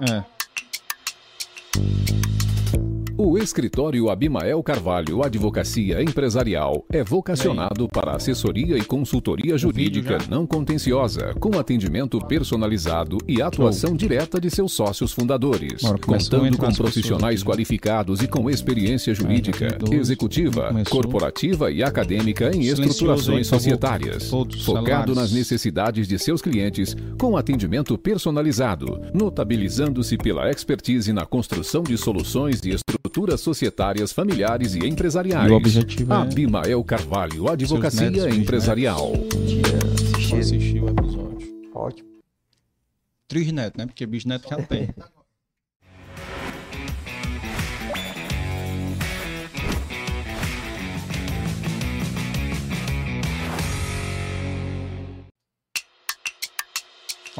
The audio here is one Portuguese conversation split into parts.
É. O escritório Abimael Carvalho Advocacia Empresarial é vocacionado para assessoria e consultoria jurídica não contenciosa, com atendimento personalizado e atuação direta de seus sócios fundadores, contando entrar com profissionais qualificados e com experiência jurídica, 12, executiva, corporativa e acadêmica em estruturações societárias, focado nas necessidades de seus clientes, com atendimento personalizado, notabilizando-se pela expertise na construção de soluções de estruturas societárias, familiares e empresariais. E o objetivo é- Abimael Carvalho, Advocacia Empresarial. Vou assistir o episódio. Ótimo. Trisneto, né? Porque bisneto já tem.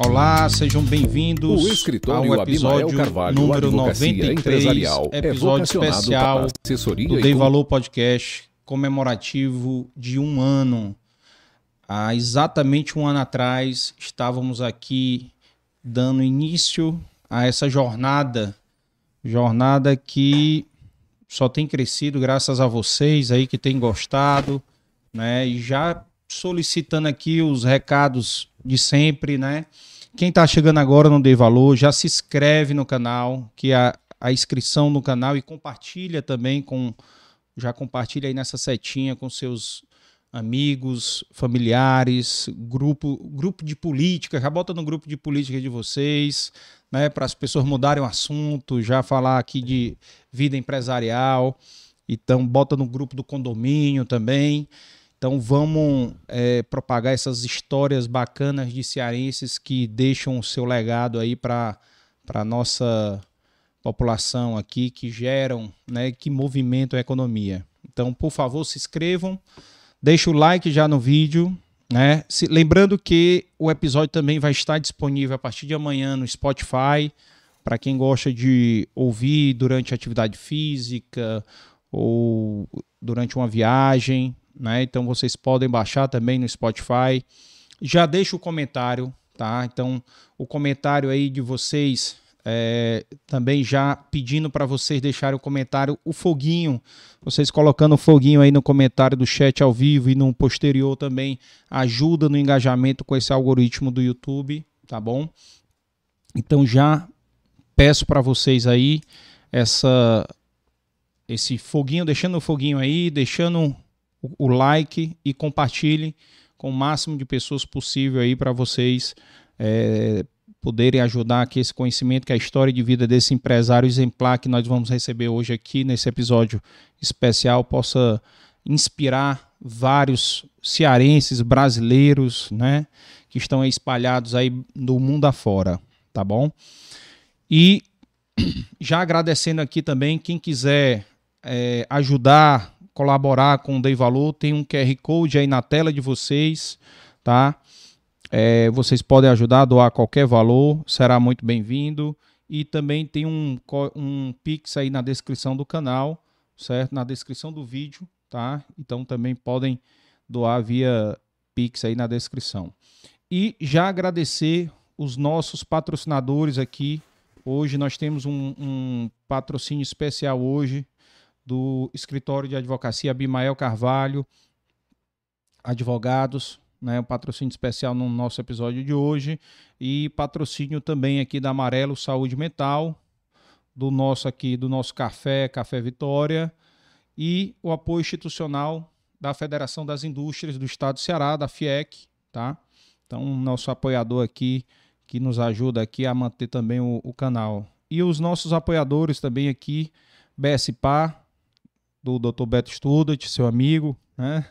Olá, sejam bem-vindos O escritório ao Abimael episódio Carvalho, número Advocacia 93, Empresarial, é episódio vocacionado especial do Dei Valor Podcast comemorativo de um ano. Há exatamente um ano atrás, estávamos aqui dando início a essa jornada, jornada que só tem crescido graças a vocês aí que têm gostado, né? E já solicitando aqui os recados de sempre, né? Quem está chegando agora não Dei Valor, já se inscreve no canal, que a, a inscrição no canal e compartilha também com já compartilha aí nessa setinha com seus amigos, familiares, grupo, grupo de política, já bota no grupo de política de vocês, né, para as pessoas mudarem o assunto, já falar aqui de vida empresarial. Então bota no grupo do condomínio também. Então vamos é, propagar essas histórias bacanas de cearenses que deixam o seu legado aí para para nossa população aqui, que geram, né, que movimentam a economia. Então, por favor, se inscrevam, deixa o like já no vídeo, né? Se- lembrando que o episódio também vai estar disponível a partir de amanhã no Spotify, para quem gosta de ouvir durante a atividade física ou durante uma viagem, né? Então vocês podem baixar também no Spotify. Já deixa o comentário, tá? Então o comentário aí de vocês é, também já pedindo para vocês deixarem o comentário, o foguinho, vocês colocando o foguinho aí no comentário do chat ao vivo e no posterior também ajuda no engajamento com esse algoritmo do YouTube, tá bom? Então já peço para vocês aí essa esse foguinho, deixando o foguinho aí, deixando o, like e compartilhe com o máximo de pessoas possível aí para vocês é, poderem ajudar aqui esse conhecimento, que é a história de vida desse empresário exemplar que nós vamos receber hoje aqui nesse episódio especial possa inspirar vários cearenses brasileiros, né, que estão espalhados aí do mundo afora, tá bom? E já agradecendo aqui também, quem quiser é, ajudar, colaborar com o Dei Valor, tem um QR Code aí na tela de vocês, tá? É, vocês podem ajudar a doar qualquer valor, será muito bem-vindo. E também tem um, um Pix aí na descrição do canal, certo? Na descrição do vídeo, tá? Então também podem doar via Pix aí na descrição. E já agradecer os nossos patrocinadores aqui. Hoje nós temos um, um patrocínio especial hoje do escritório de advocacia Abimael Carvalho, advogados, né, o patrocínio especial no nosso episódio de hoje e patrocínio também aqui da Amarelo Saúde Mental, do nosso aqui, do nosso café, Café Vitória e o apoio institucional da Federação das Indústrias do Estado do Ceará, da FIEC, tá? Então, nosso apoiador aqui que nos ajuda aqui a manter também o, o canal. E os nossos apoiadores também aqui, BSPA, do Dr. Beto Student, seu amigo, né?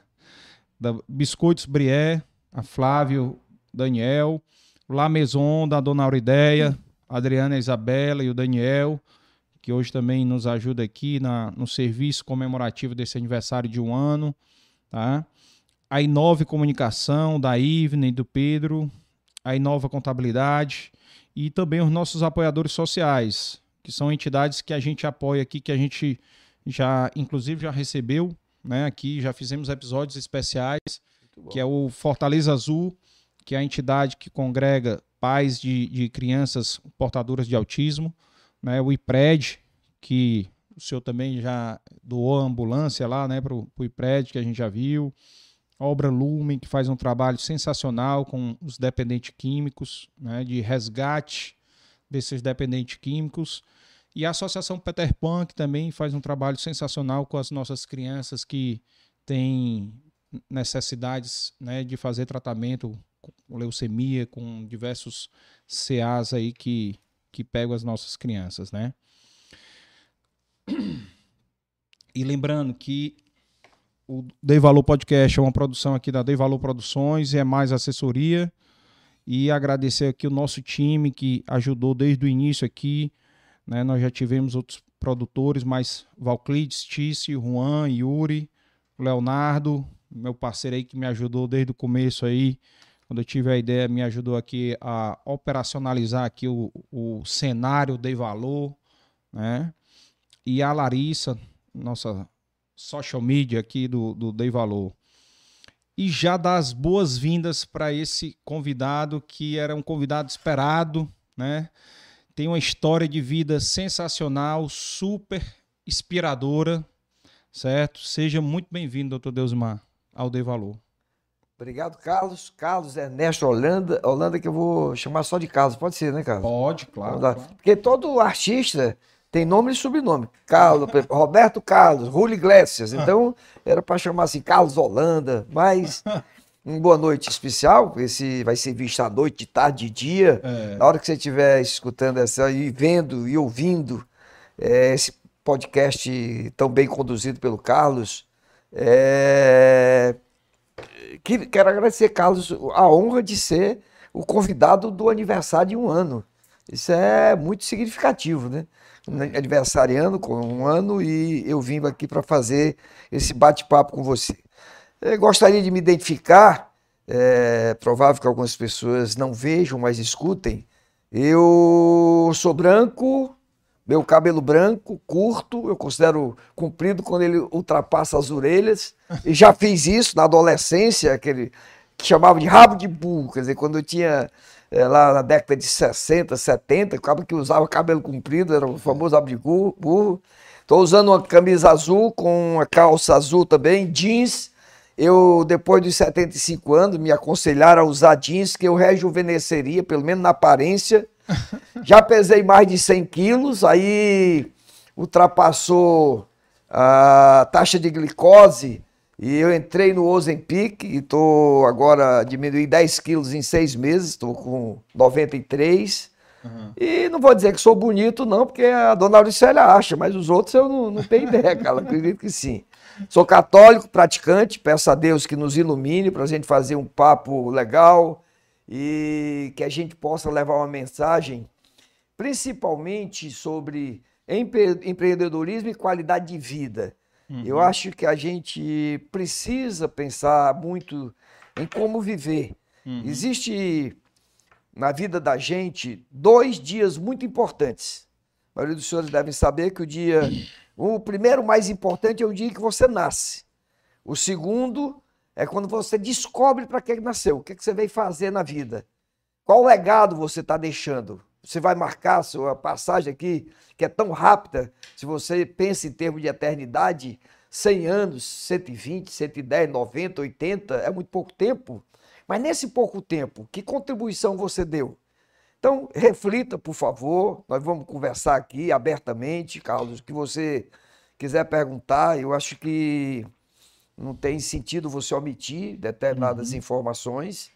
Da Biscoitos Brié, a Flávio Daniel, La Maison, da Dona Aurideia, Adriana Isabela e o Daniel, que hoje também nos ajuda aqui na, no serviço comemorativo desse aniversário de um ano, tá? A Inove Comunicação, da Ivne e do Pedro, a Inova Contabilidade e também os nossos apoiadores sociais, que são entidades que a gente apoia aqui, que a gente já, inclusive, já recebeu, né? Aqui já fizemos episódios especiais, que é o Fortaleza Azul, que é a entidade que congrega pais de, de crianças portadoras de autismo, né? O IPRED, que o senhor também já doou a ambulância lá, né, para o IPRED, que a gente já viu. Obra Lumen, que faz um trabalho sensacional com os dependentes químicos, né, de resgate desses dependentes químicos. E a Associação Peter Pan, que também faz um trabalho sensacional com as nossas crianças que têm necessidades né, de fazer tratamento com leucemia, com diversos CAs aí que, que pegam as nossas crianças, né? E lembrando que o Dei Valor Podcast é uma produção aqui da Dei Valor Produções e é mais assessoria. E agradecer aqui o nosso time que ajudou desde o início aqui. Né? Nós já tivemos outros produtores, mas Valclides, Tice, Juan, Yuri, Leonardo, meu parceiro aí que me ajudou desde o começo aí. Quando eu tive a ideia, me ajudou aqui a operacionalizar aqui o, o cenário Dei Valor, né? E a Larissa, nossa social media aqui do, do Dei Valor. E já dar as boas-vindas para esse convidado, que era um convidado esperado, né? Tem uma história de vida sensacional, super inspiradora, certo? Seja muito bem-vindo, doutor Deusmar, ao Dei Valor. Obrigado, Carlos. Carlos Ernesto Holanda. Holanda que eu vou chamar só de Carlos. Pode ser, né, Carlos? Pode, claro. claro. Porque todo artista tem nome e sobrenome. Carlos, Roberto Carlos, Rulli Iglesias. Então, era para chamar assim Carlos Holanda, mas uma boa noite especial. Esse vai ser visto à noite, de tarde, de dia. É. Na hora que você estiver escutando essa e vendo e ouvindo é, esse podcast tão bem conduzido pelo Carlos, é... quero agradecer, Carlos, a honra de ser o convidado do aniversário de um ano. Isso é muito significativo, né? aniversariando com um ano e eu vim aqui para fazer esse bate-papo com você. Gostaria de me identificar, é provável que algumas pessoas não vejam, mas escutem. Eu sou branco, meu cabelo branco, curto, eu considero comprido quando ele ultrapassa as orelhas. E já fiz isso na adolescência, aquele que chamava de rabo de burro, quer dizer, quando eu tinha é, lá na década de 60, 70, o que usava cabelo comprido, era o famoso abrigo, burro. Estou usando uma camisa azul com uma calça azul também, jeans. Eu, depois dos 75 anos, me aconselharam a usar jeans, que eu rejuvenesceria, pelo menos na aparência. Já pesei mais de 100 quilos, aí ultrapassou a taxa de glicose e eu entrei no Ozempic e estou agora diminuí 10 quilos em seis meses, estou com 93. Uhum. E não vou dizer que sou bonito, não, porque a dona Auricélia acha, mas os outros eu não, não tenho ideia, cara. Acredito que sim. Sou católico, praticante, peço a Deus que nos ilumine para a gente fazer um papo legal e que a gente possa levar uma mensagem, principalmente sobre empreendedorismo e qualidade de vida. Uhum. Eu acho que a gente precisa pensar muito em como viver. Uhum. Existe na vida da gente dois dias muito importantes. A maioria dos senhores devem saber que o dia. O primeiro mais importante é o dia que você nasce. O segundo é quando você descobre para que nasceu, o que, que você veio fazer na vida. Qual legado você está deixando? Você vai marcar sua passagem aqui, que é tão rápida, se você pensa em termos de eternidade, 100 anos, 120, 110, 90, 80, é muito pouco tempo. Mas nesse pouco tempo, que contribuição você deu? Então, reflita, por favor. Nós vamos conversar aqui abertamente, Carlos. O que você quiser perguntar, eu acho que não tem sentido você omitir determinadas uhum. informações.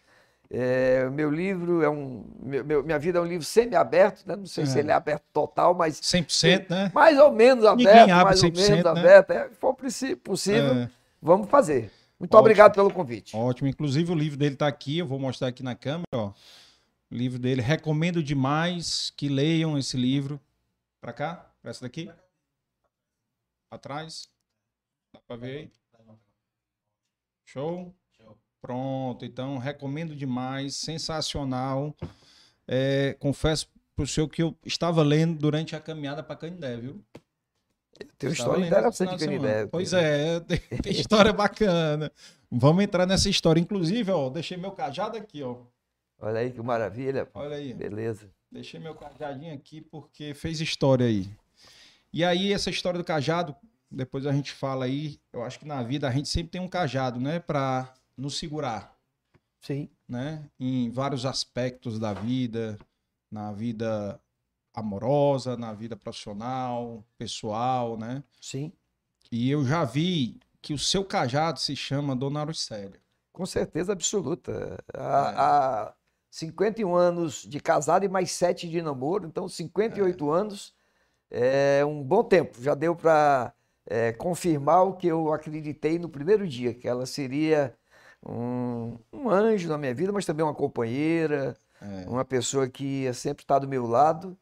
É, meu livro é um. Meu, minha vida é um livro semi-aberto, né? Não sei é. se ele é aberto total, mas. 100%, né? Mais ou menos aberto. Ninguém abre mais 100%, ou menos né? aberto. É, se for possível, é. vamos fazer. Muito Ótimo. obrigado pelo convite. Ótimo. Inclusive, o livro dele está aqui, eu vou mostrar aqui na câmera. Ó. O livro dele. Recomendo demais que leiam esse livro. Para cá? Para essa daqui? Atrás? Dá para ver aí? Show? Pronto, então recomendo demais, sensacional. É, confesso para o senhor que eu estava lendo durante a caminhada para Canindé, viu? Tem uma história interessante de Canindé. Pois é, tem, tem história bacana. Vamos entrar nessa história. Inclusive, ó, deixei meu cajado aqui, ó. Olha aí que maravilha. Olha aí. Beleza. Deixei meu cajadinho aqui porque fez história aí. E aí, essa história do cajado, depois a gente fala aí. Eu acho que na vida a gente sempre tem um cajado, né? Pra nos segurar, Sim. né? Em vários aspectos da vida, na vida amorosa, na vida profissional, pessoal, né? Sim. E eu já vi que o seu cajado se chama Dona Aruscélia. Com certeza absoluta. Há, há 51 anos de casado e mais 7 de namoro, então 58 anos é um bom tempo. Já deu para confirmar o que eu acreditei no primeiro dia, que ela seria um, um anjo na minha vida, mas também uma companheira, É. uma pessoa que ia sempre estar do meu lado.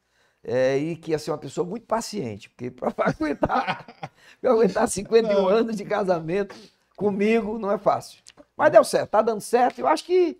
é, e que ia ser uma pessoa muito paciente, porque para aguentar, pra aguentar 51 anos de casamento comigo não é fácil. Mas deu certo, tá dando certo. Eu acho que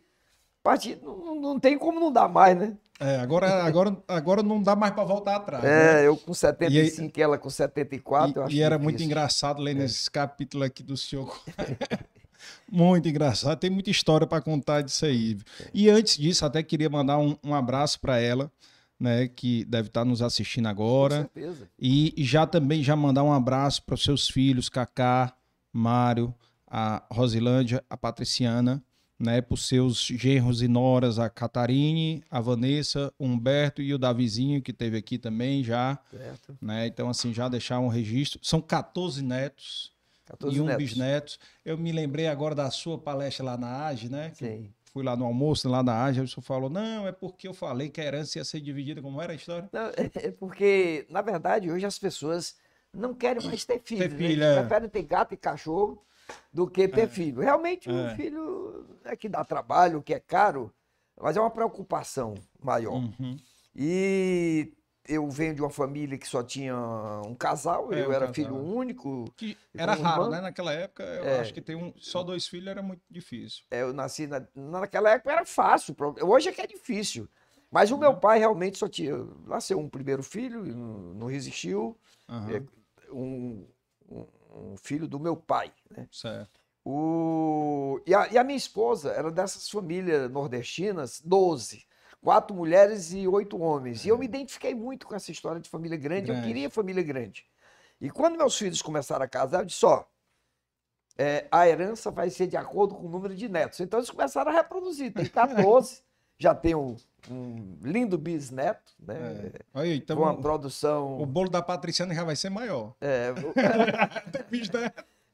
partir, não, não tem como não dar mais, né? É, agora, agora, agora não dá mais para voltar atrás. né? É, eu com 75 e ela com 74, eu acho E, e era. É. muito engraçado lendo esse capítulo aqui do senhor. muito engraçado. Tem muita história para contar disso aí. E antes disso, até queria mandar um, um abraço para ela, né, que deve estar nos assistindo Com agora. certeza. E e já também já mandar um abraço para os seus filhos, Cacá, Mário, a Rosilândia, a Patriciana, né, para os seus genros e noras, a Catarine, a Vanessa, o Humberto e o Davizinho, que teve aqui também já, Certo. né? Então, assim, já deixar um registro. São 14 netos 14 e um netos. bisneto. Eu me lembrei agora da sua palestra lá na AGE, né? Sim. Fui lá no almoço, lá da AGE, o senhor falou, não, é porque eu falei que a herança ia ser dividida, como era a história? Não, é porque, na verdade, hoje as pessoas não querem mais ter filhos. né? filho, Eles é. preferem ter gato e cachorro do que ter filho. Realmente, É. filho é que dá trabalho, que é caro, mas é uma preocupação maior. Uhum. E eu venho de uma família que só tinha um casal, É, eu um era casal. filho único. Que era raro, né? Naquela época, eu É. acho que ter um, só dois filhos era muito difícil. É, Eu nasci na, naquela época era fácil. Hoje é que é difícil. Mas o Uhum. meu pai realmente só tinha. Nasceu um primeiro filho, não, não resistiu. É, um, um- um filho do meu pai. Né? Certo. O, e, a, e a minha esposa era dessas famílias nordestinas, 12. Quatro mulheres e oito homens. E eu me identifiquei muito com essa história de família grande. Eu Grande. queria família grande. E quando meus filhos começaram a casar, eu disse: ó, é, a herança vai ser de acordo com o número de netos. Então eles começaram a reproduzir. Tem 14, já tem um, um lindo bisneto, né? É. Aí, então, Com uma o produção. bolo da Patriciana já vai ser maior. É?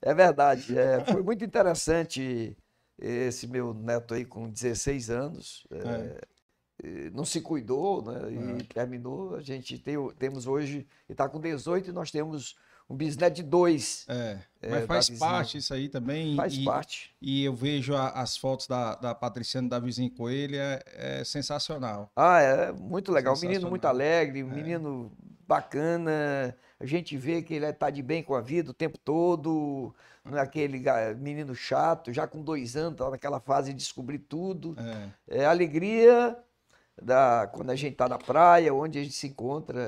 É verdade. é, foi muito interessante esse meu neto aí com 16 anos. é, e não se cuidou, né? E terminou. A gente tem, o- temos hoje, ele está com 18 e nós temos um bisneto de dois. É, É, mas faz parte isso aí também. Faz e, parte. E eu vejo a- as fotos da, da Patriciana e da vizinha Coelho, é, é sensacional. Ah, é muito legal. Um menino muito alegre, um menino bacana. A gente vê que ele está de bem com a vida o tempo todo. Não é aquele menino chato, já com dois anos, tá naquela fase de descobrir tudo. É, É a alegria da, quando a gente está na praia, onde a gente se encontra.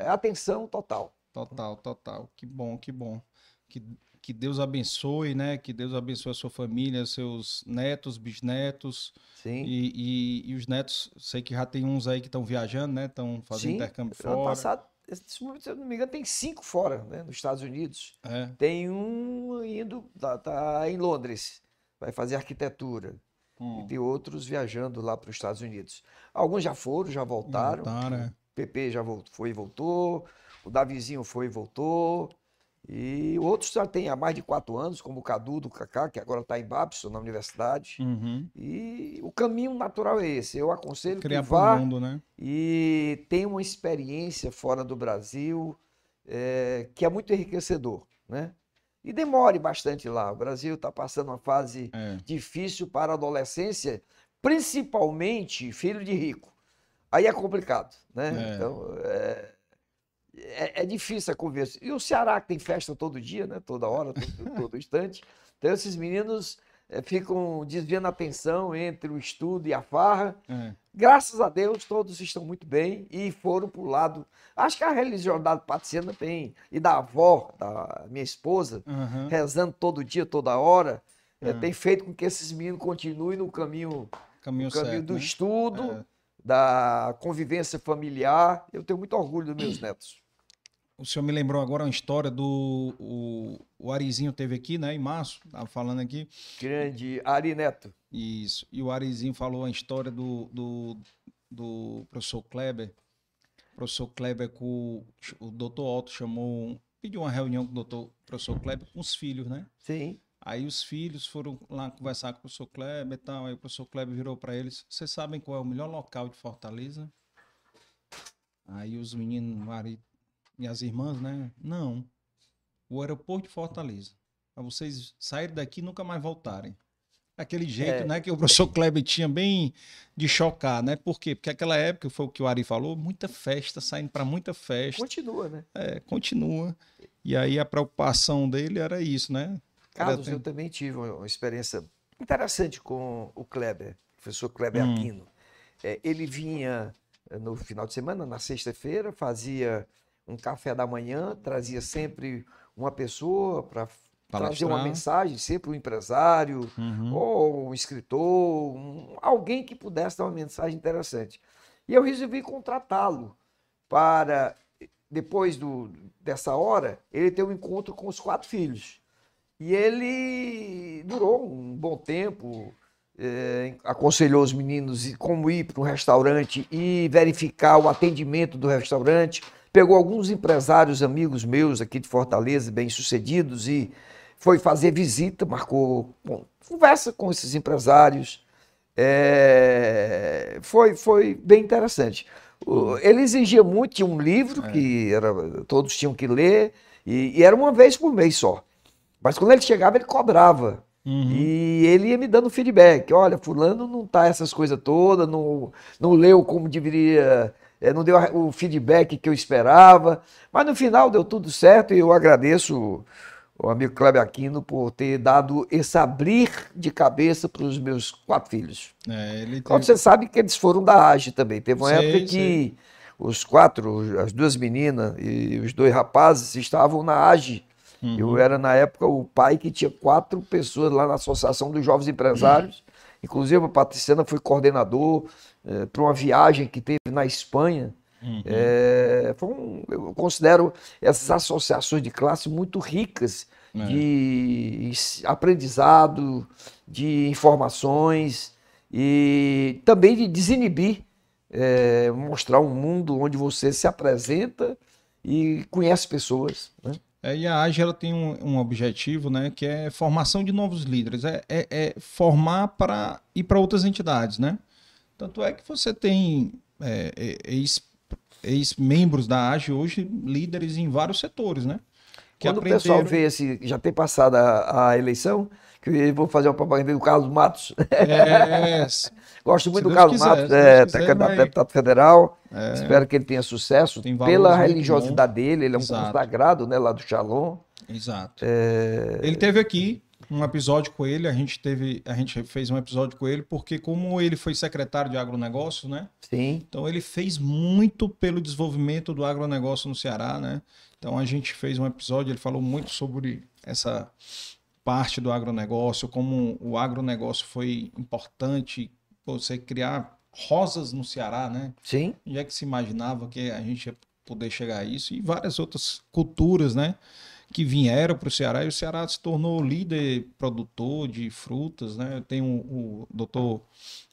É atenção total. Total, total. Que bom, que bom. Que, que Deus abençoe, né? Que Deus abençoe a sua família, seus netos, bisnetos. Sim. E, e, e os netos, sei que já tem uns aí que estão viajando, né? Estão fazendo Sim. intercâmbio Ano fora. passado, se eu não me engano, tem cinco fora, né, nos Estados Unidos. É, Tem um indo, tá, tá em Londres, vai fazer arquitetura. hum, E tem outros viajando lá para os Estados Unidos. Alguns já foram, já voltaram. voltaram, é. O PP já voltou, foi e voltou. O Davizinho foi e voltou. E outros já têm há mais de quatro anos, como o Cadu do Cacá, que agora está em Babson, na universidade. Uhum. E o caminho natural é esse. Eu aconselho Criar que vá mundo, né? e tenha uma experiência fora do Brasil é, que é muito enriquecedor, né? E demore bastante lá. O Brasil está passando uma fase É. difícil para a adolescência, principalmente filho de rico. Aí é complicado, né? É. Então, é, é, é difícil a conversa. E o Ceará, que tem festa todo dia, né? Toda hora, todo, todo instante. Então, esses meninos é, ficam desviando a atenção entre o estudo e a farra. É. Graças a Deus, todos estão muito bem e foram para o lado. Acho que a religiosidade patriciana tem, e da avó, da minha esposa, Aham. rezando todo dia, toda hora, É. tem feito com que esses meninos continuem no caminho caminho, o caminho certo, do né? estudo, É. da convivência familiar. Eu tenho muito orgulho dos meus netos. O senhor me lembrou agora uma história do. O, o Arizinho teve aqui, né? Em março, tava falando aqui. Grande Ari Neto. Isso. E o Arizinho falou a história do, do, do professor Kleber. O professor Kleber com o, o doutor Otto chamou. Pediu uma reunião com o doutor professor Kleber com os filhos, né? Sim. Aí os filhos foram lá conversar com o professor Kleber e tal. Aí o professor Kleber virou para eles: Vocês sabem qual é o melhor local de Fortaleza? Aí os meninos e as irmãs, né? Não. O aeroporto de Fortaleza. Para vocês saírem daqui e nunca mais voltarem. Aquele jeito, É. né? Que o professor Kleber tinha bem de chocar, né? Por quê? Porque aquela época, foi o que o Ari falou, muita festa, saindo para muita festa. Continua, né? É, continua. E aí a preocupação dele era isso, né? Carlos, eu também tive uma uma experiência interessante com o Kleber, professor Kleber Hum. Aquino. É, ele vinha eh, no final de semana, na sexta-feira, fazia um café da manhã, trazia sempre uma pessoa para trazer uma mensagem, sempre um empresário, Uhum. ou um escritor, um- alguém que pudesse dar uma mensagem interessante. E eu resolvi contratá-lo para, depois do, dessa hora, ele ter um encontro com os quatro filhos. E ele durou um bom tempo, eh, aconselhou os meninos como ir para um restaurante e verificar o atendimento do restaurante. Pegou alguns empresários amigos meus aqui de Fortaleza, bem-sucedidos, e foi fazer visita, marcou bom, conversa com esses empresários. É, foi, foi bem interessante. Ele exigia muito, tinha um livro que era, todos tinham que ler, e, e era uma vez por mês só. Mas quando ele chegava, ele cobrava. Uhum. E ele ia me dando feedback. Olha, fulano não tá essas coisas todas, não, não leu como deveria, não deu o feedback que eu esperava. Mas no final deu tudo certo e eu agradeço o, amigo Kleber Aquino por ter dado esse abrir de cabeça para os meus quatro filhos. É, ele Como teve- você sabe que eles foram da AGE também. Teve uma Sei, época que sei. os quatro, as duas meninas e os dois rapazes estavam na AGE. Uhum. Eu era, na época, o pai que tinha quatro pessoas lá na Associação dos Jovens Empresários. Inclusive, a Patriciana foi coordenador para uma viagem que teve na Espanha. Uhum. É, um- eu considero essas associações de classe muito ricas É. de aprendizado, de informações e também de desinibir, é, mostrar um mundo onde você se apresenta e conhece pessoas. né? É, e a AGE ela tem um, um objetivo, né, que é formação de novos líderes, é, é- é formar para ir para outras entidades, né? Tanto é que você tem é, é, ex- ex-membros da AGE hoje líderes em vários setores, né? Que Quando o pessoal aprenderam- vê esse, já tem passado a, a eleição, que eu vou fazer uma propaganda do Carlos Matos. É, Gosto muito do Carlos quiser, Matos, é, quiser, candidato a deputado federal. é, Espero que ele tenha sucesso pela religiosidade dele. Ele é um Exato. consagrado né, lá do Shalom. exato. É, Ele teve aqui um episódio com ele, a gente teve, a gente fez um episódio com ele porque como ele foi secretário de agronegócio, né? sim, Então ele fez muito pelo desenvolvimento do agronegócio no Ceará, né? Então a gente fez um episódio, ele falou muito sobre essa parte do agronegócio, como o agronegócio foi importante você criar rosas no Ceará, né? sim. Onde é que se imaginava que a gente ia poder chegar a isso? E várias outras culturas, né? Que vieram para o Ceará e o Ceará se tornou líder produtor de frutas, né? Tem o, o doutor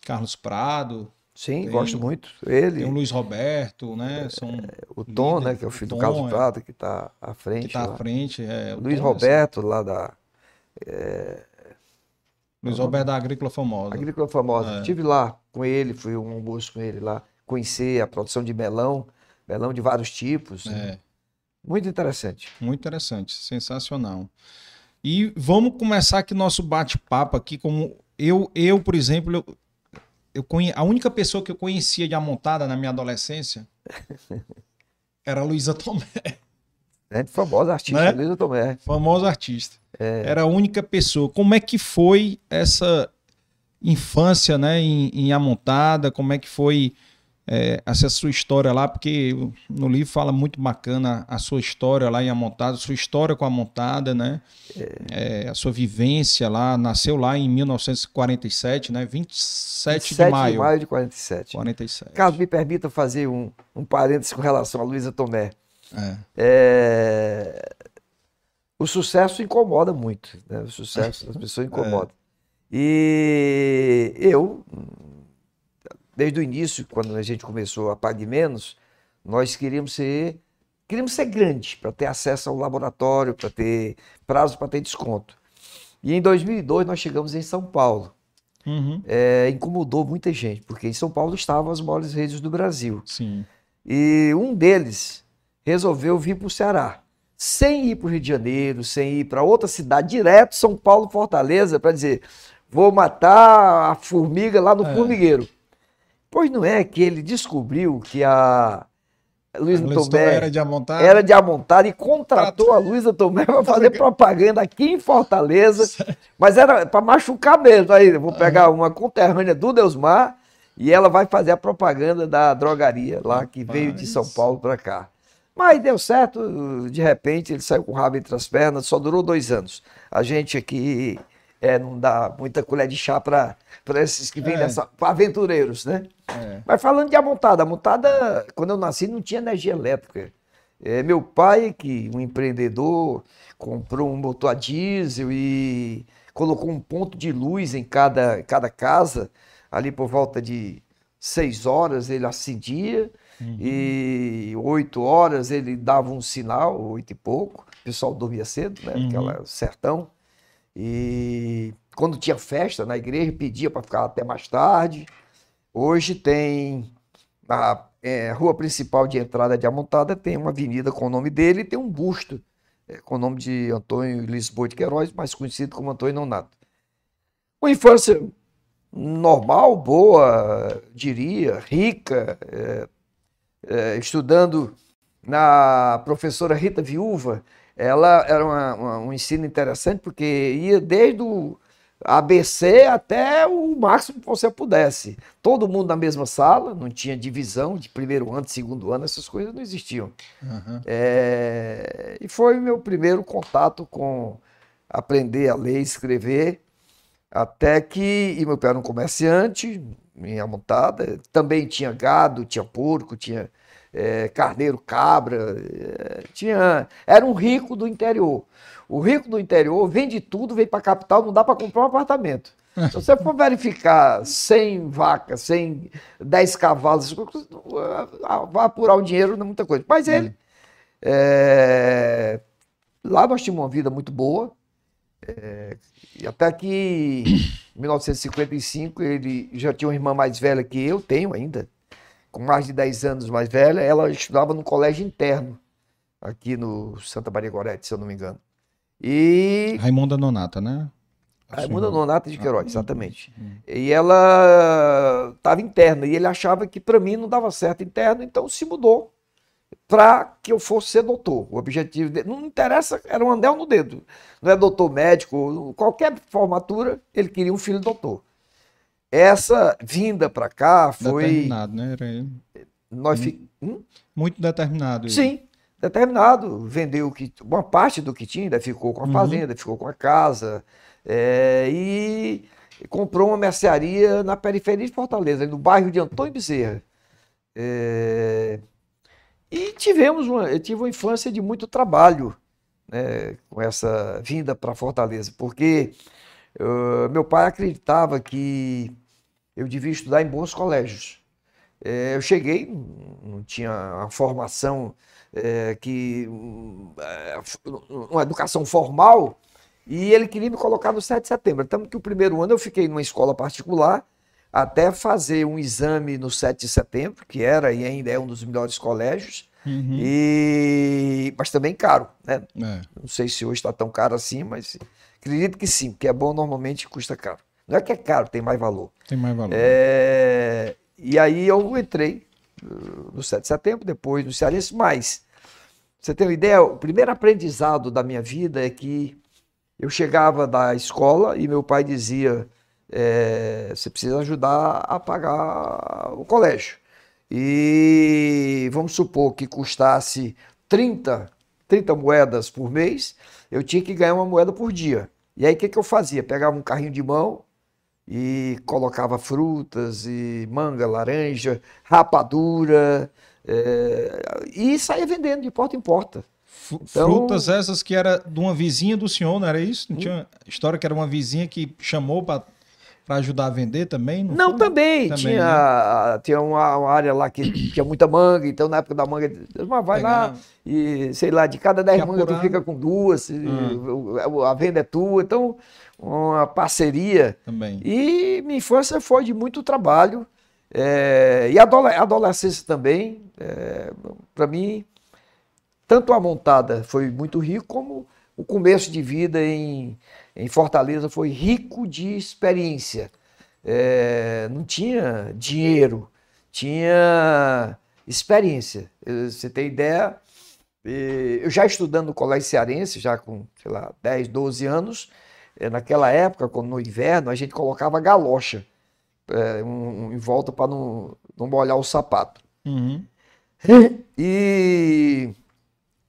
Carlos Prado, Sim, Tem- gosto muito. Ele, tem o Luiz Roberto, né? São o Tom, líder, né, que é o filho do Tom, Carlos é. Prado, que está à que frente. está lá. à frente. É, o Luiz Tom, Roberto, lá da assim, Luiz Roberto da Agrícola Famosa. Agrícola Famosa. É. Estive lá com ele, fui um almoço com ele lá, conhecer a produção de melão, melão de vários tipos. É, Muito interessante. muito interessante, sensacional. E vamos começar aqui nosso bate-papo aqui como eu, eu por exemplo, eu, eu conhe... a única pessoa que eu conhecia de amontada na minha adolescência era a Luísa Tomé, Gente famosa, artista, Né? Luísa Tomé. famosa artista. É. Era a única pessoa. Como é que foi essa infância, né, em, em Amontada? Como é que foi é, essa sua história lá, porque no livro fala muito bacana a sua história lá em a sua história com a Montada, né? É. É, a sua vivência lá, nasceu lá em 1947, né? 27, 27 de maio. de maio de 47. 47. Caso me permita fazer um, um parênteses com relação a Luísa Tomé. É. é. O sucesso incomoda muito, né? O sucesso das pessoas incomoda. É. E eu, desde o início, quando a gente começou a Pague Menos, nós queríamos ser, queríamos ser grandes para ter acesso ao laboratório, para ter prazo para ter desconto. E em 2002 nós chegamos em São Paulo. Uhum. É, incomodou muita gente, porque em São Paulo estavam as maiores redes do Brasil. Sim. E um deles resolveu vir para o Ceará, sem ir para o Rio de Janeiro, sem ir para outra cidade, direto São Paulo, Fortaleza, para dizer: vou matar a formiga lá no é. formigueiro. Pois não é que ele descobriu que a Luísa Tomé era de amontada, era de amontada e contratou a Luísa Tomé para fazer propaganda aqui em Fortaleza, mas era para machucar mesmo. Aí vou pegar uma conterrânea do Deusmar e ela vai fazer a propaganda da drogaria lá que veio de São Paulo para cá. Mas deu certo, de repente ele saiu com o rabo entre as pernas, só durou dois anos. A gente aqui é, não dá muita colher de chá para esses que vêm é. dessa. para aventureiros, né? É. Mas falando de amontada, a montada, quando eu nasci, não tinha energia elétrica. É, meu pai, que um empreendedor, comprou um motor a diesel e colocou um ponto de luz em cada, cada casa, ali por volta de seis horas ele acendia, uhum. e oito horas ele dava um sinal, oito e pouco, o pessoal dormia cedo, né? Uhum. Aquela sertão. E quando tinha festa na igreja, pedia para ficar até mais tarde. Hoje tem a é, rua principal de entrada de Amontada, tem uma avenida com o nome dele e tem um busto é, com o nome de Antônio Lisboa de Queiroz, mais conhecido como Antônio Nonato. Uma infância normal, boa, diria, rica, é, é, estudando na professora Rita Viúva, ela era uma, uma, um ensino interessante porque ia desde o ABC até o máximo que você pudesse. Todo mundo na mesma sala, não tinha divisão de primeiro ano, de segundo ano, essas coisas não existiam. Uhum. É, e foi o meu primeiro contato com aprender a ler e escrever, até que, e meu pai era um comerciante, minha montada, também tinha gado, tinha porco, tinha é, carneiro, cabra, é, tinha, era um rico do interior. O rico do interior vende tudo, vem para a capital, não dá para comprar um apartamento. Se você for verificar 100 vacas, 100, 10 cavalos, vai apurar o dinheiro, não é muita coisa. Mas ele, é, lá nós tínhamos uma vida muito boa, é, até que em 1955 ele já tinha uma irmã mais velha que eu tenho ainda, com mais de 10 anos mais velha, ela estudava no colégio interno, aqui no Santa Maria Gorete, se eu não me engano. E. Raimunda Nonata, né? Raimunda Nonata de Queiroz, ah, exatamente. Hum. E ela estava interna, e ele achava que para mim não dava certo interno, então se mudou para que eu fosse ser doutor. O objetivo dele, não interessa, era um anel no dedo. Não é doutor médico, qualquer formatura, ele queria um filho doutor. Essa vinda para cá foi. Determinado, né? Era. Nós fi... hum? Muito determinado. Sim, determinado. Vendeu que... uma parte do que tinha, ainda ficou com a uhum. fazenda, uhum. ficou com a casa. É... e comprou uma mercearia na periferia de Fortaleza, no bairro de Antônio Bezerra. É... E tivemos uma, eu tive uma infância de muito trabalho né, com essa vinda para Fortaleza, porque uh, meu pai acreditava que eu devia estudar em bons colégios. É, eu cheguei, não tinha a formação é, que. É, uma educação formal, e ele queria me colocar no 7 de setembro. Tanto que o primeiro ano eu fiquei numa escola particular até fazer um exame no 7 de setembro, que era e ainda é um dos melhores colégios. Uhum. E... Mas também caro, né? É. Não sei se hoje está tão caro assim, mas acredito que sim, porque é bom normalmente custa caro. Não é que é caro, tem mais valor. Tem mais valor. É... E aí eu entrei no 7 de setembro, depois no Cearense, mas você tem uma ideia, o primeiro aprendizado da minha vida é que eu chegava da escola e meu pai dizia: é, você precisa ajudar a pagar o colégio. e vamos supor que custasse 30, 30 moedas por mês, eu tinha que ganhar uma moeda por dia. E aí o que, que eu fazia? Pegava um carrinho de mão e colocava frutas e manga, laranja, rapadura é, e saía vendendo de porta em porta. Então, Frutas essas que era de uma vizinha do senhor, não era isso? Não tinha história que era uma vizinha que chamou para para ajudar a vender também? Não, não também. também. Tinha, né? tinha uma, uma, área lá que tinha muita manga, então na época da manga, mas vai lá e, sei lá, de cada 10 mangas tu fica com duas, ah. a venda é tua. Então, uma parceria. Também. E minha infância foi de muito trabalho. É, e a adolescência também, é, para mim, tanto a montada foi muito rico, como o começo de vida em, em Fortaleza foi rico de experiência. É, não tinha dinheiro, tinha experiência. Você tem ideia? Eu já estudando no colégio cearense, já com, sei lá, 10, 12 anos, naquela época, quando no inverno, a gente colocava galocha é, um, em volta para não, não molhar o sapato. Uhum. E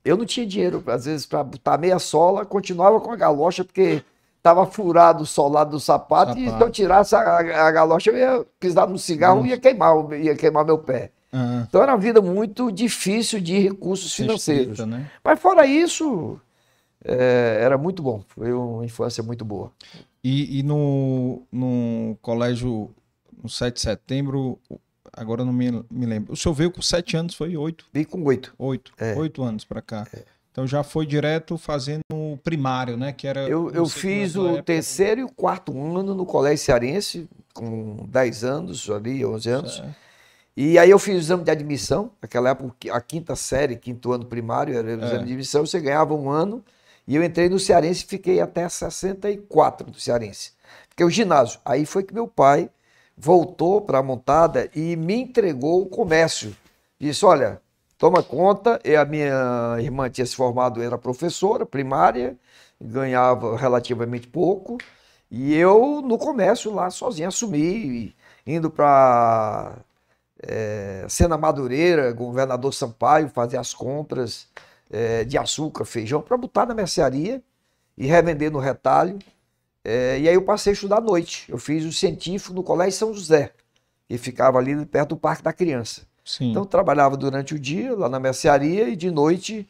eu não tinha dinheiro, às vezes, para botar meia sola, continuava com a galocha, porque estava furado o solado do sapato, sapato. e se eu tirasse a, a, galocha, eu ia pisar no cigarro e ia queimar, ia queimar meu pé. Uhum. Então era uma vida muito difícil de recursos financeiros. né? Mas fora isso, é, era muito bom. Foi uma infância muito boa. E, e no, no colégio, no 7 de setembro, agora não me, me lembro. O senhor veio com sete anos, foi oito? Veio com oito. Oito, é. oito anos para cá. É. Então já foi direto fazendo o primário, né? Que era. Eu, eu fiz o época... terceiro e o quarto ano no Colégio Cearense, com 10 anos, ali, 11 anos. E aí eu fiz o exame de admissão, naquela época, a quinta série, quinto ano primário, era o exame é. de admissão, você ganhava um ano. E eu entrei no Cearense e fiquei até 64 do Cearense. Fiquei o ginásio. Aí foi que meu pai voltou para a montada e me entregou o comércio. Disse: Olha, toma conta. E a minha irmã tinha se formado, era professora primária, ganhava relativamente pouco. E eu, no comércio lá, sozinho, assumi, indo para é, Sena Madureira, governador Sampaio, fazer as compras é, de açúcar, feijão, para botar na mercearia e revender no retalho. É, e aí eu passei a estudar à noite. Eu fiz o científico no Colégio São José, que ficava ali perto do Parque da Criança. Sim. Então trabalhava durante o dia lá na mercearia e de noite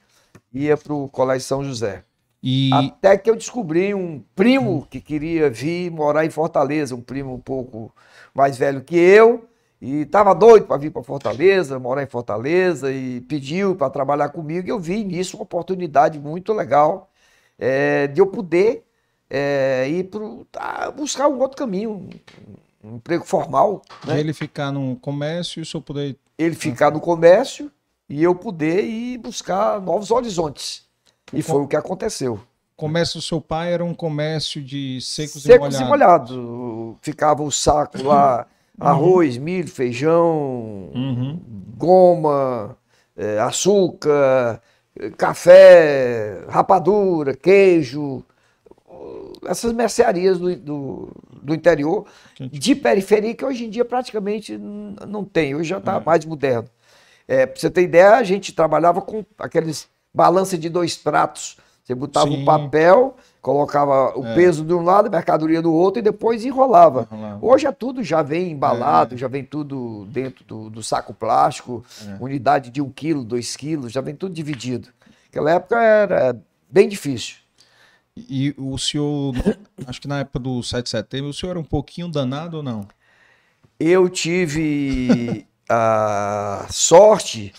ia para o Colégio São José. E... Até que eu descobri um primo que queria vir morar em Fortaleza, um primo um pouco mais velho que eu, e estava doido para vir para Fortaleza, morar em Fortaleza, e pediu para trabalhar comigo. E eu vi nisso uma oportunidade muito legal é, de eu poder é, ir pro, tá, buscar um outro caminho, um, emprego formal. Né? Ele ficar no comércio e o senhor poder. Ele ficar no comércio e eu poder ir buscar novos horizontes. E foi o que aconteceu. O comércio do seu pai era um comércio de secos, secos e molhados. e molhados. Ficava o saco lá, uhum. arroz, milho, feijão, uhum. goma, é, açúcar, café, rapadura, queijo essas mercearias do, do, do, interior, de periferia, que hoje em dia praticamente não tem, hoje já está é. mais moderno. É, para você ter ideia, a gente trabalhava com aqueles balança de dois pratos. Você botava o um papel, colocava o é. peso de um lado, a mercadoria do outro e depois enrolava. Hoje é tudo já vem embalado, é. já vem tudo dentro do, do saco plástico, é. unidade de um quilo, dois quilos, já vem tudo dividido. Naquela época era bem difícil. E o senhor, acho que na época do 7 de setembro, o senhor era um pouquinho danado ou não? Eu tive a sorte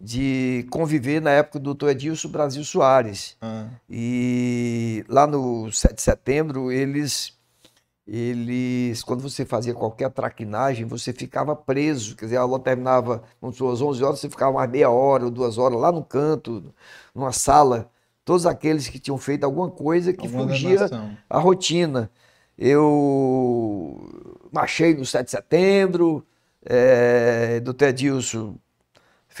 de conviver na época do Dr. Edilson Brasil Soares. Ah. E lá no 7 de setembro, eles, eles, quando você fazia qualquer traquinagem, você ficava preso. Quer dizer, a aula terminava, às 11 horas, você ficava mais meia hora ou duas horas lá no canto, numa sala todos aqueles que tinham feito alguma coisa que alguma fugia a rotina. Eu marchei no 7 de setembro, é, do Tedilson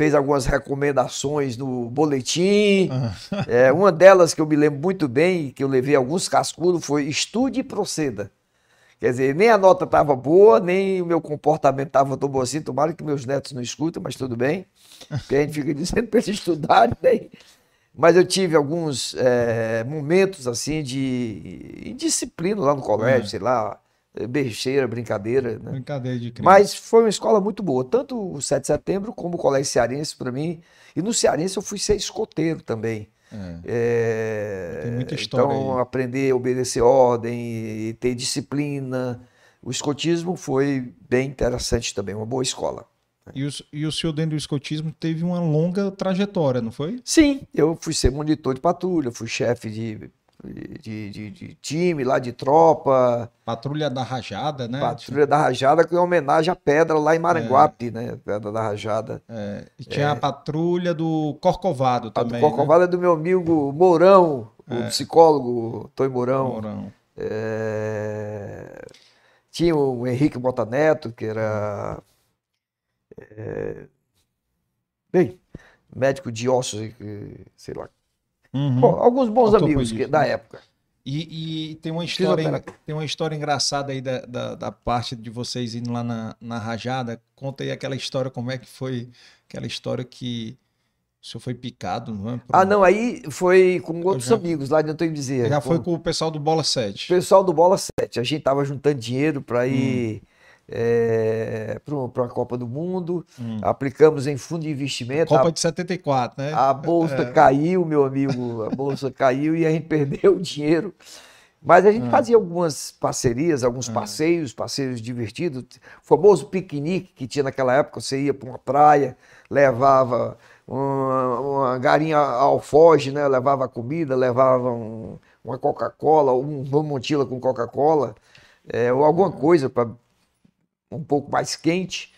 fez algumas recomendações no boletim. é, uma delas que eu me lembro muito bem, que eu levei alguns cascudos, foi estude e proceda. Quer dizer, nem a nota estava boa, nem o meu comportamento estava tão bom assim. Tomara que meus netos não escutem, mas tudo bem. Porque a gente fica dizendo para eles estudarem. Né? Mas eu tive alguns é, momentos assim de indisciplina lá no colégio, é. sei lá, besteira, brincadeira. Né? Brincadeira de criança. Mas foi uma escola muito boa, tanto o 7 de setembro como o Colégio Cearense para mim. E no Cearense eu fui ser escoteiro também. É. É, Tem muita história. Então, aí. aprender a obedecer ordem, ter disciplina. O escotismo foi bem interessante também, uma boa escola. E o, e o senhor, dentro do escotismo, teve uma longa trajetória, não foi? Sim, eu fui ser monitor de patrulha, fui chefe de, de, de, de, time lá de tropa. Patrulha da Rajada, né? Patrulha da Rajada, que é homenagem à pedra lá em Maranguape, é. né? Pedra da Rajada. É. E tinha é. a patrulha do Corcovado também. A do Corcovado né? é do meu amigo Mourão, o é. psicólogo Toy Mourão. Mourão. É, tinha o Henrique Botaneto, que era é... Bem, médico de ossos, sei lá. Uhum. Bom, alguns bons amigos que, da época. E, e, tem, uma história, tem uma história engraçada aí da, da, da, parte de vocês indo lá na, na Rajada. Conta aí aquela história, como é que foi aquela história que o senhor foi picado, não é? Por... Ah, não, aí foi com outros já, amigos lá de Antônio Bezerra. Já foi com o pessoal do Bola 7. Pessoal do Bola 7. A gente tava juntando dinheiro para ir. Hum é, para a Copa do Mundo, hum. aplicamos em fundo de investimento. Copa a, de 74, né? A bolsa é. caiu, meu amigo, a bolsa caiu e a gente perdeu o dinheiro. Mas a gente hum. fazia algumas parcerias, alguns hum. passeios, passeios divertidos. O famoso piquenique que tinha naquela época, você ia para uma praia, levava uma, uma garinha alfoge, né? levava comida, levava um, uma Coca-Cola, um, uma mochila com Coca-Cola, é, ou alguma coisa para um pouco mais quente.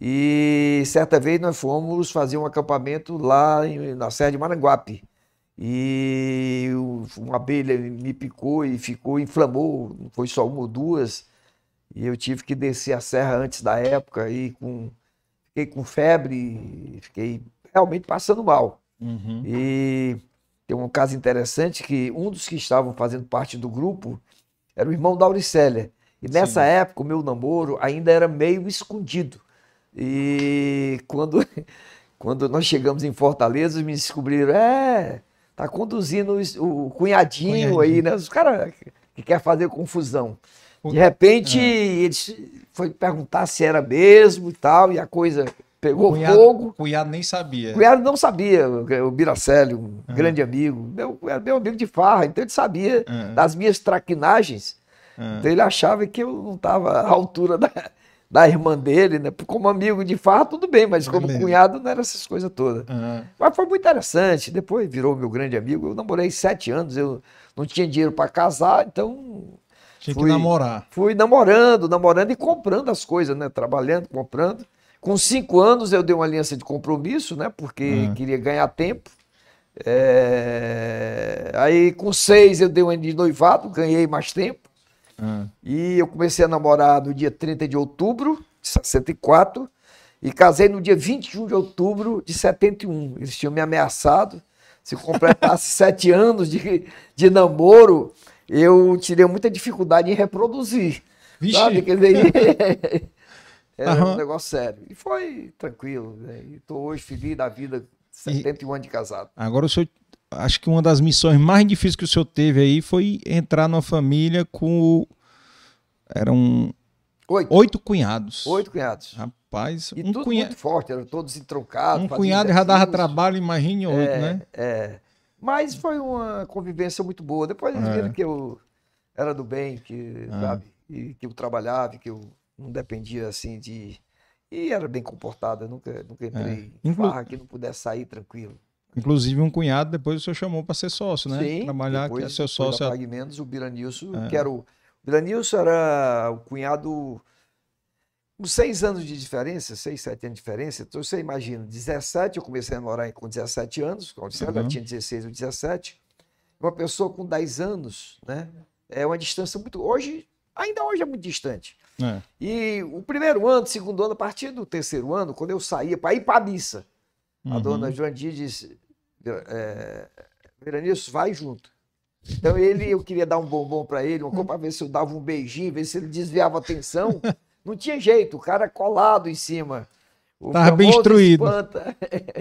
E certa vez nós fomos fazer um acampamento lá na Serra de Maranguape. E uma abelha me picou e ficou, inflamou, não foi só uma ou duas. E eu tive que descer a serra antes da época e com, fiquei com febre, fiquei realmente passando mal. Uhum. E tem um caso interessante que um dos que estavam fazendo parte do grupo era o irmão da Auricélia. E nessa Sim. época, o meu namoro ainda era meio escondido. E quando, quando nós chegamos em Fortaleza, me descobriram, é, tá conduzindo o, o cunhadinho, cunhadinho, aí, né? Os caras que quer fazer confusão. De repente, é. eles foi perguntar se era mesmo e tal, e a coisa pegou cunhado, fogo. Cunhado nem sabia. Cunhado não sabia, o Biracélio, um uhum. grande amigo, meu, era meu amigo de farra, então ele sabia uhum. das minhas traquinagens. Ah. Então ele achava que eu não estava à altura da, da irmã dele, né? Como amigo de fato, tudo bem, mas como Beleza. cunhado não era essas coisas todas. Uhum. Mas foi muito interessante. Depois virou meu grande amigo. Eu namorei sete anos, eu não tinha dinheiro para casar, então. Tinha fui, que namorar. Fui namorando, namorando e comprando as coisas, né? Trabalhando, comprando. Com cinco anos eu dei uma aliança de compromisso, né? Porque uhum. queria ganhar tempo. É... Aí com seis eu dei um de noivado, ganhei mais tempo. Ah. E eu comecei a namorar no dia 30 de outubro de 64 e casei no dia 21 de outubro de 71. Eles tinham me ameaçado. Se completasse sete anos de, de namoro, eu tirei muita dificuldade em reproduzir. Vixe. Sabe? Quer dizer, era uhum. um negócio sério. E foi tranquilo. Né? Estou hoje feliz da vida, 71 e... anos de casado. Agora o senhor acho que uma das missões mais difíceis que o senhor teve aí foi entrar numa família com. Eram oito, oito cunhados. Oito cunhados. Rapaz, e um tudo cunha... muito forte, eram todos entroncados. Um cunhado já dava trabalho, imagine oito, é, né? É. Mas foi uma convivência muito boa. Depois eles é. viram que eu era do bem, que, é. sabe, e que eu trabalhava, que eu não dependia assim de. E era bem comportado, eu nunca, nunca é. entrei é. em farra que não pudesse sair tranquilo. Inclusive, um cunhado depois o senhor chamou para ser sócio, né? Sim, Trabalhar, depois, que é seu sócio. Da Mendes, o Biranilson, é. que era o. Biranilson era o cunhado. Com seis anos de diferença, seis, sete anos de diferença, então você imagina, 17, eu comecei a morar com 17 anos, quando uhum. ela tinha 16 ou 17. Uma pessoa com 10 anos, né? É uma distância muito. Hoje, ainda hoje é muito distante. É. E o primeiro ano, segundo ano, a partir do terceiro ano, quando eu saía para ir para a missa, uhum. a dona Joandir disse: é, vai junto. Então ele, eu queria dar um bombom para ele, uma coisa para ver se eu dava um beijinho, ver se ele desviava a atenção. Não tinha jeito, o cara colado em cima. O Tava bem instruído. espanta.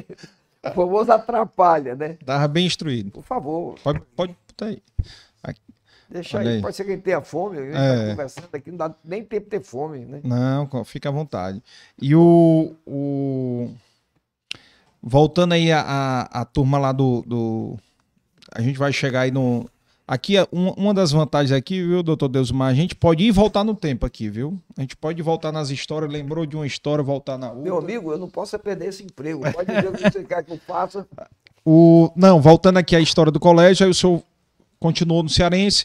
o famoso atrapalha, né? Tava bem instruído. Por favor, Pode, pode botar aí. deixa Olha aí. aí. Pode ser que ele tenha fome. A gente É. tá conversando aqui, não dá nem tempo de ter fome, né? Não, fica à vontade. E o. o... Voltando aí a, a, a turma lá do, do. A gente vai chegar aí no. Aqui, é uma, uma das vantagens aqui, viu, doutor Deusmar? A gente pode ir e voltar no tempo aqui, viu? A gente pode voltar nas histórias, lembrou de uma história, voltar na outra. Meu amigo, eu não posso é perder esse emprego. Pode dizer o que você quer que eu faça. O, não, voltando aqui à história do colégio, aí o senhor continuou no Cearense,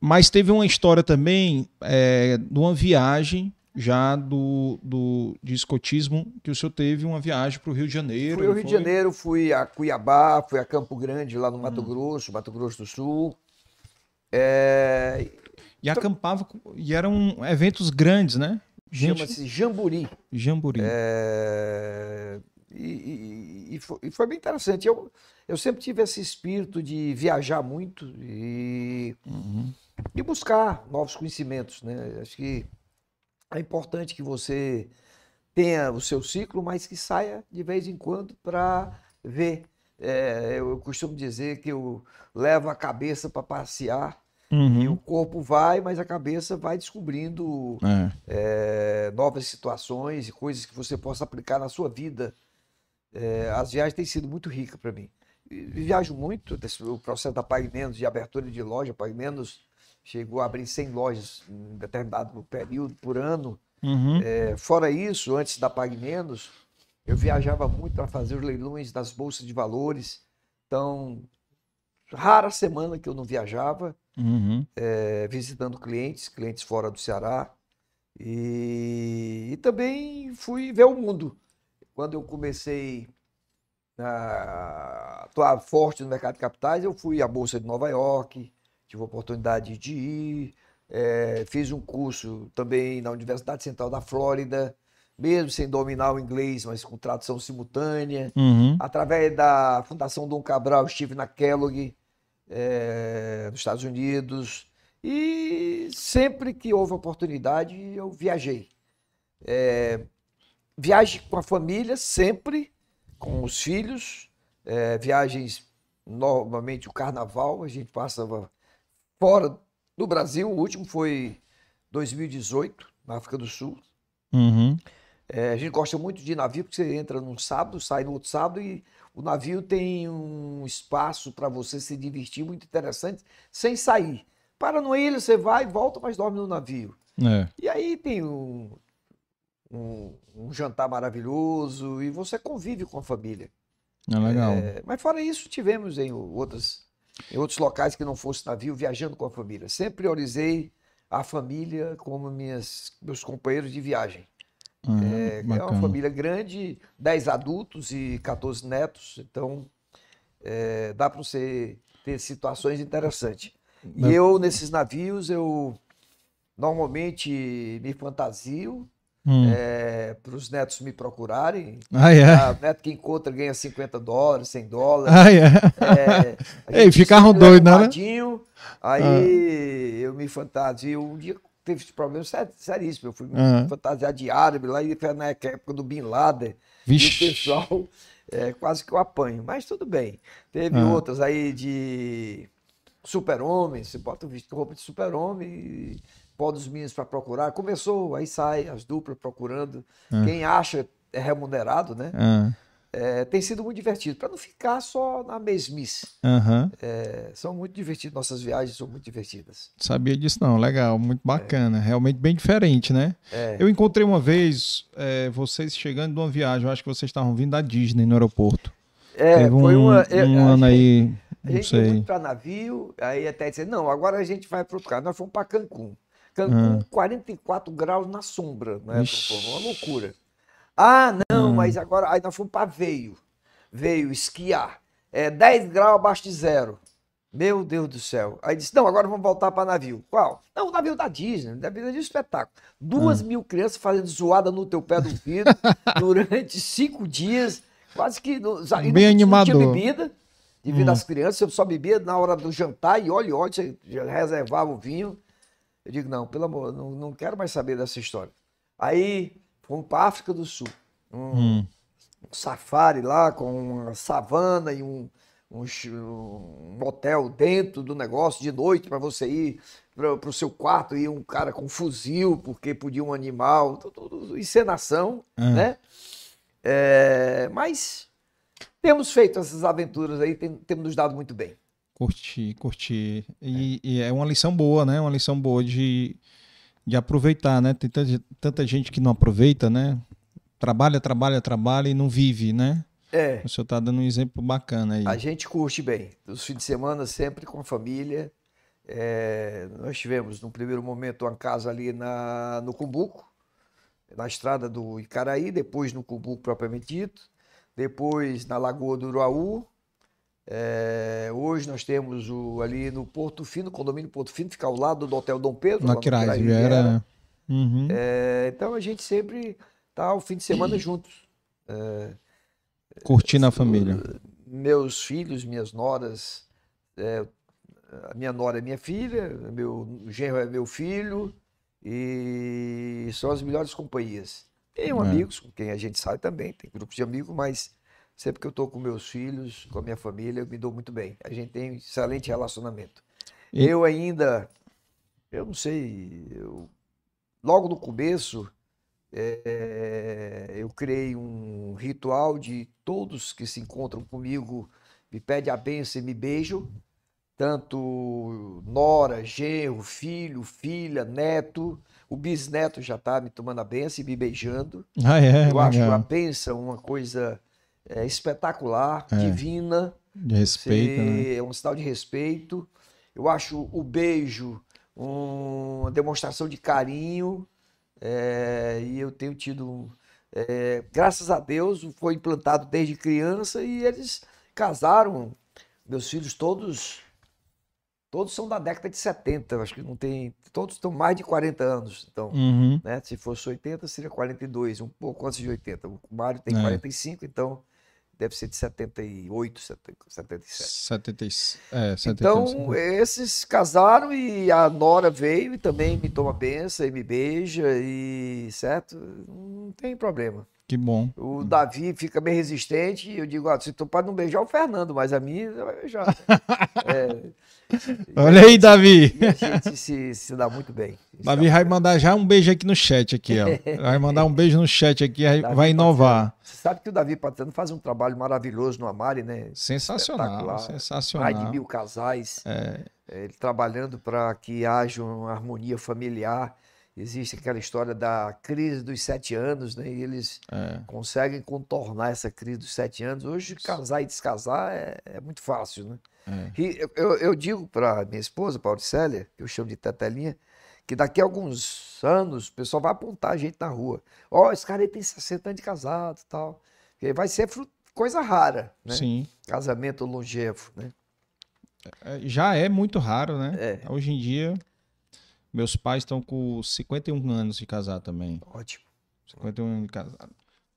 mas teve uma história também é, de uma viagem já do, do de escotismo, que o senhor teve uma viagem para o Rio de Janeiro. Fui ao Rio de foi? Janeiro, fui a Cuiabá, fui a Campo Grande, lá no Mato Hum. Grosso, Mato Grosso do Sul. É, E acampava, com- e eram eventos grandes, né? Gente, Chama-se Jamburi. Jamburi. É, e, e- e foi, e foi bem interessante. Eu, eu sempre tive esse espírito de viajar muito e, Uhum. e buscar novos conhecimentos. Né? Acho que é importante que você tenha o seu ciclo, mas que saia de vez em quando para ver. É, eu costumo dizer que eu levo a cabeça para passear e o Uhum. corpo vai, mas a cabeça vai descobrindo É. é, novas situações e coisas que você possa aplicar na sua vida. É, as viagens têm sido muito ricas para mim. E Viajo muito, o processo da Pague Menos, de abertura de loja, Pague Menos chegou a abrir 100 lojas em determinado período por ano. Uhum. É, fora isso, antes da Pague Menos, eu viajava muito para fazer os leilões das bolsas de valores. Então, rara semana que eu não viajava Uhum. é, visitando clientes, clientes fora do Ceará. E, e também fui ver o mundo. Quando eu comecei a atuar forte no mercado de capitais, eu fui à Bolsa de Nova York, tive a oportunidade de ir, é, fiz um curso também na Universidade Central da Flórida, mesmo sem dominar o inglês, mas com tradução simultânea. Uhum. Através da Fundação Dom Cabral, estive na Kellogg, eh, nos Estados Unidos. E sempre que houve oportunidade, eu viajei. Eh, viagem com a família, sempre, com os filhos. eh, viagens, normalmente o carnaval, a gente passava fora do Brasil. O último foi 2018, na África do Sul. Uhum. É, a gente gosta muito de navio, porque você entra num sábado, sai no outro sábado e o navio tem um espaço para você se divertir muito interessante sem sair. Para numa ilha, você vai, volta, mas dorme no navio. É. E aí tem um, um- um jantar maravilhoso e você convive com a família. É legal. É, mas fora isso, tivemos em outras, em outros locais que não fosse navio, viajando com a família. Sempre priorizei a família como minhas, meus companheiros de viagem. Ah, É, é uma família grande, 10 adultos e 14 netos, então é, dá para você ter situações interessantes. E eu, nesses navios, eu normalmente me fantasio Hum. para os netos me procurarem. Ah, é. Ah, o neto que encontra ganha 50 dólares, 100 dólares. Ah, é. É, a Ei, ficaram doidos, né? radinho, Aí eu me fantasio. Um dia teve esse problema sé- seríssimo. Eu fui me Ah. fantasiar de árabe lá e foi na época do Bin Laden. E o Vixe. pessoal é, quase que eu apanho. Mas tudo bem. Teve Ah. outras aí de super-homem. Você bota o vestido roupa de super-homem e pode os meninos para procurar. Começou, aí sai as duplas procurando. Ah. Quem acha é remunerado, né? Ah, É, tem sido muito divertido. Para não ficar só na mesmice. Aham. É, são muito divertidas. Nossas viagens são muito divertidas. Sabia disso não, legal, muito bacana, realmente bem diferente, né? É. Eu encontrei uma vez é, vocês chegando de uma viagem, eu acho que vocês estavam vindo da Disney no aeroporto. É, Teve foi um, uma. é, um ano gente- aí, A gente foi sei. para navio, aí até dizer, não, agora a gente vai para outro lugar. Nós fomos para Cancún. Cancún, 44 graus na sombra, né? Ah. Foi uma loucura. Ah, não, Hum. mas agora. Aí nós fomos para Veio. Veio esquiar. É 10 graus abaixo de zero. Meu Deus do céu. Aí disse: não, agora vamos voltar para navio. Qual? Não, o navio da Disney, da vida de espetáculo. Duas Ah. mil crianças fazendo zoada no teu pé do vidro durante cinco dias, quase que. não- Bem não tinha bebida. devido às crianças, eu só bebia na hora do jantar e olha, olha, reservava o vinho. Eu digo, não, pelo amor, não, não quero mais saber dessa história. Aí fomos para África do Sul. Um, Hum. um safari lá com uma savana e um, um, um hotel dentro do negócio de noite para você ir para o seu quarto e um cara com fuzil porque podia um animal, tudo, tudo encenação, Ah. né? É, mas temos feito essas aventuras aí, tem- temos nos dado muito bem. Curti, curti. E e é uma lição boa, né? Uma lição boa de, de aproveitar, né? Tem tanta, tanta gente que não aproveita, né? Trabalha, trabalha, trabalha e não vive, né? É, O senhor tá dando um exemplo bacana aí. a gente curte bem. Os fins de semana sempre com a família. É, nós tivemos, no primeiro momento, uma casa ali na, no Cumbuco, na estrada do Icaraí, depois no Cumbuco propriamente dito, depois na Lagoa do Uruaú. É, hoje nós temos o, ali no Porto Fino, condomínio Porto Fino, fica ao lado do Hotel Dom Pedro. Na Quirais, Riviera. Riviera. Uhum. É, então a gente sempre tá o fim de semana juntos. Curtindo a família. meus filhos, minhas noras, é, a minha nora é minha filha, meu genro é meu filho, e são as melhores companhias. Tenho É. amigos com quem a gente sai também, tem grupos de amigos, mas sempre que eu estou com meus filhos, com a minha família, eu me dou muito bem. A gente tem um excelente relacionamento. E- Eu ainda, eu não sei, eu- logo no começo, é, eu criei um ritual de todos que se encontram comigo me pedem a bênção e me beijam, tanto nora, genro, filho, filha, neto, o bisneto já está me tomando a bênção e me beijando. Ah, é, eu acho a bênção uma coisa é, espetacular, É. divina, De respeito, né? é um sinal de respeito. Eu acho o beijo uma demonstração de carinho. é, e eu tenho tido, é, graças a Deus, foi implantado desde criança e eles casaram. Meus filhos todos, todos são da década de 70. eu Acho que não tem, todos estão mais de 40 anos. Então, Uhum. né? Se fosse 80, seria 42, um pouco antes de 80. O Mário tem É. 45, então deve ser de 78, 77. 70, é, 75. Então, esses casaram e a Nora veio e também me toma benção e me beija e certo? Não tem problema. Que bom. O Davi fica bem resistente e eu digo, ah, se tu pode não beijar o Fernando, mas a mim você vai beijar. É, Olha aí, Davi. a gente se, se dá muito bem. Davi vai mandar já um beijo aqui no chat aqui, ó. Vai mandar um beijo no chat aqui, Davi vai inovar. Você sabe que o Davi Patrano faz um trabalho maravilhoso no Amari, né? Sensacional, Espetacular. Mais de sensacional. mil casais. É, eh, Ele trabalhando para que haja uma harmonia familiar. Existe aquela história da crise dos sete anos, né? E eles é. conseguem contornar essa crise dos sete anos. Hoje, casar e descasar é, é muito fácil, né? É. E eu, eu- digo para minha esposa, para Auricélia, que eu chamo de Tetelinha, que daqui a alguns anos o pessoal vai apontar a gente na rua. Ó, esse cara aí tem 60 anos de casado e tal. E vai ser coisa rara, né? Sim. Casamento longevo, né? É, Já é muito raro, né? É. Hoje em dia, meus pais estão com 51 anos de casar também. Ótimo. 51 anos de casado.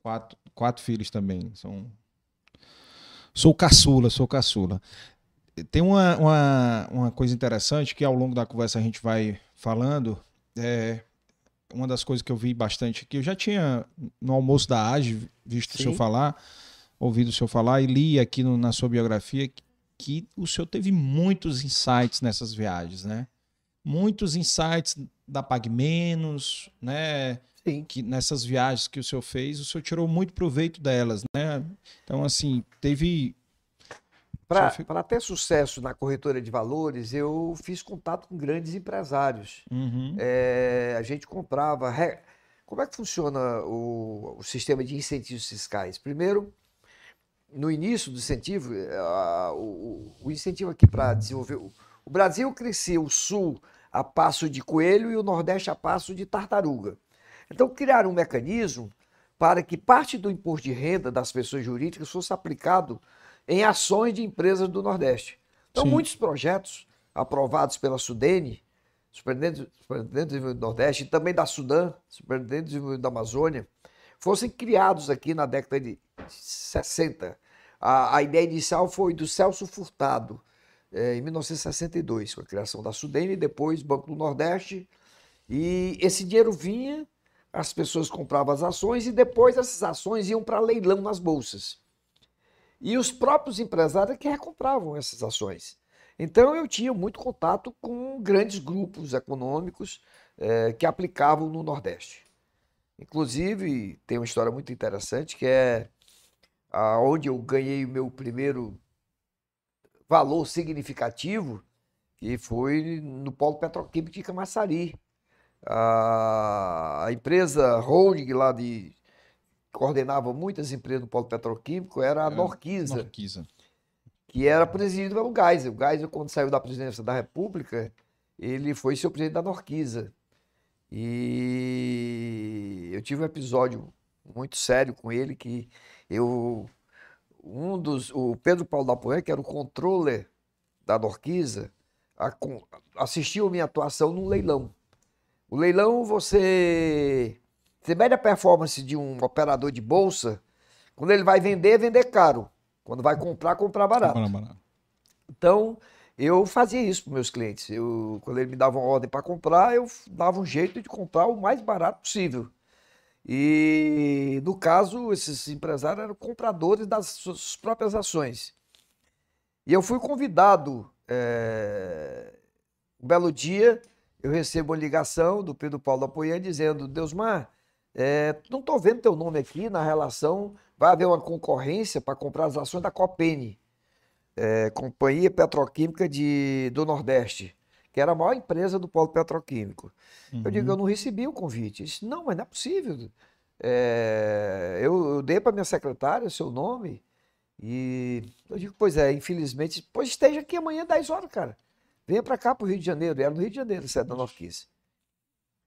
Quatro, quatro filhos também. São... Sou caçula, sou caçula. Tem uma, uma, uma coisa interessante que ao longo da conversa a gente vai falando. É, uma das coisas que eu vi bastante aqui, eu já tinha no almoço da AGE visto o senhor Sim. falar, ouvido o senhor falar e li aqui no- na sua biografia que, que o senhor teve muitos insights nessas viagens, né? Muitos insights da Pague Menos, né? Sim. que nessas viagens que o senhor fez, o senhor tirou muito proveito delas, né? Então, assim, teve. Para fica- ter sucesso na corretora de valores, eu fiz contato com grandes empresários. Uhum. É, a gente comprava. re- Como é que funciona o, o sistema de incentivos fiscais? Primeiro, no início do incentivo, eh, a- o, o incentivo aqui para desenvolver. O, Brasil crescia o sul a passo de coelho e o Nordeste a passo de tartaruga. Então, criaram um mecanismo para que parte do imposto de renda das pessoas jurídicas fosse aplicado em ações de empresas do Nordeste. Então, Sim. muitos projetos aprovados pela Sudene, Superintendente do Nordeste, e também da Sudã, Superintendente da Amazônia, fossem criados aqui na década de 60. A, a ideia inicial foi do Celso Furtado, é, em 1962, com a criação da Sudene, depois Banco do Nordeste. E esse dinheiro vinha, as pessoas compravam as ações e depois essas ações iam para leilão nas bolsas. E os próprios empresários é que recompravam essas ações. Então eu tinha muito contato com grandes grupos econômicos é, que aplicavam no Nordeste. Inclusive, tem uma história muito interessante que é onde eu ganhei o meu primeiro valor significativo, que foi no polo petroquímico de Camaçari. A, a empresa holding lá de coordenava muitas empresas do polo petroquímico era a é, Norquisa, Norquisa. que era presidida pelo Geisel. O Geisel, quando saiu da presidência da República, ele foi seu presidente da Norquisa. E eu tive um episódio muito sério com ele que eu um dos o Pedro Paulo da Poé, que era o controller da Norquisa, assistiu a minha atuação num leilão. O leilão você você mede a performance de um operador de bolsa, quando ele vai vender, vender caro. Quando vai comprar, comprar barato. Então, eu fazia isso para meus clientes. Eu, quando eles me davam ordem para comprar, eu dava um jeito de comprar o mais barato possível. E, no caso, esses empresários eram compradores das suas próprias ações. E eu fui convidado, é... um belo dia, eu recebo uma ligação do Pedro Paulo Apoian dizendo, Deusmar, é, não estou vendo teu nome aqui na relação, vai haver uma concorrência para comprar as ações da Copene é, Companhia Petroquímica de, do Nordeste, que era a maior empresa do polo petroquímico. Uhum. Eu digo, eu não recebi o convite. Ele disse, não, mas não é possível. É, eu, eu, dei para minha secretária o seu nome e eu digo, pois é, infelizmente, pois esteja aqui amanhã 10 horas, cara. Venha para cá, para o Rio de Janeiro. Era no Rio de Janeiro, sede da Norquise.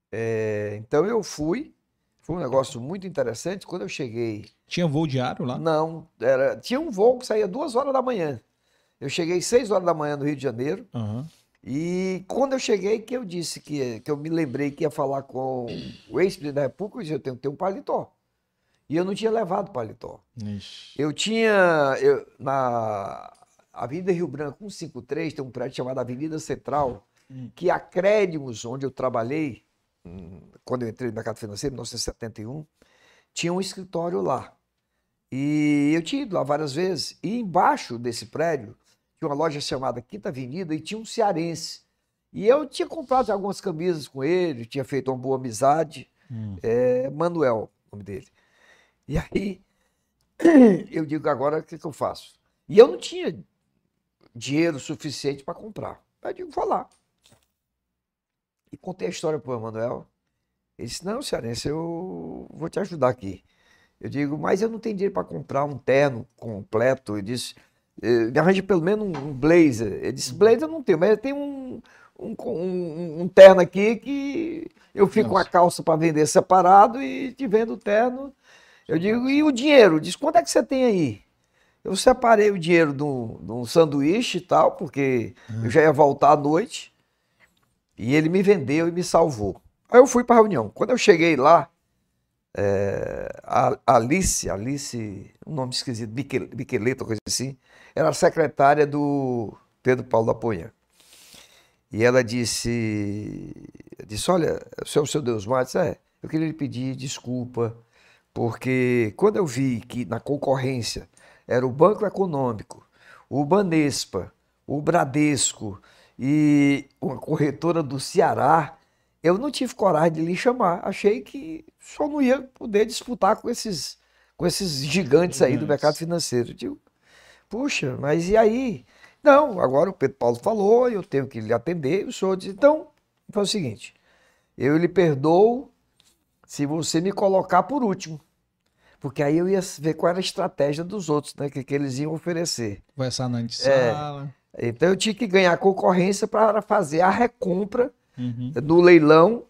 É, então eu fui, foi um negócio muito interessante. Quando eu cheguei. Tinha voo diário lá? Não, era, tinha um voo que saía duas horas da manhã. Eu cheguei 6 horas da manhã no Rio de Janeiro. Uhum. E quando eu cheguei, que eu disse que, que eu me lembrei que ia falar com o ex-presidente da República, eu disse, eu tenho que ter um paletó. E eu não tinha levado paletó. Ixi. Eu tinha, eu, na Avenida Rio Branco 153, tem um prédio chamado Avenida Central, hum. que a Crédimos, onde eu trabalhei, hum, quando eu entrei no mercado financeiro, em 1971, tinha um escritório lá. E eu tinha ido lá várias vezes. E embaixo desse prédio tinha uma loja chamada Quinta Avenida e tinha um cearense. E eu tinha comprado algumas camisas com ele, tinha feito uma boa amizade. Hum. É, Manuel, o nome dele. E aí eu digo agora o que, que eu faço? E eu não tinha dinheiro suficiente para comprar. Eu digo, vou lá. E contei a história para o Manuel. Ele disse, não, cearense, eu vou te ajudar aqui. Eu digo, mas eu não tenho dinheiro para comprar um terno completo. Ele disse, me arranje pelo menos um blazer. Ele disse, blazer eu não tenho, mas eu tenho um, um, um, um terno aqui que eu fico Nossa. com a calça para vender separado e te vendo o terno. Eu digo, e o dinheiro? Diz, quanto é que você tem aí? Eu separei o dinheiro de um, de um sanduíche e tal, porque eu já ia voltar à noite. E ele me vendeu e me salvou. Aí eu fui para a reunião. Quando eu cheguei lá, é, a Alice, Alice, um nome esquisito, Biqueleta, coisa assim, era secretária do Pedro Paulo da Punha. E ela disse, disse, olha, o senhor, o seu Deus Matos, é, eu queria lhe pedir desculpa, porque quando eu vi que na concorrência era o Banco Econômico, o Banespa, o Bradesco e uma corretora do Ceará, eu não tive coragem de lhe chamar. Achei que só não ia poder disputar com esses, com esses gigantes aí do mercado financeiro. Eu digo, Puxa, mas e aí? Não, agora o Pedro Paulo falou, eu tenho que lhe atender. O senhor disse, então, faz o seguinte, eu lhe perdoo se você me colocar por último. Porque aí eu ia ver qual era a estratégia dos outros, né? Que, que eles iam oferecer. Conversar na sala. É, então eu tinha que ganhar concorrência para fazer a recompra uhum. do leilão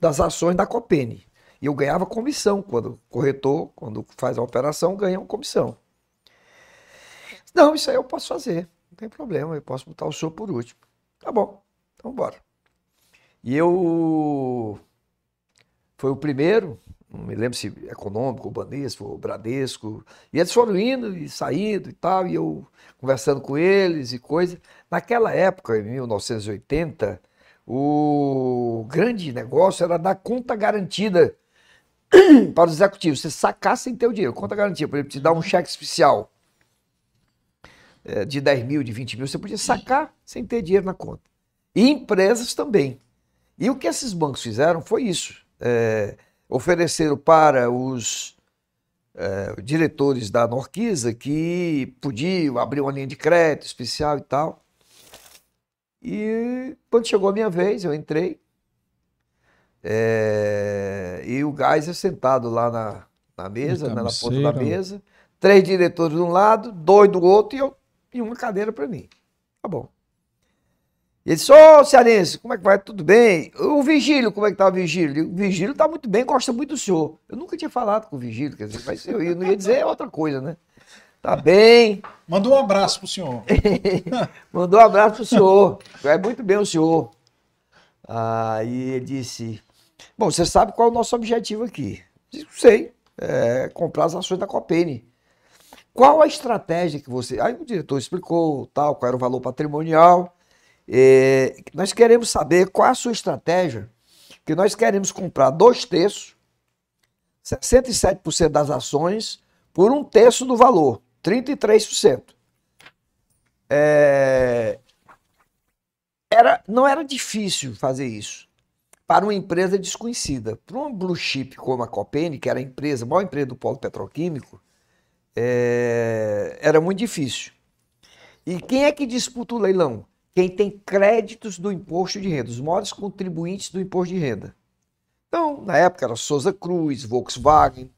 das ações da Copene. E eu ganhava comissão quando o corretor, quando faz a operação, ganha uma comissão. Não, isso aí eu posso fazer, não tem problema, eu posso botar o senhor por último. Tá bom, então bora. E eu. Foi o primeiro, não me lembro se econômico, o Banesco, o Bradesco. E eles foram indo e saindo e tal, e eu conversando com eles e coisa. Naquela época, em 1980, o grande negócio era dar conta garantida para os executivos. Você sacar sem ter o dinheiro, conta garantida. Por exemplo, te dar um cheque especial é, de 10 mil, de 20 mil, você podia sacar sem ter dinheiro na conta. E empresas também. E o que esses bancos fizeram foi isso. É, ofereceram para os é, diretores da Norquisa que podiam abrir uma linha de crédito especial e tal. E quando chegou a minha vez, eu entrei. É, e o Geiser sentado lá na, na mesa, né, na ponta da mesa. Três diretores de um lado, dois do outro e, eu, e uma cadeira para mim. Tá bom. Ele disse, ô Cearense, como é que vai? Tudo bem? O Vigílio, como é que tá o Vigílio? O Vigílio tá muito bem, gosta muito do senhor. Eu nunca tinha falado com o Vigílio, quer dizer, mas eu não ia dizer outra coisa, né? Tá bem. Mandou um abraço pro senhor. Mandou um abraço pro senhor. Vai muito bem o senhor. Aí ele disse, bom, você sabe qual é o nosso objetivo aqui? Disse, sei, é comprar as ações da Copene. Qual a estratégia que você... Aí o diretor explicou, tal, qual era o valor patrimonial é, nós queremos saber qual a sua estratégia, que nós queremos comprar dois terços, 67% das ações, por um terço do valor, 33%. É, era, não era difícil fazer isso para uma empresa desconhecida. Para uma blue chip como a Copene, que era a empresa, a maior empresa do polo petroquímico, é, era muito difícil. E quem é que disputa o leilão? quem tem créditos do imposto de renda, os maiores contribuintes do imposto de renda. Então, na época era Souza Cruz, Volkswagen,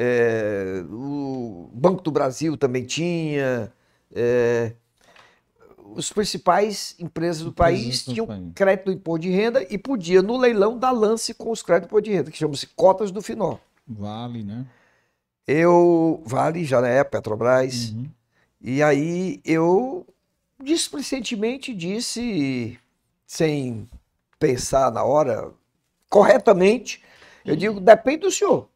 é, o Banco do Brasil também tinha, é, os principais empresas do país tinham crédito do imposto de renda e podia, no leilão, dar lance com os créditos do imposto de renda, que chama-se cotas do Finó. Vale, né? Eu, Vale, já na época, Petrobras. Uhum. E aí eu displicentemente disse, sem pensar na hora, corretamente, eu digo, depende do senhor.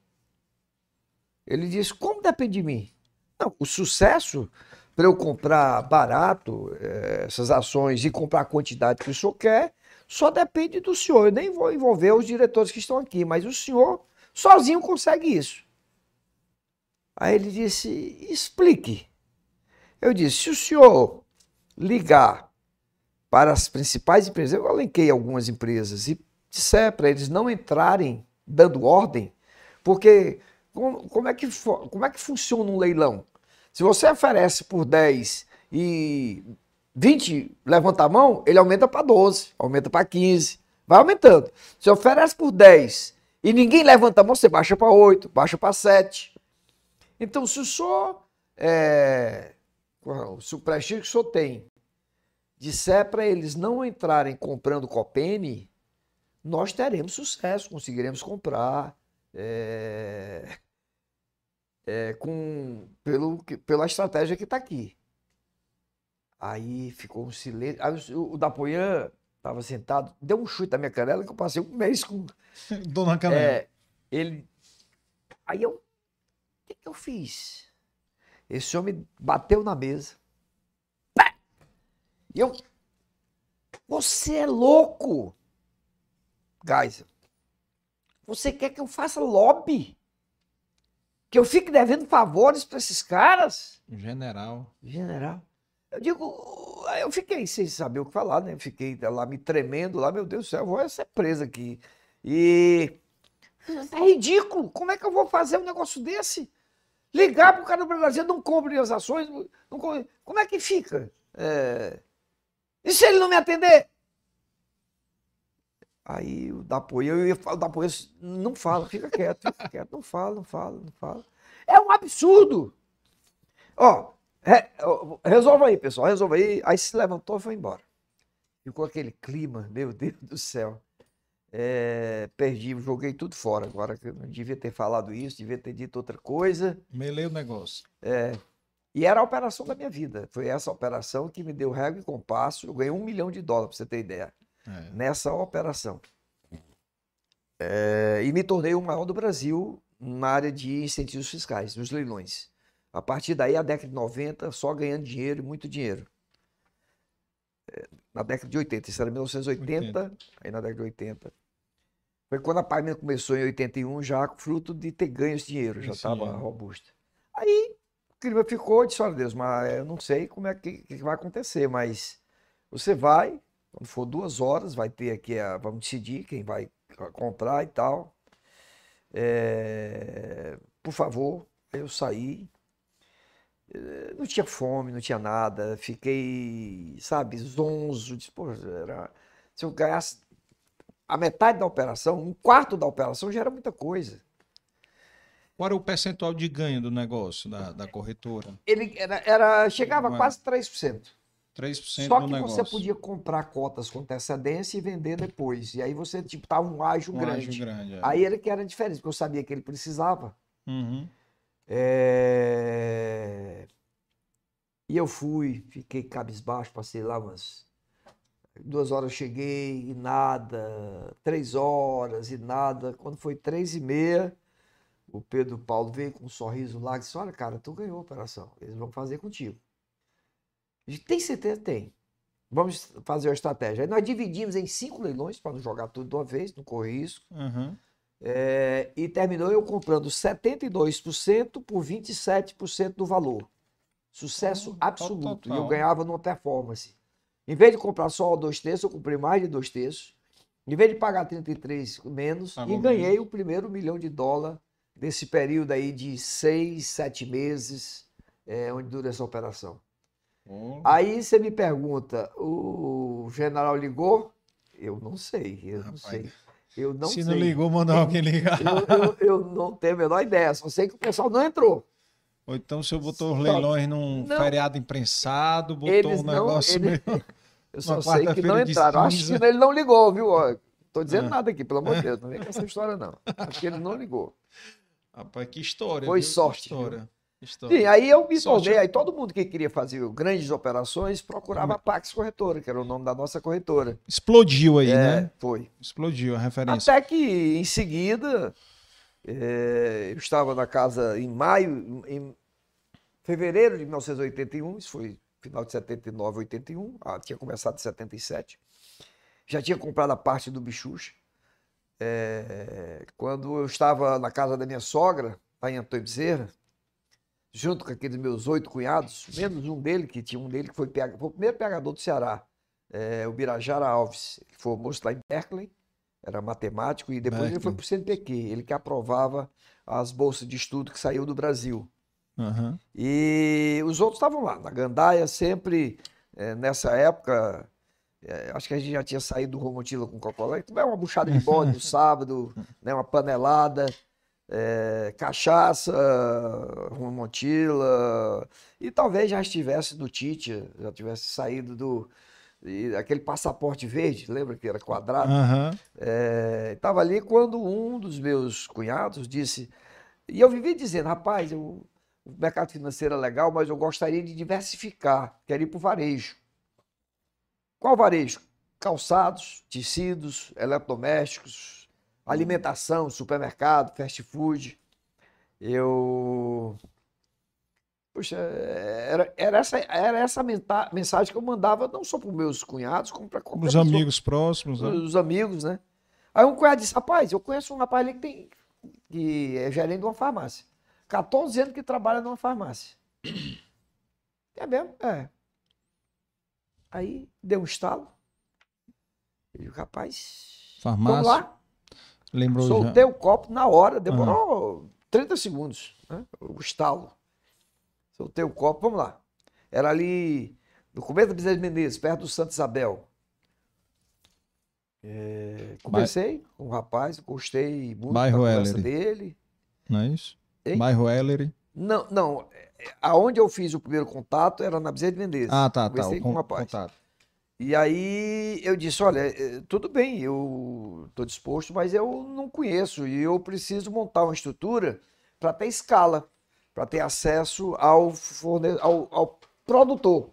Ele disse, como depende de mim? Não, o sucesso para eu comprar barato eh, essas ações e comprar a quantidade que o senhor quer, só depende do senhor. Eu nem vou envolver os diretores que estão aqui, mas o senhor sozinho consegue isso. Aí ele disse, explique. Eu disse, se o senhor ligar para as principais empresas, eu elenquei algumas empresas e disser para eles não entrarem dando ordem, porque como, como, é que, como é que funciona um leilão? Se você oferece por 10 e 20 levanta a mão, ele aumenta para 12, aumenta para 15, vai aumentando. Se oferece por 10 e ninguém levanta a mão, você baixa para 8, baixa para 7. Então, se o senhor, é, se o prestígio que o senhor tem disser para eles não entrarem comprando Copene, nós teremos sucesso, conseguiremos comprar é, é, com, pelo, pela estratégia que está aqui. Aí ficou um silêncio. Aí o, o Dapoian estava sentado, deu um chute na minha canela que eu passei um mês com. Dona Canela. É, ele. Aí eu. O que, que eu fiz? Esse homem bateu na mesa e eu. Você é louco! Geisel. Você quer que eu faça lobby? Que eu fique devendo favores para esses caras? General. General. Eu digo, eu fiquei sem saber o que falar, né? fiquei lá me tremendo lá, meu Deus do céu, eu vou ser preso aqui. E é ridículo. Como é que eu vou fazer um negócio desse? Ligar para o cara do Brasil, não compre as ações, não compre... como é que fica? É... E se ele não me atender? Aí o Dapoia, eu ia falar, o Dapoia não fala, fica quieto, fica quieto, não fala, não fala, não fala. É um absurdo. Ó, re, resolva aí, pessoal, resolva aí. Aí se levantou e foi embora. Ficou aquele clima, meu Deus do céu. É, perdi, joguei tudo fora agora. Eu não devia ter falado isso, devia ter dito outra coisa. Melei o negócio. É, e era a operação da minha vida. Foi essa operação que me deu régua e compasso. Eu ganhei um milhão de dólares, para você ter ideia. É. Nessa operação. É, e me tornei o maior do Brasil na área de incentivos fiscais, nos leilões. A partir daí, a década de 90, só ganhando dinheiro e muito dinheiro. É, na década de 80, isso era 1980, 80. aí na década de 80. Foi quando a Pagina começou em 81, já fruto de ter ganho esse dinheiro, já estava robusta. Aí o clima ficou, disse, olha Deus, mas eu não sei como é que, que vai acontecer, mas você vai, quando for duas horas, vai ter aqui, a, vamos decidir quem vai comprar e tal. É, por favor, eu saí. É, não tinha fome, não tinha nada. Fiquei, sabe, zonzo. Disse, Pô, era, se eu ganhasse a metade da operação, um quarto da operação já era muita coisa. Qual era o percentual de ganho do negócio, da, da corretora? Ele era, era chegava a quase 3%. 3% Só que você podia comprar cotas com antecedência e vender depois. E aí você, tipo, tava um ágio um grande. Ágio grande é. Aí ele que era diferente, porque eu sabia que ele precisava. Uhum. É... E eu fui, fiquei cabisbaixo, passei lá umas duas horas cheguei e nada, três horas e nada. Quando foi três e meia, o Pedro Paulo veio com um sorriso lá e disse: Olha, cara, tu ganhou a operação, eles vão fazer contigo. Tem certeza? Tem. Vamos fazer a estratégia. Aí nós dividimos em cinco leilões para não jogar tudo de uma vez, não correr risco. Uhum. É, e terminou eu comprando 72% por 27% do valor. Sucesso absoluto. E eu ganhava numa performance. Em vez de comprar só dois terços, eu comprei mais de dois terços. Em vez de pagar 33 menos, tá e ganhei o primeiro milhão de dólar nesse período aí de seis, sete meses, é, onde dura essa operação. Aí você me pergunta, o general ligou? Eu não sei, eu Rapaz, não sei. Eu não se sei. não ligou, mandou alguém ligar. Eu, eu, eu, não tenho a menor ideia, só sei que o pessoal não entrou. Ou então o senhor botou os leilões num não, feriado imprensado, botou um negócio não, meio... Eu só sei que não entraram. Acho que ele não ligou, viu? Tô dizendo é. nada aqui, pelo amor de Deus. Não vem com essa história, não. Acho que ele não ligou. Rapaz, que história. Foi viu? sorte. Que história. História. Sim, aí eu me tornei, aí todo mundo que queria fazer grandes operações procurava a Pax Corretora, que era o nome da nossa corretora. Explodiu aí, é, né? Foi. Explodiu a referência. Até que em seguida, é, eu estava na casa em maio, em fevereiro de 1981, isso foi final de 79, 81, ah, tinha começado em 77. Já tinha comprado a parte do Bichucha. É, quando eu estava na casa da minha sogra, lá em Antônio Bezerra, junto com aqueles meus oito cunhados, menos um dele, que tinha um dele que foi, foi o primeiro pegador do Ceará, é, o Birajara Alves. Ele foi moço lá em Berkeley, era matemático, e depois Berkeley. ele foi para o CNPq, ele que aprovava as bolsas de estudo que saiu do Brasil. Uhum. E os outros estavam lá, na Gandaia, sempre é, nessa época. É, acho que a gente já tinha saído do Romotila com Coca-Cola. É uma buchada de bode no sábado, né, uma panelada, é, cachaça, Romotila. E talvez já estivesse do Tite, já tivesse saído do. E aquele passaporte verde, lembra que era quadrado? Uhum. Estava ali quando um dos meus cunhados disse. E eu vivi dizendo, rapaz, eu o mercado financeiro é legal, mas eu gostaria de diversificar, quero ir para o varejo. Qual varejo? Calçados, tecidos, eletrodomésticos, alimentação, supermercado, fast food. Eu. Puxa, era, era, essa, era essa mensagem que eu mandava não só para os meus cunhados, como para Os amigos próximos, né? Os amigos, né? Aí um cunhado disse: Rapaz, eu conheço um rapaz ali que, tem, que é gerente de uma farmácia. 14 anos que trabalha numa farmácia. É mesmo? É. Aí deu um estalo. E o rapaz. Farmácia. Vamos lá. Lembrou Soltei já. o copo na hora, demorou uhum. 30 segundos. Né? O estalo. Soltei o copo, vamos lá. Era ali no começo da Bezerra de Menezes, perto do Santa Isabel. É, conversei com o rapaz, gostei muito Bairro da conversa dele. Não é isso? Hein? Bairro Ellery. Não, não. Aonde eu fiz o primeiro contato era na Bezerra de Menezes. Ah, tá, tá. O com o rapaz. Contato. E aí eu disse, olha, eh, tudo bem, eu estou disposto, mas eu não conheço e eu preciso montar uma estrutura para ter escala, para ter acesso ao, forne... ao, ao produtor.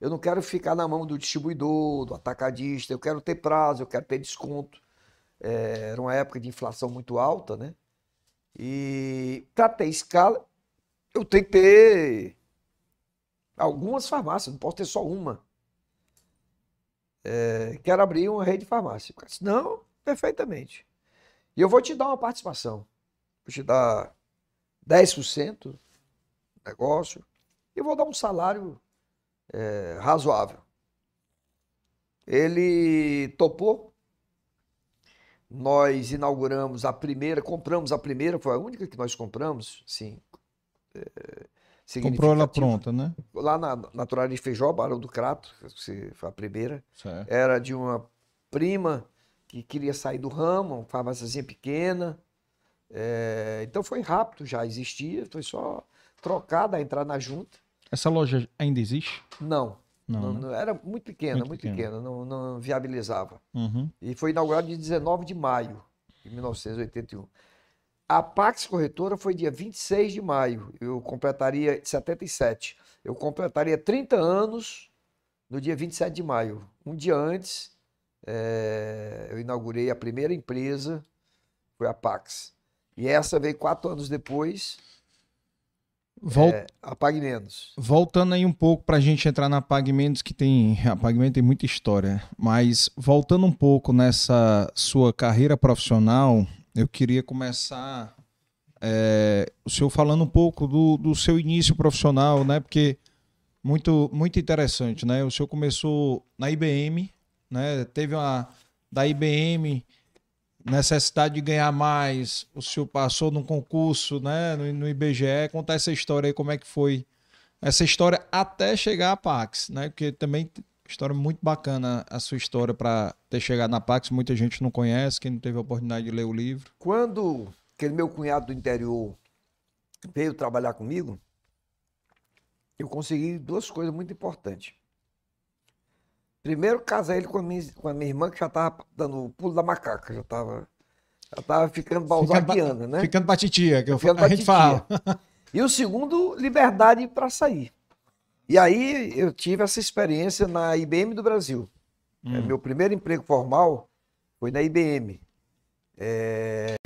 Eu não quero ficar na mão do distribuidor, do atacadista, eu quero ter prazo, eu quero ter desconto. É, era uma época de inflação muito alta, né? E para ter escala, eu tenho que ter algumas farmácias, não posso ter só uma. É, quero abrir uma rede de farmácia. Disse, não, perfeitamente. E eu vou te dar uma participação. Vou te dar 10% do negócio e vou dar um salário é, razoável. Ele topou. Nós inauguramos a primeira, compramos a primeira, foi a única que nós compramos, sim. É, Comprou ela pronta, né? Lá na Naturaria de Feijó, Barão do Crato, que foi a primeira. Certo. Era de uma prima que queria sair do ramo, uma farmáciazinha pequena. É, então foi rápido, já existia, foi só trocada, entrar na junta. Essa loja ainda existe? Não. Não, não, né? Era muito pequena, muito, muito pequena, pequena não, não, viabilizava. Uhum. E foi inaugurado dia 19 de maio de 1981. A Pax Corretora foi dia 26 de maio. Eu completaria 77. Eu completaria 30 anos no dia 27 de maio. Um dia antes, é, eu inaugurei a primeira empresa, foi a Pax. E essa veio quatro anos depois, Vol... É, a Menos. Voltando aí um pouco para a gente entrar na Pague Menos, que tem. A Pague Menos tem muita história. Mas voltando um pouco nessa sua carreira profissional, eu queria começar. É, o senhor falando um pouco do, do seu início profissional, né? Porque muito, muito interessante, né? O senhor começou na IBM, né? Teve uma. Da IBM necessidade de ganhar mais, o senhor passou num concurso, né, no, no, IBGE, contar essa história aí, como é que foi essa história até chegar à Pax, né, porque também história muito bacana a sua história para ter chegado na Pax, muita gente não conhece, quem não teve a oportunidade de ler o livro. Quando aquele meu cunhado do interior veio trabalhar comigo, eu consegui duas coisas muito importantes. Primeiro, casei ele com a minha, com a minha irmã, que já estava dando o pulo da macaca, já estava já tava ficando balzaquiana, né? Ficando pra titia, que eu, ficando a gente fala. E o segundo, liberdade para sair. E aí eu tive essa experiência na IBM do Brasil. É, hum. É, meu primeiro emprego formal foi na IBM. É...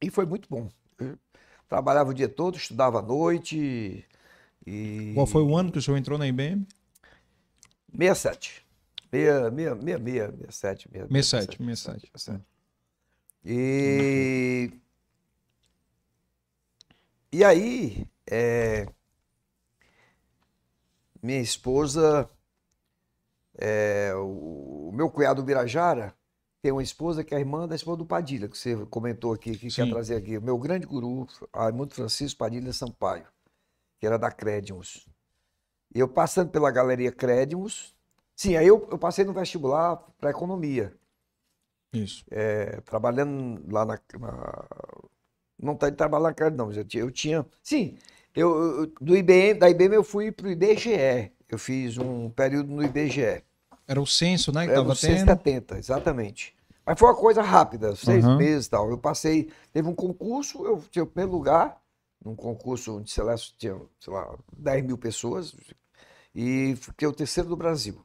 E foi muito bom. Eu trabalhava o dia todo, estudava à noite. E... Qual foi o ano que o senhor entrou na IBM? 67. 66, 67. 67, 67. 67. E, e aí, é, minha esposa, é, o, o, meu cunhado Birajara, tem uma esposa que é a irmã da esposa do Padilha, que você comentou aqui, que Sim. quer trazer aqui. O meu grande guru, Raimundo Francisco Padilha Sampaio, que era da Crédimos. Eu passando pela Galeria Crédimos, Sim, aí eu, eu passei no vestibular para economia. Isso. É, trabalhando lá na, na não tá de trabalhar na não, eu tinha, eu tinha sim, eu, eu, do IBM, da IBM eu fui para o IBGE, eu fiz um período no IBGE. Era o censo, né, que Era o tendo? 70, exatamente. Mas foi uma coisa rápida, seis uhum. meses e tal. Eu passei, teve um concurso, eu tinha o primeiro lugar, num concurso onde sei lá, tinha, sei lá, 10 mil pessoas, e fiquei o terceiro do Brasil.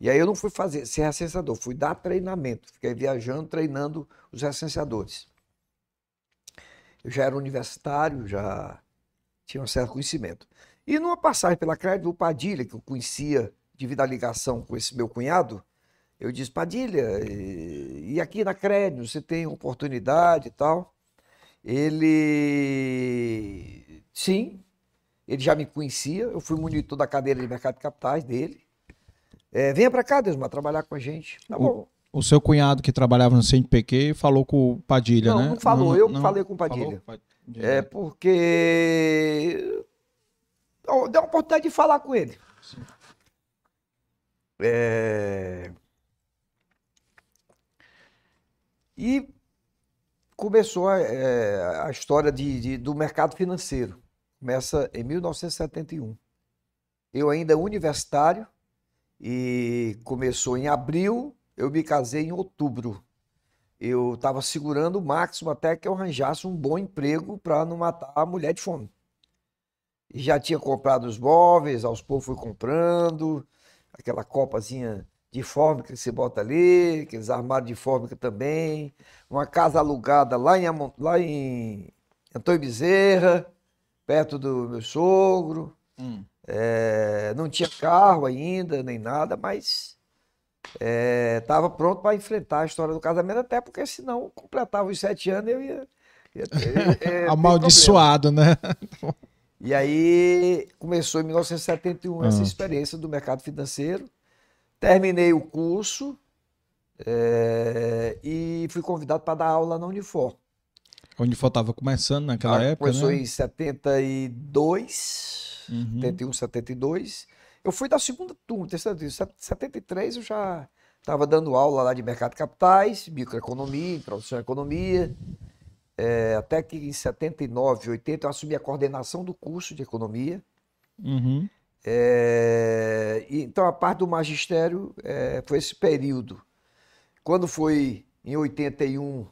E aí eu não fui fazer ser recenseador, fui dar treinamento. Fiquei viajando, treinando os recenseadores. Eu já era universitário, já tinha um certo conhecimento. E numa passagem pela crédito do Padilha, que eu conhecia devido à ligação com esse meu cunhado, eu disse, Padilha, e aqui na crédito você tem oportunidade e tal? Ele, sim, ele já me conhecia, eu fui monitor da cadeira de mercado de capitais dele, é, venha para cá, Desmar, trabalhar com a gente. Tá bom. O, seu cunhado que trabalhava no CNPq falou com o Padilha, não, né? Não falou, não, eu não, falei com o Padilha. Falou, é porque deu a oportunidade de falar com ele. É... E começou a, é, a história de, de, do mercado financeiro. Começa em 1971. Eu ainda universitário, e começou em abril, eu me casei em outubro. Eu estava segurando o máximo até que eu arranjasse um bom emprego para não matar a mulher de fome. E já tinha comprado os móveis, aos poucos fui comprando, aquela copazinha de fórmica que se bota ali, aqueles armários de fórmica também, uma casa alugada lá em, lá em Antônio Bezerra, perto do meu sogro. Hum. É, não tinha carro ainda, nem nada, mas estava pronto para enfrentar a história do casamento, até porque senão completava os sete anos eu ia. ia ter- ia. Amaldiçoado, né? E aí começou em 1971 essa Ah. experiência do mercado financeiro. Terminei o curso é, e fui convidado para dar aula na Unifor. Onde estava começando naquela época, Começou né? em 72, Uhum. 71, 72. Eu fui da segunda turma, terceira turma. Em 73 eu já estava dando aula lá de mercado de capitais, microeconomia, introdução à economia. É, até que em 79, 80 eu assumi a coordenação do curso de economia. Uhum. É, e então a parte do magistério é, foi esse período. Quando foi em 81,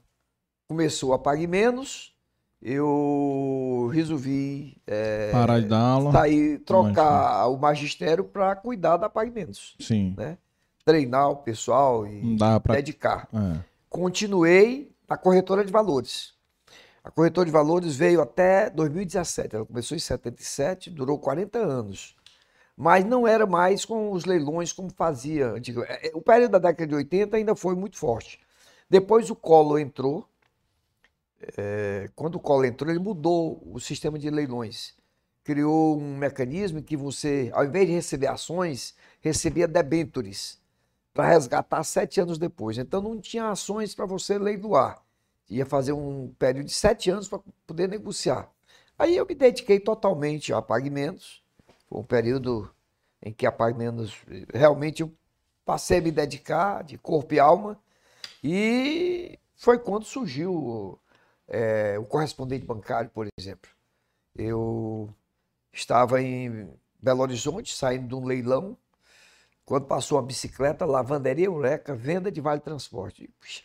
começou a Pague Menos, eu resolvi é, Parar de dar aula. sair, trocar o magistério para cuidar da Pague Menos, Sim. treinar o pessoal e pra. dedicar. É. Continuei na corretora de valores. A corretora de valores veio até 2017. Ela começou em 77, durou 40 anos. Mas não era mais com os leilões como fazia antigamente. É, O período da década de 80 ainda foi muito forte. Depois o Collor entrou. É, quando o Collor entrou, ele mudou o sistema de leilões. Criou um mecanismo que você, ao invés de receber ações, recebia debêntures para resgatar sete anos depois. Então não tinha ações para você leiloar. Ia fazer um período de sete anos para poder negociar. Aí eu me dediquei totalmente a pagamentos. Foi um período em que a pagamentos realmente eu passei a me dedicar de corpo e alma. E foi quando surgiu é, o correspondente bancário, por exemplo. Eu estava em Belo Horizonte, saindo de um leilão, quando passou uma bicicleta, lavanderia Eureka, venda de Vale Transporte. Puxa,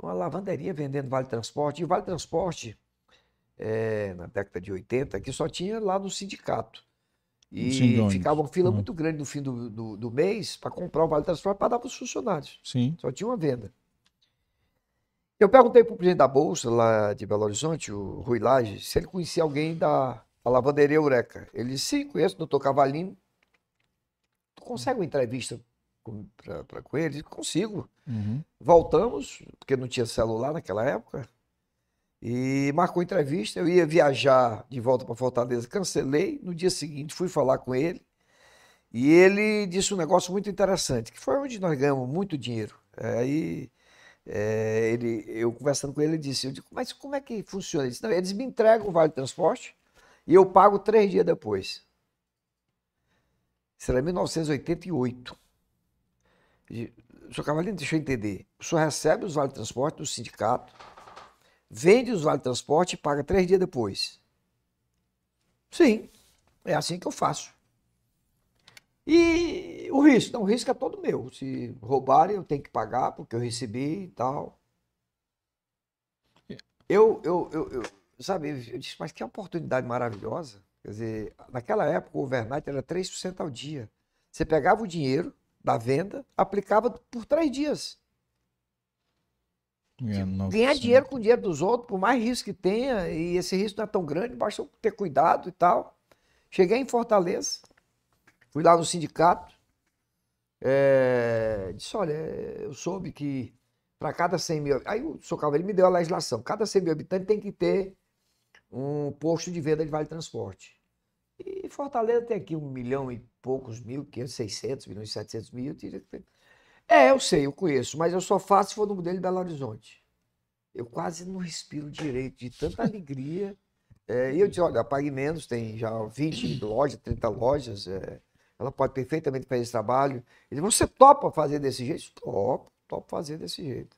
uma lavanderia vendendo Vale Transporte. E Vale Transporte, é, na década de 80, que só tinha lá no sindicato. E Sindônibus. ficava uma fila Uhum. muito grande no fim do, do, do mês para comprar o Vale Transporte para dar para os funcionários. Sim. Só tinha uma venda. Eu perguntei para o presidente da Bolsa, lá de Belo Horizonte, o Rui Lage, se ele conhecia alguém da lavanderia Eureka. Ele disse, sim, conheço o doutor Cavalino. Tu consegue uma entrevista com, pra, pra- com ele? Consigo. Uhum. Voltamos, porque não tinha celular naquela época, e marcou entrevista. Eu ia viajar de volta para Fortaleza, cancelei. No dia seguinte, fui falar com ele, e ele disse um negócio muito interessante, que foi onde nós ganhamos muito dinheiro. Aí, é, ele, eu conversando com ele, ele disse: eu digo, Mas como é que funciona? Não, eles me entregam o vale transporte e eu pago três dias depois. Isso era 1988. E, Senhor Cavalino, deixa eu entender. O senhor recebe os vale transporte do sindicato, vende os vale transporte e paga três dias depois. Sim, é assim que eu faço. E o risco? Não, o risco é todo meu. Se roubarem, eu tenho que pagar porque eu recebi e tal. Eu, eu, eu, eu- sabe, eu disse, mas que oportunidade maravilhosa. Quer dizer, naquela época o overnight era 3% ao dia. Você pegava o dinheiro da venda, aplicava por três dias. É, Ganhar dinheiro com o dinheiro dos outros, por mais risco que tenha, e esse risco não é tão grande, basta ter cuidado e tal. Cheguei em Fortaleza, fui lá no sindicato, é, disse, olha, eu soube que para cada 100 mil... Aí o senhor Cavalheiro me deu a legislação, cada 100 mil habitantes tem que ter um posto de venda de vale transporte. E Fortaleza tem aqui um milhão e poucos mil, 500, 600, milhões e 700 mil. É, eu sei, eu conheço, mas eu só faço se for no modelo de Belo Horizonte. Eu quase não respiro direito, de tanta alegria. É, e eu disse, olha, Pague Menos tem já 20 lojas, 30 lojas, é, ela pode perfeitamente fazer esse trabalho. Ele você topa fazer desse jeito? Topo, topo fazer desse jeito.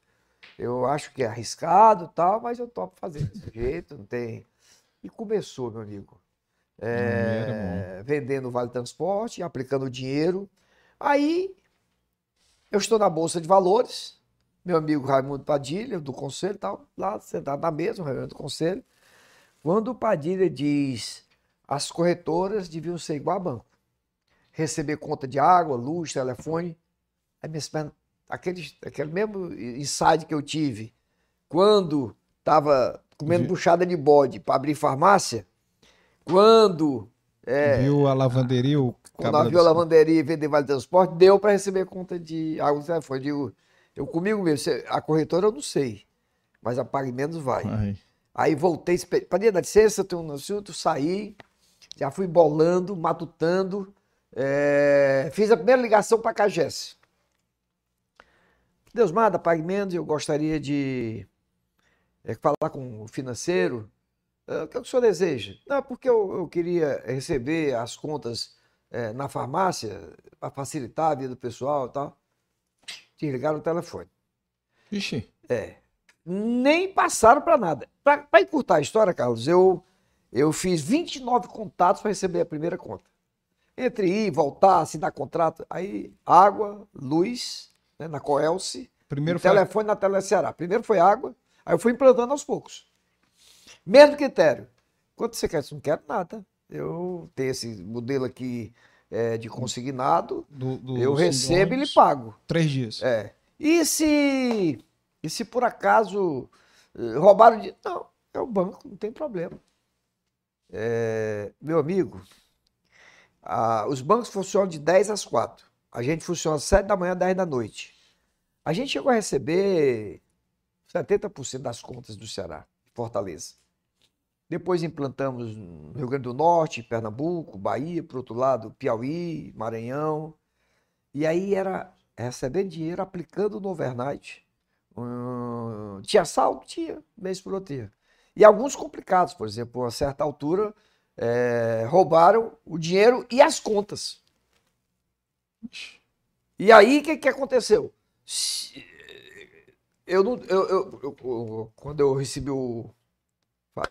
Eu acho que é arriscado e tal, mas eu topo fazer desse jeito, não tem... E começou, meu amigo. É, Dinheiro vendendo Vale Transporte, aplicando dinheiro. Aí eu estou na Bolsa de Valores, meu amigo Raimundo Padilha, do conselho, tal, lá sentado na mesa, reunião do conselho. Quando o Padilha diz as corretoras deviam ser igual a banco. Receber conta de água, luz, telefone, Aí minhas pernas, aquele, aquele mesmo insight que eu tive quando estava comendo buchada de bode para abrir farmácia, quando é, Viu a lavanderia, o quando abriu a lavanderia e vender vale transporte, deu para receber conta de água do telefone. Eu eu comigo mesmo, a corretora eu não sei, mas a Pague Menos vai. Ai, Aí voltei, para dia da licença, tenho um assunto, saí, já fui bolando, matutando, é, fiz a primeira ligação para a Cagesse. Deus manda, Pague Menos, eu gostaria de é, falar com o financeiro. É, o que o senhor deseja? Não, porque eu, eu queria receber as contas é, na farmácia para facilitar a vida do pessoal e tal. Desligaram o telefone. Ixi, É. Nem passaram para nada. Para encurtar a história, Carlos, eu, eu fiz 29 contatos para receber a primeira conta. Entre ir, voltar, assinar contrato. Aí, água, luz, né, na Coelce, primeiro foi... telefone na Teleceará. Primeiro foi água, aí eu fui implantando aos poucos. Mesmo critério. Quanto você quer? Eu não quero nada. Eu tenho esse modelo aqui é, de consignado, do, do eu recebo e lhe pago. Três dias. É. E se, e se por acaso eh, roubaram de. Não, é o banco, não tem problema. É, meu amigo, ah, os bancos funcionam de 10 às 4. A gente funciona às 7 da manhã, 10 da noite. A gente chegou a receber 70% das contas do Ceará, de Fortaleza. Depois implantamos no Rio Grande do Norte, Pernambuco, Bahia, por outro lado, Piauí, Maranhão. E aí era recebendo dinheiro, aplicando no overnight. Hum, tinha saldo? Tinha, mês por outro dia. E alguns complicados, por exemplo, a certa altura, eh, roubaram o dinheiro e as contas. E aí, o que, que aconteceu? Eu não, eu, eu- eu- quando eu recebi o.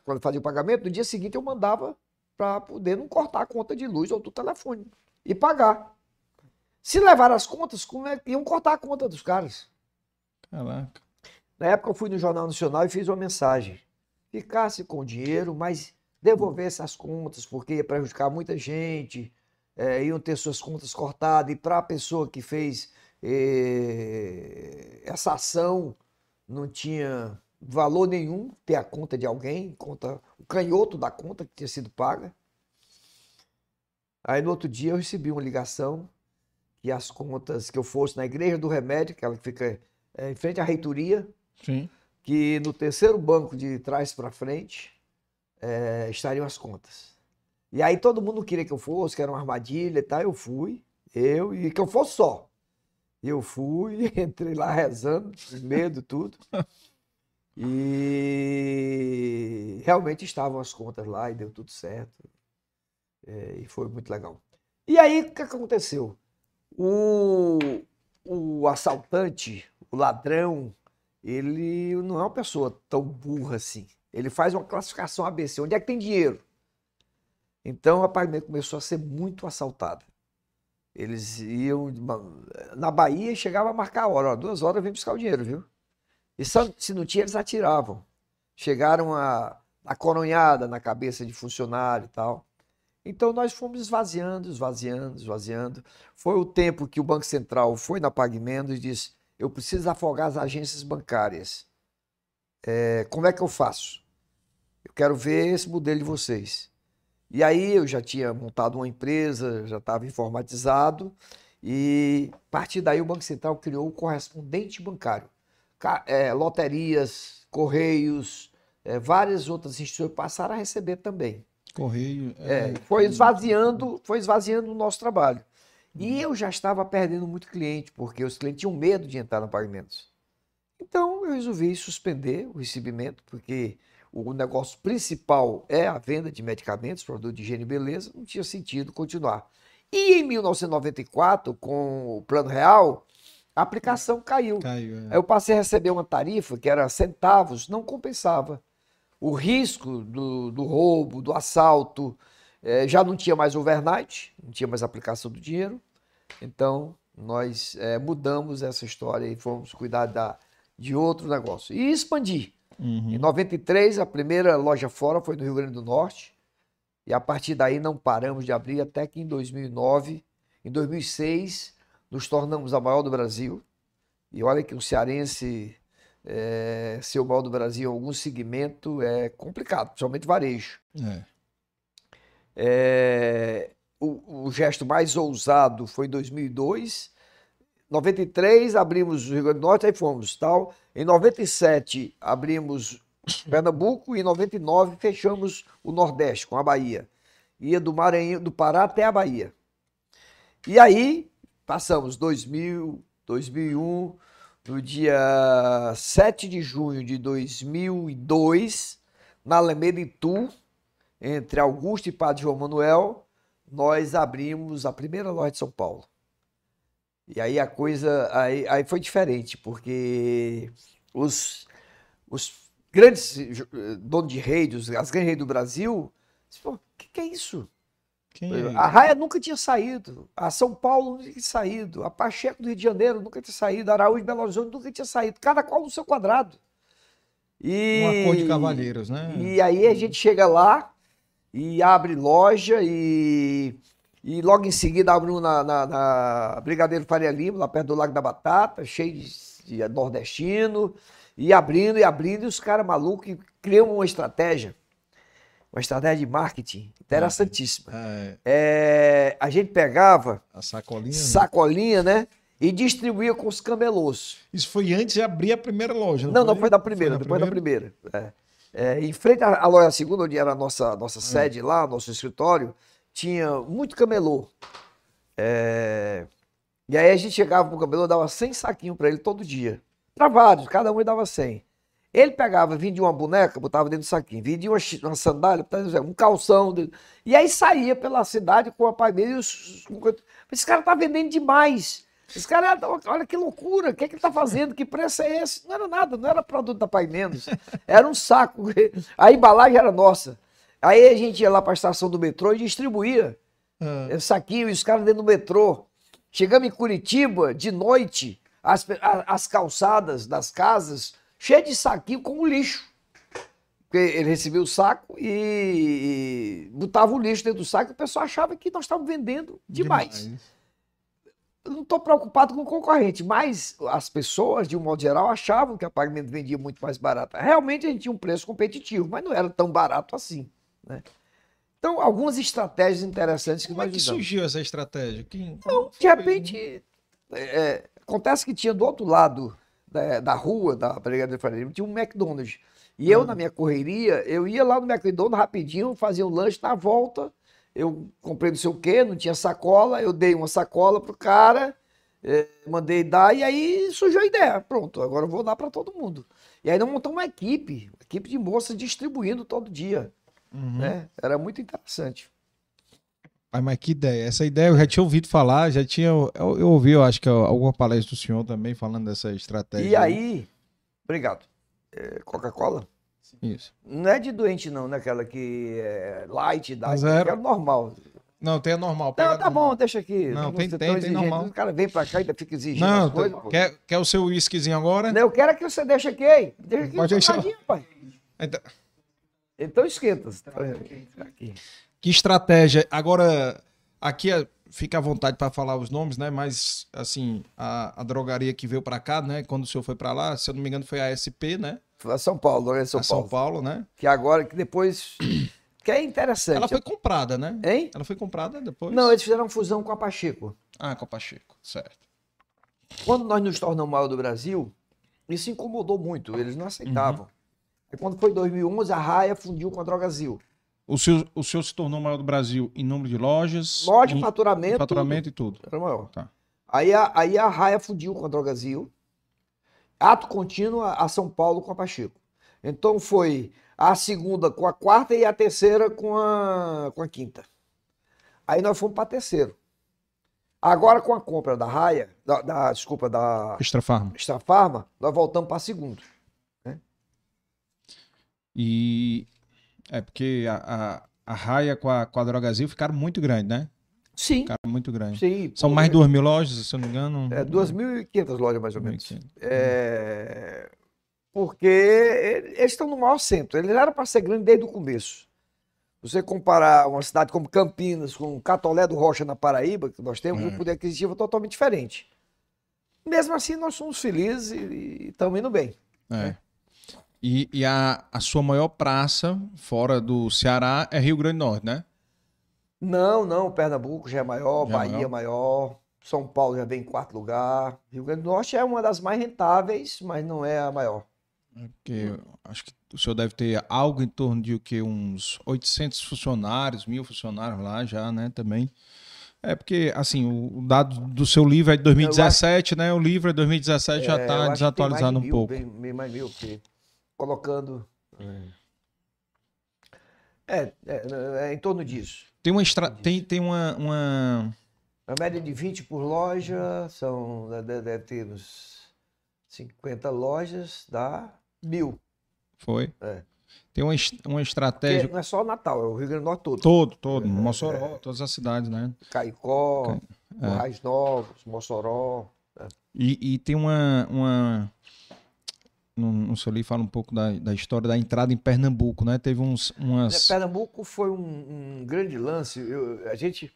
Quando eu fazia o pagamento, no dia seguinte eu mandava para poder não cortar a conta de luz ou do telefone e pagar. Se levar as contas, como é que iam cortar a conta dos caras? Caraca. Na época eu fui no Jornal Nacional e fiz uma mensagem. Ficasse com o dinheiro, mas devolvesse as contas, porque ia prejudicar muita gente, eh, iam ter suas contas cortadas, e para a pessoa que fez eh, essa ação, não tinha valor nenhum ter a conta de alguém, conta, o canhoto da conta que tinha sido paga. Aí no outro dia eu recebi uma ligação que as contas que eu fosse na Igreja do Remédio, aquela que fica eh, em frente à reitoria, Sim. que no terceiro banco de trás para frente eh, estariam as contas. E aí todo mundo queria que eu fosse, que era uma armadilha e tal. Eu fui, eu, e que eu fosse só. Eu fui, entrei lá rezando, com medo, tudo. E realmente estavam as contas lá e deu tudo certo. Eh, e foi muito legal. E aí, o que que aconteceu? O, o assaltante, o ladrão, ele não é uma pessoa tão burra assim. Ele faz uma classificação ABC. Onde é que tem dinheiro? Então a Pagamento começou a ser muito assaltada. Eles iam na Bahia e chegava a marcar a hora. Ó, duas horas vem buscar o dinheiro, viu? E só- se não tinha, eles atiravam. Chegaram a, a coronhada na cabeça de funcionário e tal. Então nós fomos esvaziando, esvaziando, esvaziando. Foi o tempo que o Banco Central foi na Pague Menos e disse: eu preciso afogar as agências bancárias. É, como é que eu faço? Eu quero ver esse modelo de vocês. E aí eu já tinha montado uma empresa, já estava informatizado, e a partir daí o Banco Central criou o correspondente bancário. É, loterias, correios, é, várias outras instituições passaram a receber também. Correio. É, foi esvaziando, foi esvaziando o nosso trabalho. E eu já estava perdendo muito cliente, porque os clientes tinham medo de entrar no pagamentos. Então eu resolvi suspender o recebimento, porque o negócio principal é a venda de medicamentos, produtos de higiene e beleza, não tinha sentido continuar. E em 1994, com o Plano Real, a aplicação caiu. Caiu. é. Aí eu passei a receber uma tarifa que era centavos, não compensava. O risco do, do roubo, do assalto, eh, já não tinha mais overnight, não tinha mais aplicação do dinheiro. Então, nós eh, mudamos essa história e fomos cuidar da, de outro negócio. E expandir. Uhum. Em 93, a primeira loja fora foi no Rio Grande do Norte. E a partir daí não paramos de abrir até que em 2009, em 2006, nos tornamos a maior do Brasil. E olha que um cearense é, ser o maior do Brasil em algum segmento é complicado, principalmente varejo. É. É, o, o gesto mais ousado foi em 2002. 93 abrimos o Rio Grande do Norte, aí fomos, tal. Em 97 abrimos Pernambuco e em 99 fechamos o Nordeste com a Bahia. Ia do Maranhão, do Pará até a Bahia. E aí passamos 2000, 2001, no dia 7 de junho de 2002, na Alameda Itu, entre Augusto e Padre João Manuel, nós abrimos a primeira loja de São Paulo. E aí a coisa aí, aí foi diferente, porque os, os grandes eh, donos de redes, as grandes redes do Brasil, o que, que é isso? Quem é? A Raia nunca tinha saído, a São Paulo nunca tinha saído, a Pacheco do Rio de Janeiro nunca tinha saído, a Araújo de Belo Horizonte nunca tinha saído, cada qual no seu quadrado. E, Uma cor de cavalheiros, né? e aí a gente chega lá e abre loja e, e logo em seguida abre um na, na, na Brigadeiro Faria Lima, lá perto do Lago da Batata, cheio de, de nordestino, e abrindo e abrindo, e os caras malucos criam uma estratégia, uma estratégia de marketing interessantíssima. É, É, a gente pegava a sacolinha. né? sacolinha, né? E distribuía com os camelôs. Isso foi antes de abrir a primeira loja. Não, não foi da primeira, na depois da primeira. É. É, em frente à à loja segunda, onde era a nossa, nossa sede lá, nosso escritório, tinha muito camelô. É, E aí a gente chegava pro camelô, dava 100 saquinhos para ele todo dia. Para vários, cada um ele dava 100. Ele pegava, vendia uma boneca, botava dentro do saquinho, vendia uma, uma sandália, um calção. E aí saía pela cidade com a pai dele. Esse cara tá vendendo demais. Esse cara, olha que loucura, o que, é que ele tá fazendo? Que preço é esse? Não era nada, não era produto da Pai Menos. Era um saco. A embalagem era nossa. Aí a gente ia lá para a estação do metrô e distribuía Ah, esse saquinho, e os caras dentro do metrô. Chegamos em Curitiba, de noite, as, as calçadas das casas cheias de saquinho com lixo. Porque ele recebia o saco e, e botava o lixo dentro do saco e o pessoal achava que nós estávamos vendendo demais. Eu não estou preocupado com o concorrente, mas as pessoas, de um modo geral, achavam que a pagamento vendia muito mais barato. Realmente a gente tinha um preço competitivo, mas não era tão barato assim. Né? Então, algumas estratégias interessantes que Como é nós que usamos. surgiu essa estratégia? Quem... Então, de repente, é, é, acontece que tinha do outro lado da, da rua, da Brigadeiro Faria Lima, tinha um McDonald's. E eu, na minha correria, eu ia lá no McDonald's rapidinho, fazia um lanche, na volta, eu comprei não sei o quê, não tinha sacola, eu dei uma sacola pro cara, é, mandei dar, e aí surgiu a ideia. Pronto, agora eu vou dar para todo mundo. E aí nós montamos uma equipe, uma equipe de moças distribuindo todo dia. Uhum. Né? Era muito interessante. Ai, mas que ideia. Essa ideia eu já tinha ouvido falar, já tinha. Eu, eu ouvi, eu acho que alguma palestra do senhor também falando dessa estratégia. E aí, obrigado. É, Coca-Cola? Isso. Não é de doente, não, né? Aquela que é light, dá. Zero. É normal. Não, tem a normal. Não, tá normal. bom, deixa aqui. Não, Não tem- tem- tem normal. O cara vem pra cá e ainda fica exigindo Não, as coisas. pô. quer, quer o seu whiskyzinho agora? Não, eu quero que você deixe aqui? Deixa aqui Pode deixar. pai. Então, Então esquenta. Aqui. Que estratégia. Agora, aqui é- fica à vontade para falar os nomes, né? Mas, assim, a, a drogaria que veio para cá, né? Quando o senhor foi para lá, se eu não me engano, foi a SP, né? Foi a São Paulo, olha São a São Paulo. Paulo, né? Que agora, que depois. Que é interessante. Ela foi comprada, né? Hein? Ela foi comprada depois? Não, eles fizeram fusão com a Pacheco. Ah, com a Pacheco, certo. Quando nós nos tornamos maior do Brasil, isso incomodou muito, eles não aceitavam. E quando foi em 2011, a Raia fundiu com a Drogazil. O senhor, o senhor se tornou maior do Brasil em número de lojas? Loja, em faturamento. faturamento e tudo. Era maior. Tá. Aí, a, aí a Raia fundiu com a Drogazil. Ato contínuo a, a São Paulo com a Pacheco. Então foi a segunda com a quarta e a terceira com a, com a quinta. Aí nós fomos para terceiro. Agora com a compra da Raia, da, da- desculpa, da Extra Farma. Extra Farma, nós voltamos para segundo. E é porque a, a, a raia com a, com a Drogazil ficaram muito grandes, né? Sim. Ficaram muito grandes. Sim. São mais de 2 mil lojas, se eu não me engano. É, 2.500 lojas, mais ou menos. 2.500. É, porque eles estão no maior centro. Eles eram para ser grandes desde o começo. Você comparar uma cidade como Campinas com Catolé do Rocha na Paraíba, que nós temos um É. poder aquisitivo totalmente diferente. Mesmo assim, nós somos felizes e estamos indo bem. É. E, e a, a sua maior praça fora do Ceará é Rio Grande do Norte, né? Não, não, Pernambuco já é maior, Já é Bahia é maior, São Paulo já vem em quarto lugar. Rio Grande do Norte é uma das mais rentáveis, mas não é a maior. Porque eu acho que o senhor deve ter algo em torno de o que uns 800 funcionários, mil funcionários lá já, né, também. É porque, assim, o, dado do seu livro é de 2017, né? O livro é 2017 já É, está acho que tem desatualizado um pouco. Bem, bem mais mil, porque colocando. É, é, é em torno disso. Tem uma extra... tem, tem uma, uma A média de 20 por loja, são, deve, deve ter uns 50 lojas, dá mil. foi. É. Tem uma, uma Porque estratégia não é só Natal, é o Rio Grande do Norte todo. todo, todo, Mossoró, todas as cidades, né? Caicó, É. Currais Novos, Mossoró. E, e tem uma. uma no, no seu livro fala um pouco da, da história da entrada em Pernambuco, né? Teve uns, umas. Pernambuco foi um, um grande lance. Eu- a gente,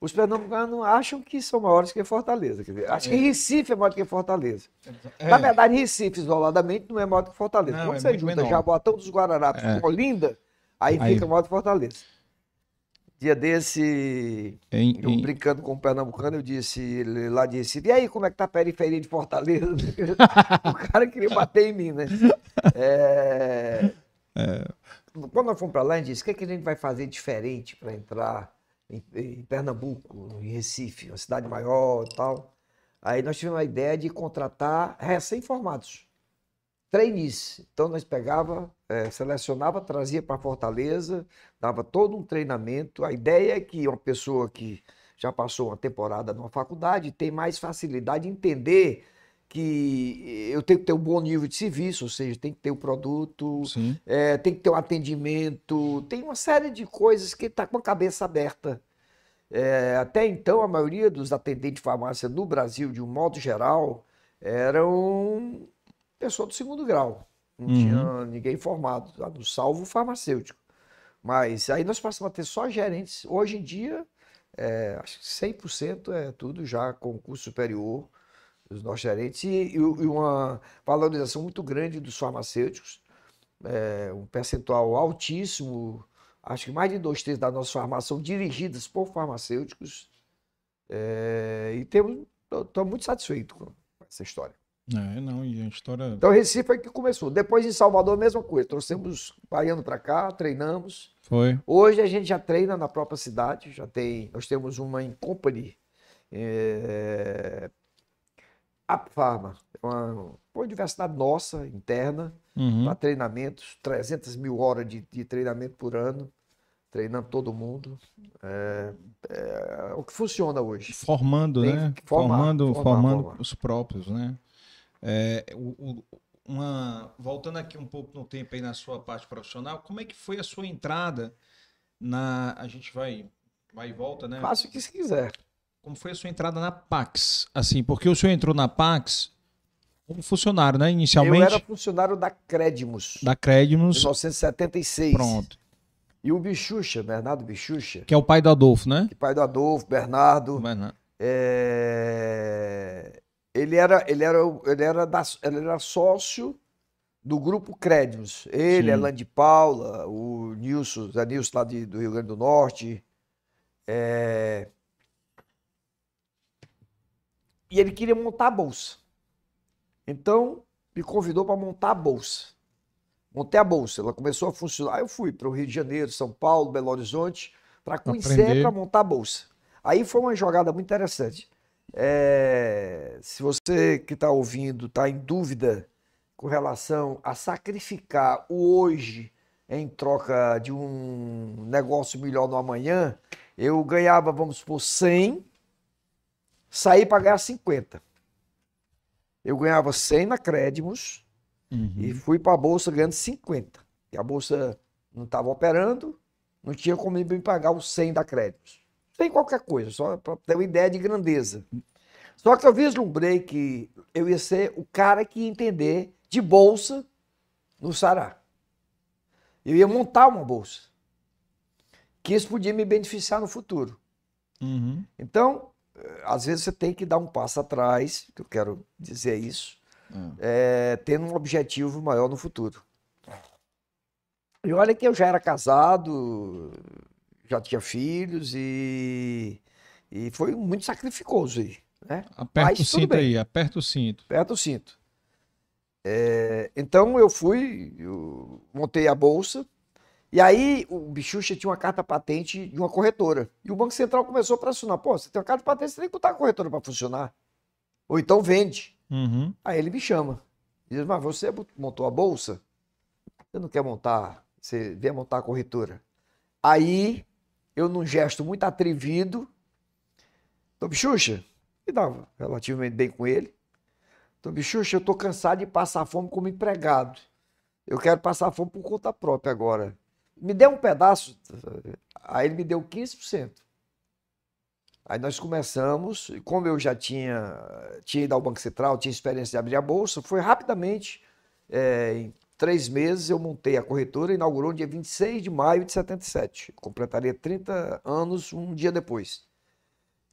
os pernambucanos acham que são maiores que Fortaleza. Quer dizer, acho que Recife é maior do que Fortaleza. Na verdade, Recife, isoladamente, não é maior do que Fortaleza. Não, Quando é você junta menor. Jaboatão dos Guararapes É. com Olinda, aí, Aí- fica maior do que Fortaleza. Dia desse, Em, eu em- brincando com o pernambucano, eu disse lá de Recife, e aí, como é que tá a periferia de Fortaleza? o cara queria bater em mim, né? É, Quando nós fomos para lá, a gente disse, o que, é que a gente vai fazer diferente para entrar em, em Pernambuco, em Recife, uma cidade maior e tal. Aí nós tivemos a ideia de contratar recém-formados, trainees. Então nós pegava, eh, selecionava, trazia para Fortaleza, dava todo um treinamento. A ideia é que uma pessoa que já passou uma temporada numa faculdade tem mais facilidade de entender que eu tenho que ter um bom nível de serviço, ou seja, tem que ter o produto, Sim. é, tem que ter um atendimento, tem uma série de coisas que está com a cabeça aberta. É, até então, a maioria dos atendentes de farmácia no Brasil, de um modo geral, eram pessoas do segundo grau. Não Uhum. tinha ninguém formado, tá? salvo o farmacêutico. Mas aí nós passamos a ter só gerentes. Hoje em dia, é, acho que 100% é tudo já com curso superior dos nossos gerentes e, e uma valorização muito grande dos farmacêuticos é, um percentual altíssimo, acho que mais de dois terços das nossas farmácias são dirigidas por farmacêuticos. É, e temos, estou muito satisfeito com essa história. É, não, e a história. Então, Recife foi que começou. Depois, em Salvador, a mesma coisa. Trouxemos baiano para cá, treinamos. Foi. Hoje a gente já treina na própria cidade, já tem, nós temos uma em Company, é, Apfarma, é uma, uma universidade nossa, interna, Uhum. para treinamentos, 300 mil horas de, de treinamento por ano, treinando todo mundo. É, é o que funciona hoje. Formando, Tem né? formar, formando formar, formando formar. os próprios, né? É, o- o- uma, voltando aqui um pouco no tempo aí na sua parte profissional, como é que foi a sua entrada na. A gente vai, vai e volta, né? Faça o que se quiser. Como foi a sua entrada na Pax? Assim, porque o senhor entrou na Pax como funcionário, né? Eu Inicialmente era funcionário da Credimus, da Credimus. 1976. Pronto. E o Bichucha, Bernardo Bichucha, Que é o pai do Adolfo, né? que pai do Adolfo, Bernardo, não. É, Ele era, ele era, ele era, da- ele era sócio do grupo Créditos. Ele, Sim. De Paula, o Nilson, Zé Nilson lá de- do Rio Grande do Norte. É, E ele queria montar a bolsa. Então, me convidou para montar a bolsa. Montei a bolsa, ela começou a funcionar. Aí eu fui para o Rio de Janeiro, São Paulo, Belo Horizonte, para conhecer, para montar a bolsa. Aí foi uma jogada muito interessante. É, se você que está ouvindo está em dúvida com relação a sacrificar o hoje em troca de um negócio melhor no amanhã, eu ganhava, vamos supor, 100, saí para ganhar 50. Eu ganhava 100 na Crédimos, Uhum. e fui para a bolsa ganhando 50. E a bolsa não estava operando, não tinha como me pagar os 100 da créditos. Sem qualquer coisa, só para ter uma ideia de grandeza. Só que eu vislumbrei que eu ia ser o cara que ia entender de bolsa no Sará. Eu ia montar uma bolsa. que isso podia me beneficiar no futuro. Uhum. Então, eh, às vezes você tem que dar um passo atrás, que eu quero dizer isso, Hum. é, tendo um objetivo maior no futuro. E olha que eu já era casado, já tinha filhos e, e foi muito sacrificoso aí, né? Aperta Mas o cinto aí, aperta o cinto. Aperta o cinto. É, então eu fui, eu montei a bolsa, e aí o Bichucha tinha uma carta patente de uma corretora. E o Banco Central começou a pressionar: pô, você tem uma carta patente, você tem que botar a corretora para funcionar. Ou então vende. Uhum. Aí ele me chama. Diz, mas você montou a bolsa? Você não quer montar? Você vem montar a corretora? Aí, eu num gesto muito atrevido, Tô Bichucha, me dava relativamente bem com ele. Tô Bichucha, eu tô cansado de passar fome como empregado. Eu quero passar fome por conta própria agora. Me dê um pedaço. Aí ele me deu 15%. Aí nós começamos, e como eu já tinha, tinha ido ao Banco Central, tinha experiência de abrir a bolsa, foi rapidamente, é, em três meses, eu montei a corretora, inaugurou no dia 26 de maio de 77. Completaria 30 anos um dia depois.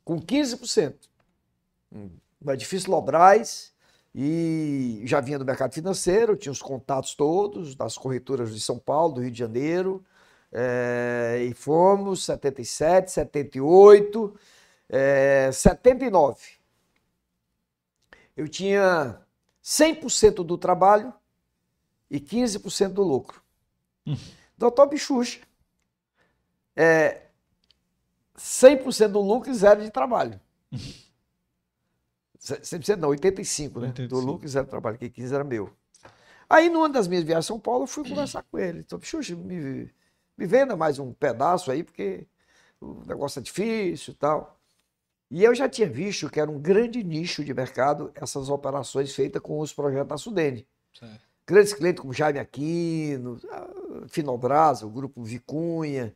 Com 15%. Um edifício Lobrais, e já vinha do mercado financeiro, tinha os contatos todos das corretoras de São Paulo, do Rio de Janeiro, é, e fomos 77, 78, é, 79. Eu tinha 100% do trabalho e 15% do lucro. Doutor Bichucha, é, 100% do lucro e zero de trabalho. 100% não, 85, né? 85. Do lucro e zero de trabalho, que 15 era meu. Aí, numa das minhas viagens a São Paulo, eu fui conversar com ele. Então, Xuxa, me, me venda mais um pedaço aí, porque o negócio é difícil e tal. E eu já tinha visto que era um grande nicho de mercado essas operações feitas com os projetos da Sudene. Certo. Grandes clientes como Jaime Aquino, Finobras, o grupo Vicunha.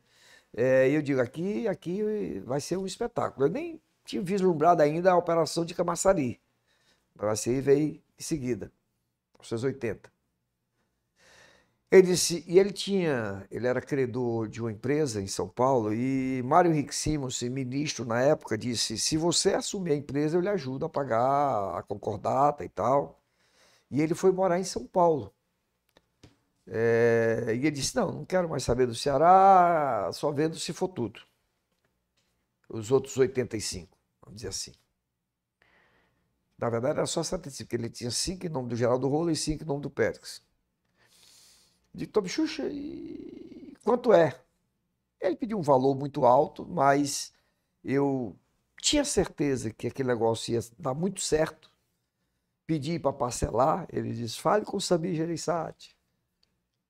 É, eu digo, aqui, aqui vai ser um espetáculo. Eu nem tinha vislumbrado ainda a operação de Camaçari. Mas aí veio em seguida, aos seus 80. Ele disse, e ele tinha, ele era credor de uma empresa em São Paulo, e Mário Henrique Simons, ministro na época, disse: se você assumir a empresa, eu lhe ajudo a pagar a concordata e tal. E ele foi morar em São Paulo. É, e ele disse: não, não quero mais saber do Ceará, só vendo se for tudo. Os outros 85, vamos dizer assim. Na verdade, era só 75, porque ele tinha cinco em nome do Geraldo Rola e cinco em nome do Pérez. Digo, Tom Xuxa, e quanto é? Ele pediu um valor muito alto, mas eu tinha certeza que aquele negócio ia dar muito certo. Pedi para parcelar, ele disse, fale com o Samir Gereissati.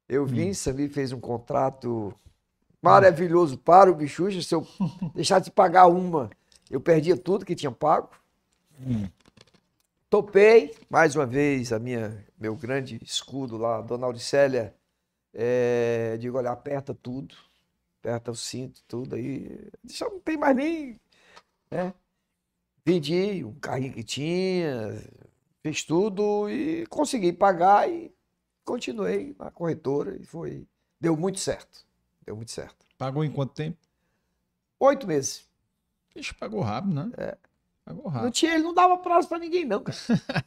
Eu vim, Samir fez um contrato maravilhoso para o Bichucha, se eu deixar de pagar uma, eu perdia tudo que tinha pago. Topei, mais uma vez, a minha, meu grande escudo lá, Dona Auricélia, é, digo, olha, aperta tudo, aperta o cinto, tudo aí, já não tem mais nem, né? Vendi um carrinho que tinha, fiz tudo e consegui pagar e continuei na corretora e foi, deu muito certo, deu muito certo. Pagou em quanto tempo? Oito meses. Ixi, pagou rápido, né? É. Pagou Não rápido. tinha, ele não dava prazo para ninguém não, cara.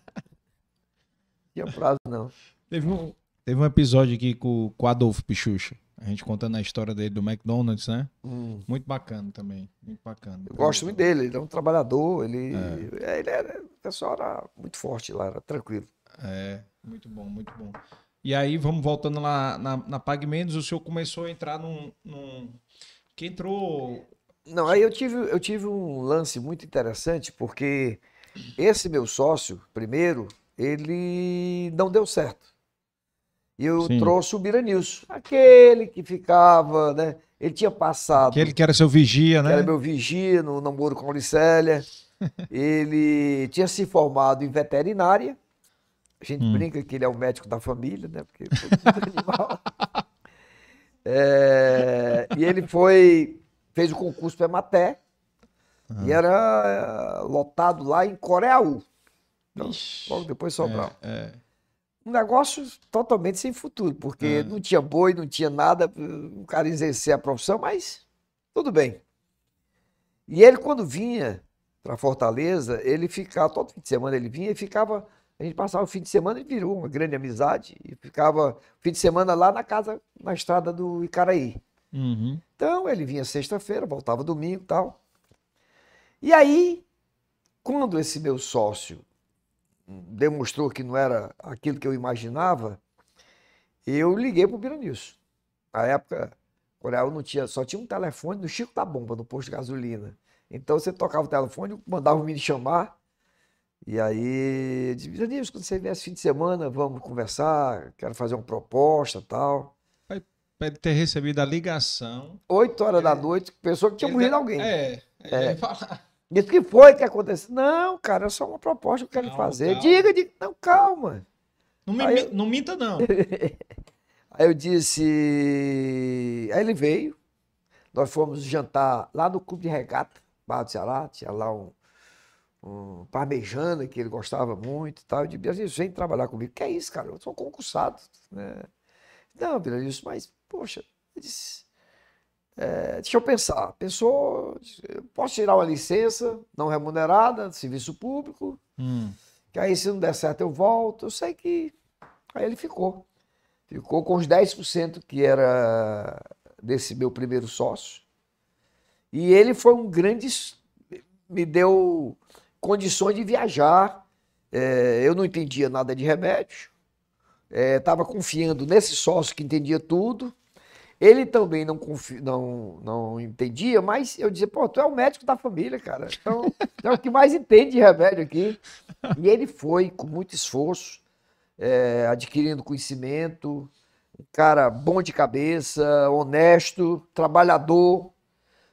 Não tinha prazo não. Teve um, teve um episódio aqui com, com o Adolfo Pichucha. A gente contando a história dele do McDonald's, né? Hum. Muito bacana também. Muito bacana. Eu gosto muito dele, ele é um trabalhador, ele, é, ele era, o pessoal era muito forte lá, era tranquilo. É, muito bom, muito bom. E aí, vamos voltando lá na, na Pag Menos, o senhor começou a entrar num. num... Que entrou. Não, aí eu tive, eu tive um lance muito interessante, porque esse meu sócio, primeiro, ele não deu certo. E eu Sim. trouxe o Biranilson, aquele que ficava, né? Ele tinha passado. Aquele que era seu vigia, né? era meu vigia no namoro com a Auricélia. ele tinha se formado em veterinária. A gente Hum. brinca que ele é o médico da família, né? Porque todo é animal. É, e ele foi, fez o concurso para Ematé e era eh, lotado lá em Coreaú. Então, logo depois Sobral. É, Um negócio totalmente sem futuro, porque É. não tinha boi, não tinha nada, o cara exercer a profissão, mas Tudo bem. E ele, quando vinha para Fortaleza, ele ficava, todo fim de semana ele vinha e ficava. A gente passava o fim de semana e virou uma grande amizade. E ficava o fim de semana lá na casa, na estrada do Icaraí. Uhum. Então ele vinha sexta-feira, voltava domingo e tal. E aí, quando esse meu sócio demonstrou que não era aquilo que eu imaginava, eu liguei para o Biranilson. Na época, Coreia não tinha, só tinha um telefone no Chico da Bomba, no posto de gasolina. Então você tocava o telefone, mandava o me chamar. E aí, eu disse, quando você vier esse fim de semana, vamos conversar, quero fazer uma proposta tal. Ele ter recebido a ligação. Oito horas da noite, pensou que tinha ele morrido dá- alguém. É. É. Ele fala, Disse, o que foi que aconteceu? Não, cara, é só uma proposta que eu quero fazer. calma. Diga, diga. Não, calma. não, me, eu- não minta, não. Aí eu disse. Aí ele veio. Nós fomos jantar lá no Clube de Regata, Barra do Ceará. Tinha lá um, um parmejana que ele gostava muito e tal. Eu disse, vem trabalhar comigo. Que é isso, cara? Eu sou concursado. Né? Não, Beatriz, mas, poxa, eu disse. "É, deixa eu pensar. Pensou, posso tirar uma licença não remunerada, de serviço público, Hum. que aí se não der certo eu volto. Eu sei que. Aí ele ficou. Ficou com os 10% que era desse meu primeiro sócio. E ele foi um grande. Me deu condições de viajar. É, eu não entendia nada de remédio. Estava confiando nesse sócio que entendia tudo. Ele também não, confi- não, não entendia, mas eu dizia, pô, tu é o médico da família, cara. Então, é o que mais entende de remédio aqui. E ele foi, com muito esforço, é, adquirindo conhecimento, um cara bom de cabeça, honesto, trabalhador,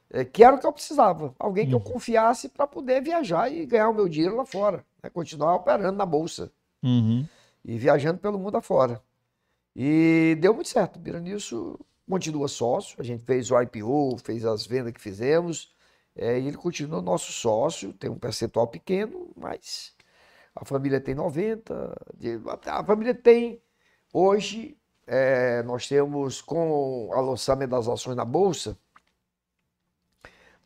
é, que era o que eu precisava. Alguém que eu confiasse para poder viajar e ganhar o meu dinheiro lá fora. né? Continuar operando na bolsa Uhum. e viajando pelo mundo afora. E deu muito certo. Biranilson continua sócio, a gente fez o IPO, fez as vendas que fizemos, é, e ele continua nosso sócio, tem um percentual pequeno, mas a família tem 90, de- a família tem, hoje, é, nós temos, com o lançamento das ações na Bolsa,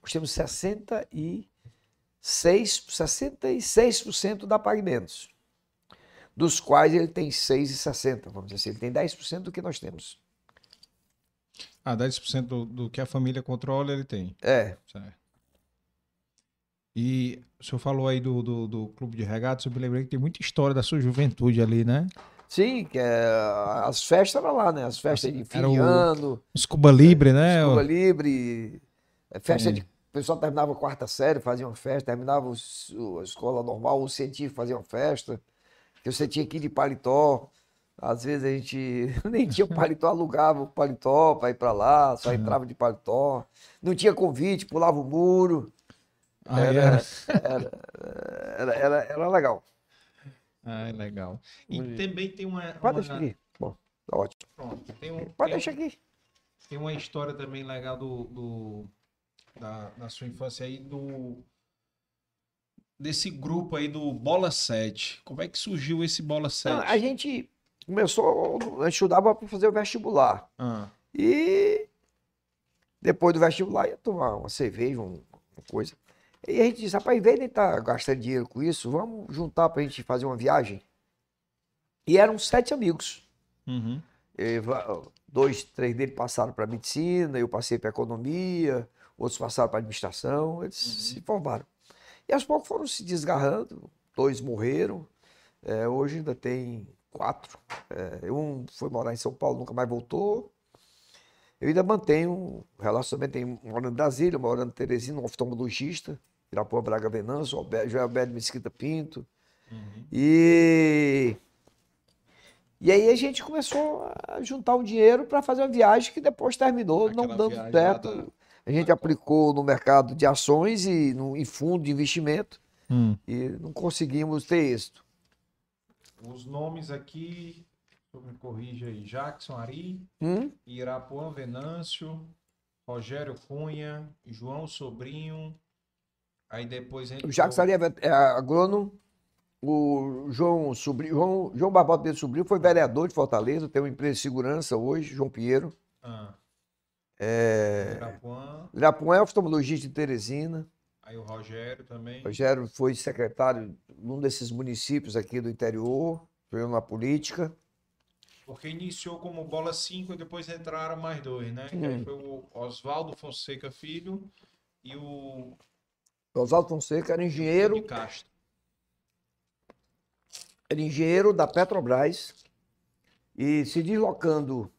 nós temos 66, 66% da Pagamentos dos quais ele tem 6,60, vamos dizer assim, ele tem 10% do que nós temos. Ah, 10% do, do que a família controla, ele tem. É, Certo. E o senhor falou aí do, do, do clube de regatas, eu me lembrei que tem muita história da sua juventude ali, né? sim, que é, as festas eram lá, né? As festas de fim Era de ano, Os Cuba Libre, né? Cuba Livre, é, festa É. de. O pessoal terminava a quarta série, fazia uma festa, terminava os- a escola normal, o científico fazia uma festa, que você tinha que ir de paletó. Às vezes a gente nem tinha paletó, alugava o paletó para ir para lá, só entrava de paletó. Não tinha convite, pulava o muro. Ah, Era, era. era, era, era legal. Ah, é legal. E também tem uma. Pode deixar aqui. Bom, tá ótimo. Pronto, tem, um, Pode tem, deixar aqui. tem uma história também legal do, do- da, da sua infância aí do desse grupo aí do Bola 7. Como é que surgiu esse Bola 7? Não, a gente começou, a estudava para fazer o vestibular. Ah, E depois do vestibular ia tomar uma cerveja, um- uma coisa. E a gente disse, rapaz, em vez de estar gastando dinheiro com isso, vamos juntar para a gente fazer uma viagem. E eram sete amigos. uhum. E dois, três deles passaram para medicina, eu passei para economia, outros passaram para administração, eles se formaram. E aos poucos foram se desgarrando, dois morreram, é, hoje ainda tem quatro. É, um foi morar em São Paulo, nunca mais voltou. Eu ainda mantenho um relacionamento, tem morando em Brasília, morando em Teresina, um oftalmologista, Irapuã Braga Venâncio, Joel Alberto Mesquita Pinto. E e aí a gente começou a juntar um dinheiro para fazer uma viagem que depois terminou não Aquela dando viagem lá certo. da- A gente aplicou no mercado de ações e no, em fundo de investimento Hum. e não conseguimos ter êxito. Os nomes aqui, me corrija aí, Jackson Ari, Hum? Irapuã Venâncio, Rogério Cunha, João Sobrinho, aí depois entra O Jacques Ari é é agrônomo, o João Sobrinho, João, João Barbosa Pedro Sobrinho foi vereador de Fortaleza, tem uma empresa de segurança hoje, João Pinheiro. Ah, É, Irapuã, Irapuã é oftalmologista de Teresina. Aí o Rogério também. Rogério foi secretário num desses municípios aqui do interior, veio na política. Porque iniciou como bola 5 e depois entraram mais dois, né? Que Hum. foi o Oswaldo Fonseca Filho e o Oswaldo Fonseca era engenheiro, de Castro. era engenheiro da Petrobras e se deslocando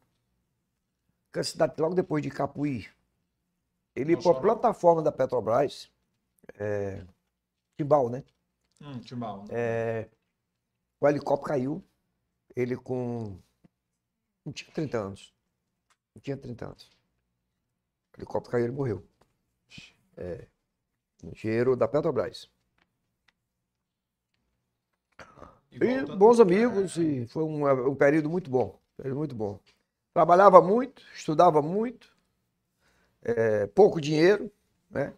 com a cidade logo depois de Capuí. Ele ia para a plataforma da Petrobras, é, Timbal, né? Hum, Timbal. É, o helicóptero caiu, ele com. Não tinha 30 anos. Não tinha 30 anos. O helicóptero caiu e ele morreu. É, engenheiro da Petrobras. E E bons amigos, e foi um, um período muito bom. Período muito bom. Trabalhava muito, estudava muito, é, pouco dinheiro, né?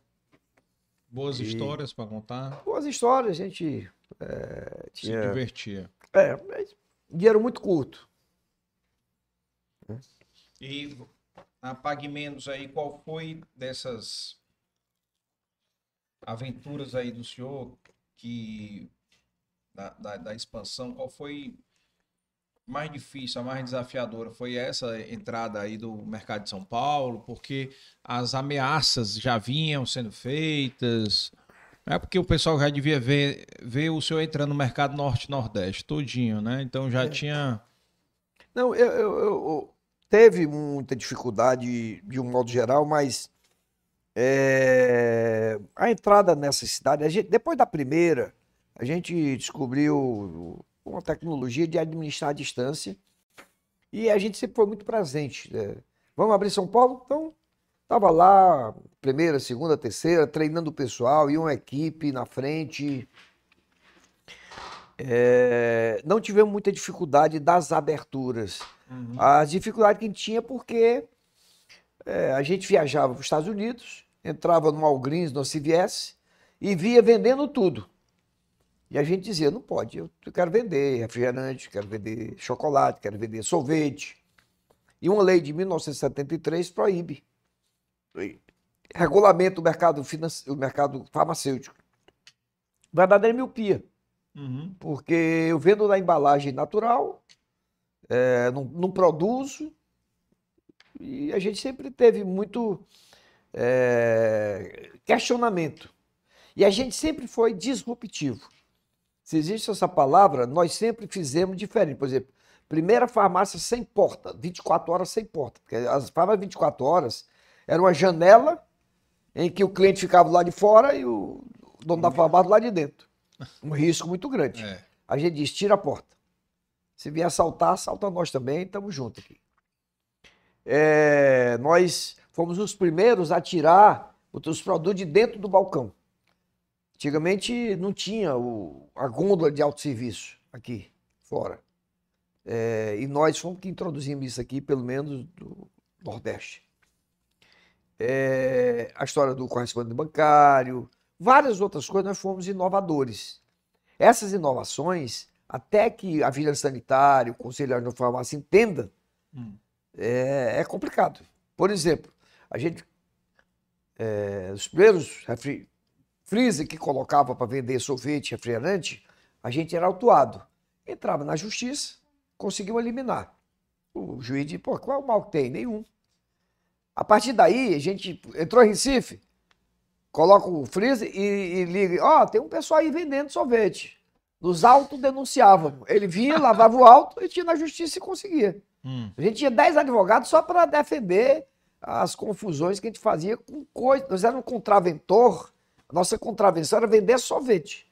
Boas E- histórias para contar. Boas histórias, a gente é, Se tinha. divertia. É, mas dinheiro muito curto. E na Pague Menos aí, qual foi dessas aventuras aí do senhor que da, da, da expansão, qual foi mais difícil, a mais desafiadora? Foi essa entrada aí do mercado de São Paulo, porque as ameaças já vinham sendo feitas. É porque o pessoal já devia ver, ver o senhor entrando no mercado norte-nordeste todinho, né? Então já tinha. Não, eu, eu- eu- teve muita dificuldade de um modo geral, mas é, a entrada nessa cidade, a gente- depois da primeira, a gente descobriu uma tecnologia de administrar a distância e a gente sempre foi muito presente. né? Vamos abrir São Paulo? Então, estava lá, primeira, segunda, terceira, treinando o pessoal, e uma equipe na frente. É, não tivemos muita dificuldade das aberturas. As dificuldades que a gente tinha porque é, a gente viajava para os Estados Unidos, entrava no Walgreens, no CVS e via vendendo tudo. E a gente dizia, não pode, eu quero vender refrigerante, quero vender chocolate, quero vender sorvete. E uma lei de 1973 proíbe. Regulamenta o mercado, finance- o mercado farmacêutico. Verdadeira miopia Uhum. porque eu vendo na embalagem natural, é, não, não produzo, e a gente sempre teve muito é, questionamento. E a gente sempre foi disruptivo. Se existe essa palavra, nós sempre fizemos diferente. Por exemplo, primeira farmácia sem porta, 24 horas sem porta. Porque as farmácias 24 horas era uma janela em que o cliente ficava lá de fora e o dono da farmácia lá de dentro. Um risco muito grande. É. A gente diz, tira a porta. Se vier assaltar, assalta nós também, estamos juntos aqui. É, nós fomos os primeiros a tirar os produtos de dentro do balcão. Antigamente não tinha o- a gôndola de autosserviço aqui fora. É, e nós fomos que introduzimos isso aqui, pelo menos do Nordeste. É, a história do correspondente bancário, várias outras coisas, nós fomos inovadores. Essas inovações, até que a vigilância sanitária, o conselho de farmácia entenda, Hum. é, é complicado. Por exemplo, a gente, é, os primeiros refri, freezer que colocava para vender sorvete, refrigerante, a gente era autuado. Entrava na justiça, conseguiu eliminar. O juiz disse, pô, qual é o mal que tem? Nenhum. A partir daí, a gente entrou em Recife, coloca o freezer e, e liga, ó, tem um pessoal aí vendendo sorvete. Nos autos denunciavam. Ele vinha, lavava o auto e tinha na justiça e conseguia. Hum. A gente tinha 10 advogados só para defender as confusões que a gente fazia com coisas. Nós éramos um contraventor, nossa contravenção era vender sorvete,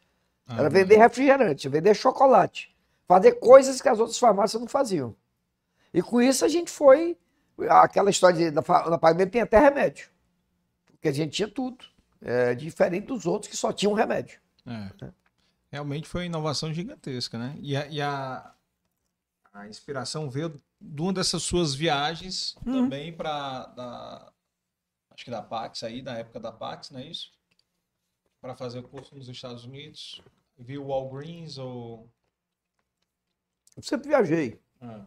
Ah, era vender refrigerante, vender chocolate, fazer coisas que as outras farmácias não faziam. E com isso a gente foi. Aquela história de, da, da pagamento tem até remédio. Porque a gente tinha tudo. É, diferente dos outros que só tinham remédio. É. Realmente foi uma inovação gigantesca, né? E a, e a, a inspiração veio de uma dessas suas viagens Uhum. também para acho que da Pax aí, da época da Pax, não é isso? Para fazer o curso nos Estados Unidos. Viu o Walgreens ou Eu sempre viajei. Ah,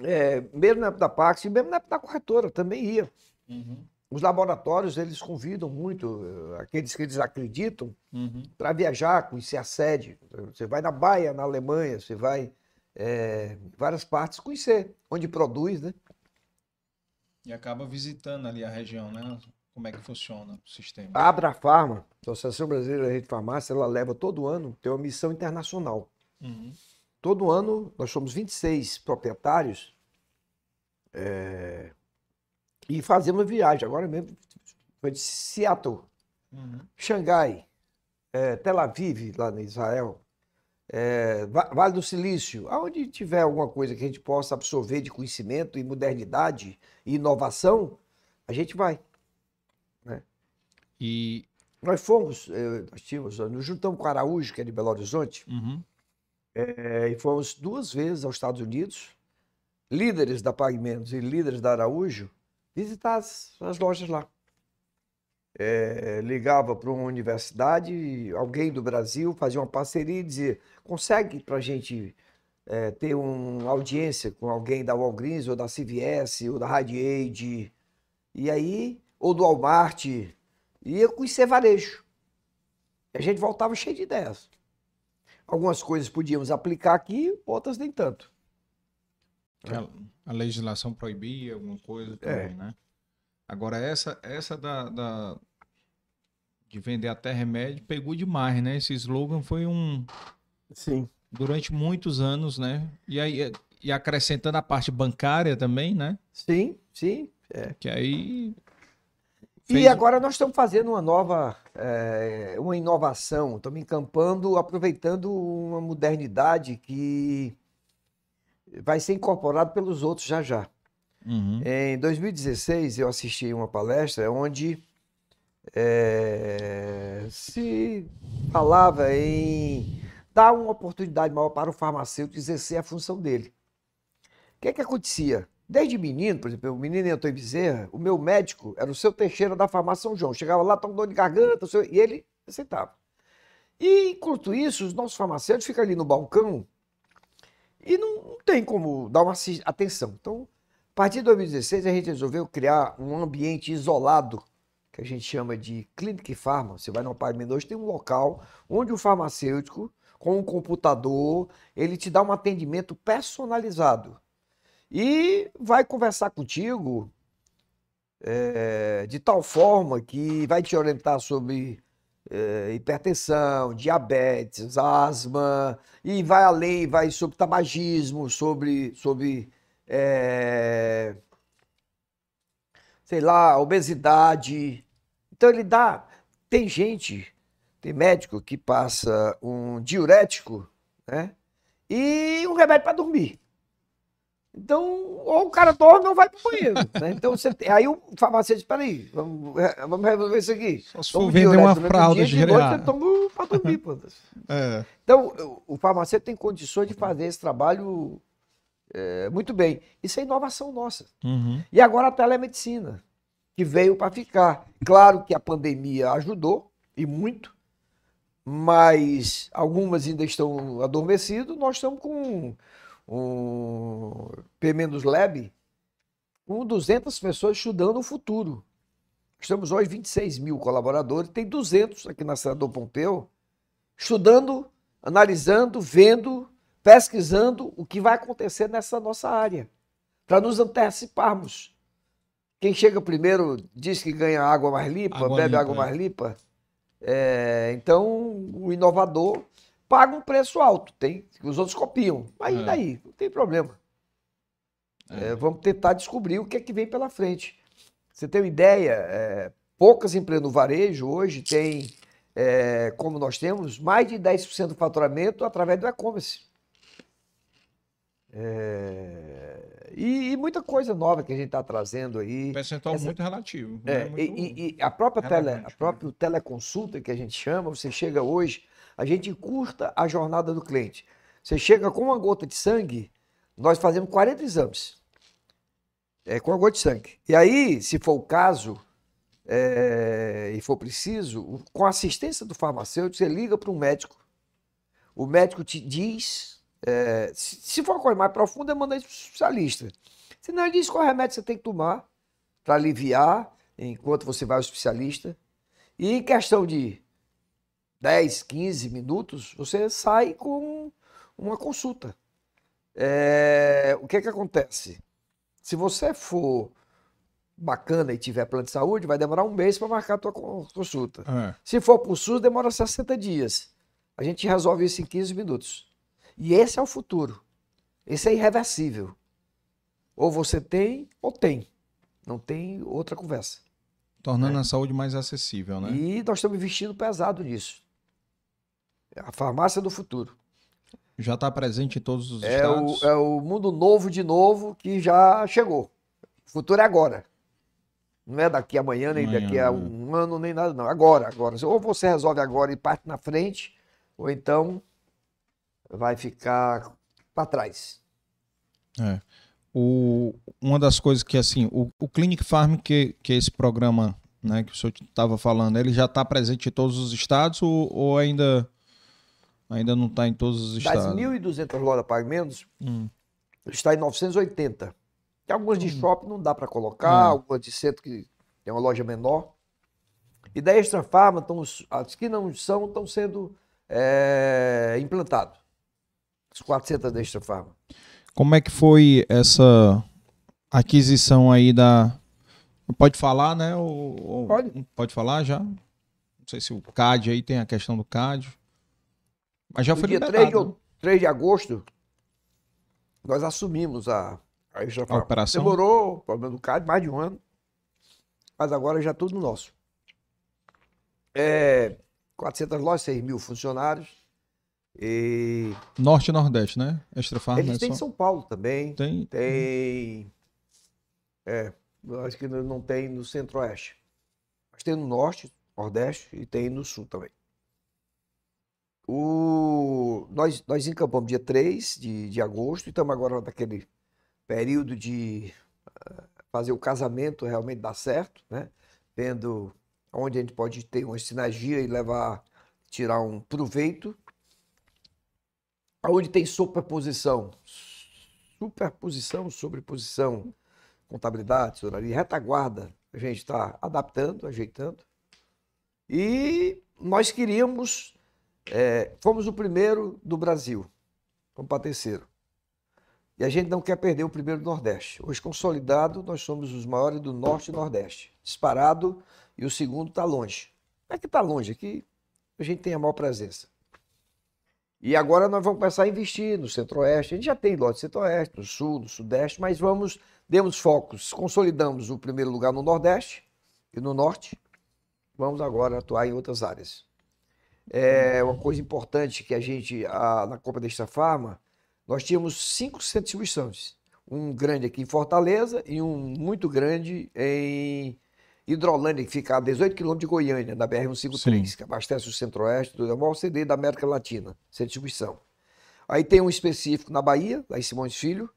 É, mesmo na época da Pax, e mesmo na época da corretora, também ia. Uhum. Os laboratórios, eles convidam muito eh, aqueles que eles acreditam Uhum. para viajar, conhecer a sede. Você vai na Baia, na Alemanha, você vai eh, em várias partes conhecer onde produz, né? E acaba visitando ali a região, né? Como é que funciona o sistema. A Abrafarma, Associação Brasileira de Farmácia, ela leva todo ano, tem uma missão internacional. Uhum. Todo ano, nós somos 26 proprietários eh, e fazemos viagem. Agora mesmo foi de Seattle, Uhum. Xangai, eh, Tel Aviv, lá em Israel, Va- Vale do Silício, aonde tiver alguma coisa que a gente possa absorver de conhecimento e modernidade e inovação, a gente vai. E. Nós fomos, eh, nós tínhamos, nos juntamos com o Araújo, que é de Belo Horizonte, Uhum. eh, e fomos duas vezes aos Estados Unidos, líderes da Pagamentos e líderes da Araújo, visitar as, as lojas lá. Eh, ligava para uma universidade, alguém do Brasil fazia uma parceria e dizia: consegue para a gente eh, ter uma audiência com alguém da Walgreens ou da CVS ou da Rite Aid, e aí, ou do Walmart, ia conhecer varejo. E a gente voltava cheio de ideias. Algumas coisas podíamos aplicar aqui, outras nem tanto. A, a legislação proibia alguma coisa também, né? Agora, essa, essa da, da- de vender até remédio pegou demais, né? Esse slogan foi um. Sim. Durante muitos anos, né? E aí, e acrescentando a parte bancária também, né? Sim, sim. Que aí. E agora nós estamos fazendo uma nova, eh, uma inovação, estamos encampando, aproveitando uma modernidade que vai ser incorporada pelos outros já já. Uhum. Em 2016, eu assisti uma palestra onde eh, se falava em dar uma oportunidade maior para o farmacêutico exercer a função dele. O que é que acontecia? Desde menino, por exemplo, o menino Antônio Bezerra, o meu médico era o seu Teixeira da farmácia São João. Chegava lá, estava com dor de garganta, seu- e ele aceitava. E, enquanto isso, os nossos farmacêuticos ficam ali no balcão e não, não tem como dar uma atenção. Então, a partir de 2016, a gente resolveu criar um ambiente isolado, que a gente chama de Clinic Pharma. Você vai no apartamento hoje, tem um local onde o farmacêutico, com um computador, ele te dá um atendimento personalizado. E vai conversar contigo eh, de tal forma que vai te orientar sobre eh, hipertensão, diabetes, asma, e vai além, vai sobre tabagismo, sobre, sobre eh, sei lá, obesidade. Então ele dá. Tem gente, tem médico que passa um diurético, né? E um remédio para dormir. Então, ou o cara dorme ou vai pro banheiro. Né? Então, você aí o farmacêutico diz: peraí, vamos, vamos resolver isso aqui. Só se for vender uma o fralda de noite você toma para dormir. pô. É. Então, o o farmacêutico tem condições de fazer esse trabalho é, muito bem. Isso é inovação nossa. Uhum. E agora a telemedicina, que veio para ficar. Claro que a pandemia ajudou, e muito, mas algumas ainda estão adormecidas. Nós estamos com um P-Menos Lab, com 200 pessoas estudando o futuro. Estamos hoje 26 mil colaboradores, tem 200 aqui na Senador Pompeu, estudando, analisando, vendo, pesquisando o que vai acontecer nessa nossa área, para nos anteciparmos. Quem chega primeiro diz que ganha água mais limpa, Água bebe limpa, água é. mais limpa. É, então, o inovador paga um preço alto, tem, os outros copiam. Mas É. daí? Não tem problema. É, vamos tentar descobrir o que é que vem pela frente. Você tem uma ideia? é, poucas empresas no varejo hoje têm, é, como nós temos, mais de 10% do faturamento através do e-commerce. É, e, e muita coisa nova que a gente está trazendo aí. Percentual Essa- muito relativo. É, né? Muito- e, e- a própria tele, a né? própria teleconsulta que a gente chama, você chega hoje, a gente encurta a jornada do cliente. Você chega com uma gota de sangue, nós fazemos 40 exames. É, com a gota de sangue. E aí, se for o caso, é, e for preciso, com a assistência do farmacêutico, você liga para um médico. O médico te diz, é, se, se for uma coisa mais profunda, manda isso para o especialista. Se não, ele diz qual remédio você tem que tomar para aliviar enquanto você vai ao especialista. E em questão de 10, 15 minutos, você sai com uma consulta. É, o que que acontece? Se você for bacana e tiver plano de saúde, vai demorar um mês para marcar a tua consulta. É. Se for para o SUS, demora 60 dias. A gente resolve isso em 15 minutos. E esse é o futuro. Esse é irreversível. Ou você tem, ou tem. Não tem outra conversa. Tornando a saúde mais acessível, né? E nós estamos investindo pesado nisso. A farmácia do futuro. Já está presente em todos os É o, estados. é o mundo novo de novo que já chegou. O futuro é agora. Não é daqui a amanhã, nem Amanhã, daqui a né? um ano, nem nada, não. Agora, agora. Ou você resolve agora e parte na frente, ou então vai ficar para trás. É. O, uma das coisas que, assim, o, o Clinic Farm, que, que é esse programa né, que o senhor estava falando, ele já está presente em todos os estados ou, ou ainda, ainda não está em todos os Das estados? 1.200 lojas Pague Menos, Hum. está em 980. Tem algumas de shopping não dá para colocar, Hum. algumas de centro que tem uma loja menor. E da Extra Farma, tão, as que não são, estão sendo é, implantados. As 400 da Extra Farma. Como é que foi essa aquisição aí da. Pode falar, né? Ou- Pode. Pode falar já? Não sei se o CAD aí tem a questão do CAD. Mas já No foi dia liberado, 3 de, out- 3 de agosto, nós assumimos a, a Farma. operação? Demorou, problema do CAD, mais de um ano. Mas agora já tudo nosso. É, 400 lojas, 6 mil funcionários. E Norte e Nordeste, né? Extra Farm. eles né? têm Só- São Paulo também. Tem. Tem. É, acho que não não tem no Centro-Oeste. Mas tem no Norte, Nordeste e tem no Sul também. O... Nós, nós encampamos dia 3 de, de agosto e estamos agora naquele período de ah, fazer o casamento realmente dar certo, né? Vendo onde a gente pode ter uma sinergia e levar, tirar um proveito. Onde tem superposição, superposição, sobreposição, contabilidade, tesouraria, retaguarda, a gente está adaptando, ajeitando. E nós queríamos, é, fomos o primeiro do Brasil, vamos para terceiro. E a gente não quer perder o primeiro do Nordeste. Hoje, consolidado, nós somos os maiores do Norte e Nordeste. Disparado, e o segundo está longe. Não é que está longe, aqui a gente tem a maior presença. E agora nós vamos começar a investir no Centro-Oeste. A gente já tem lote Centro-Oeste, no Sul, no Sudeste, mas vamos, demos focos, consolidamos o primeiro lugar no Nordeste e no Norte. Vamos agora atuar em outras áreas. É uma coisa importante que a gente, a- na Copa Desta Farma, nós tínhamos cinco centros de distribuições. Um grande aqui em Fortaleza e um muito grande em Hidrolândia, que fica a 18 quilômetros de Goiânia, na BR-153, Sim. que abastece o Centro-Oeste, é o maior CD da América Latina, centro de distribuição. Aí tem um específico na Bahia, lá em Simões Filho,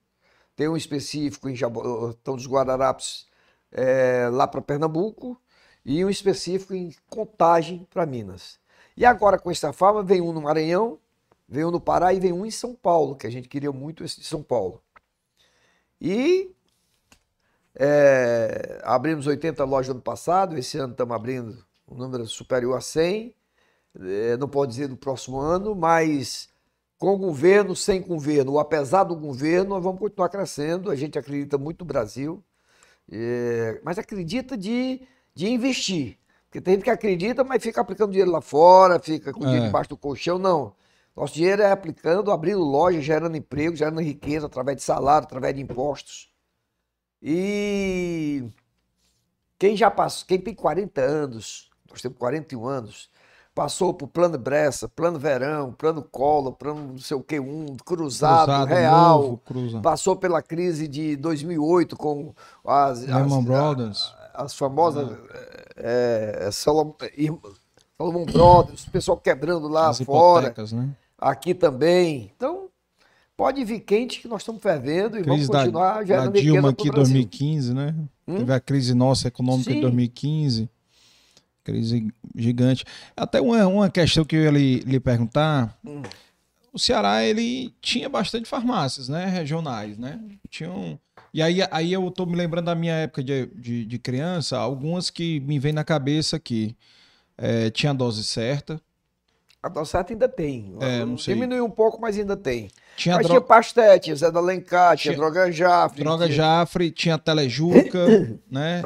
tem um específico em Jabotão dos Guararapes, é, lá para Pernambuco, e um específico em Contagem para Minas. E agora com essa farma vem um no Maranhão, vem um no Pará e vem um em São Paulo, que a gente queria muito esse de São Paulo. E é, abrimos 80 lojas no ano passado, esse ano estamos abrindo um número superior a 100. É, não pode dizer no próximo ano, mas com governo, sem governo, ou apesar do governo, nós vamos continuar crescendo. A gente acredita muito no Brasil, é, mas acredita de, de investir. Porque tem gente que acredita, mas fica aplicando dinheiro lá fora, fica com dinheiro É. debaixo do colchão. Não. Nosso dinheiro é aplicando, abrindo lojas, gerando emprego, gerando riqueza através de salário, através de impostos. E quem já passou, quem tem 40 anos, nós temos 41 anos, passou por plano Bressa, plano Verão, plano Collor, plano não sei o que, um, cruzado, real, novo, cruza. passou pela crise de 2008 com as, Lehman Brothers. As famosas é, Salomon, Salomon Brothers, o pessoal quebrando lá As fora, né? aqui também. Então, pode vir quente que nós estamos fervendo e vamos Crise da, continuar da gerando Dilma riqueza aqui em o Brasil. 2015, né? Hum? Teve a crise nossa econômica Sim. em 2015. Crise gigante. Até uma, uma questão que eu ia lhe, lhe perguntar. Hum. o Ceará ele tinha bastante farmácias, né, regionais, né? Tinham e aí, aí eu tô me lembrando da minha época de, de, de criança, algumas que me vêm na cabeça que é, tinha a dose certa. A dose certa ainda tem. É, não sei. Diminuiu um pouco, mas ainda tem. Tinha mas dro- tinha Pastete, Zé da Alencar, tinha, Tinha- Droga Jafre. Droga tinha... Jafre, tinha Telejuca, né?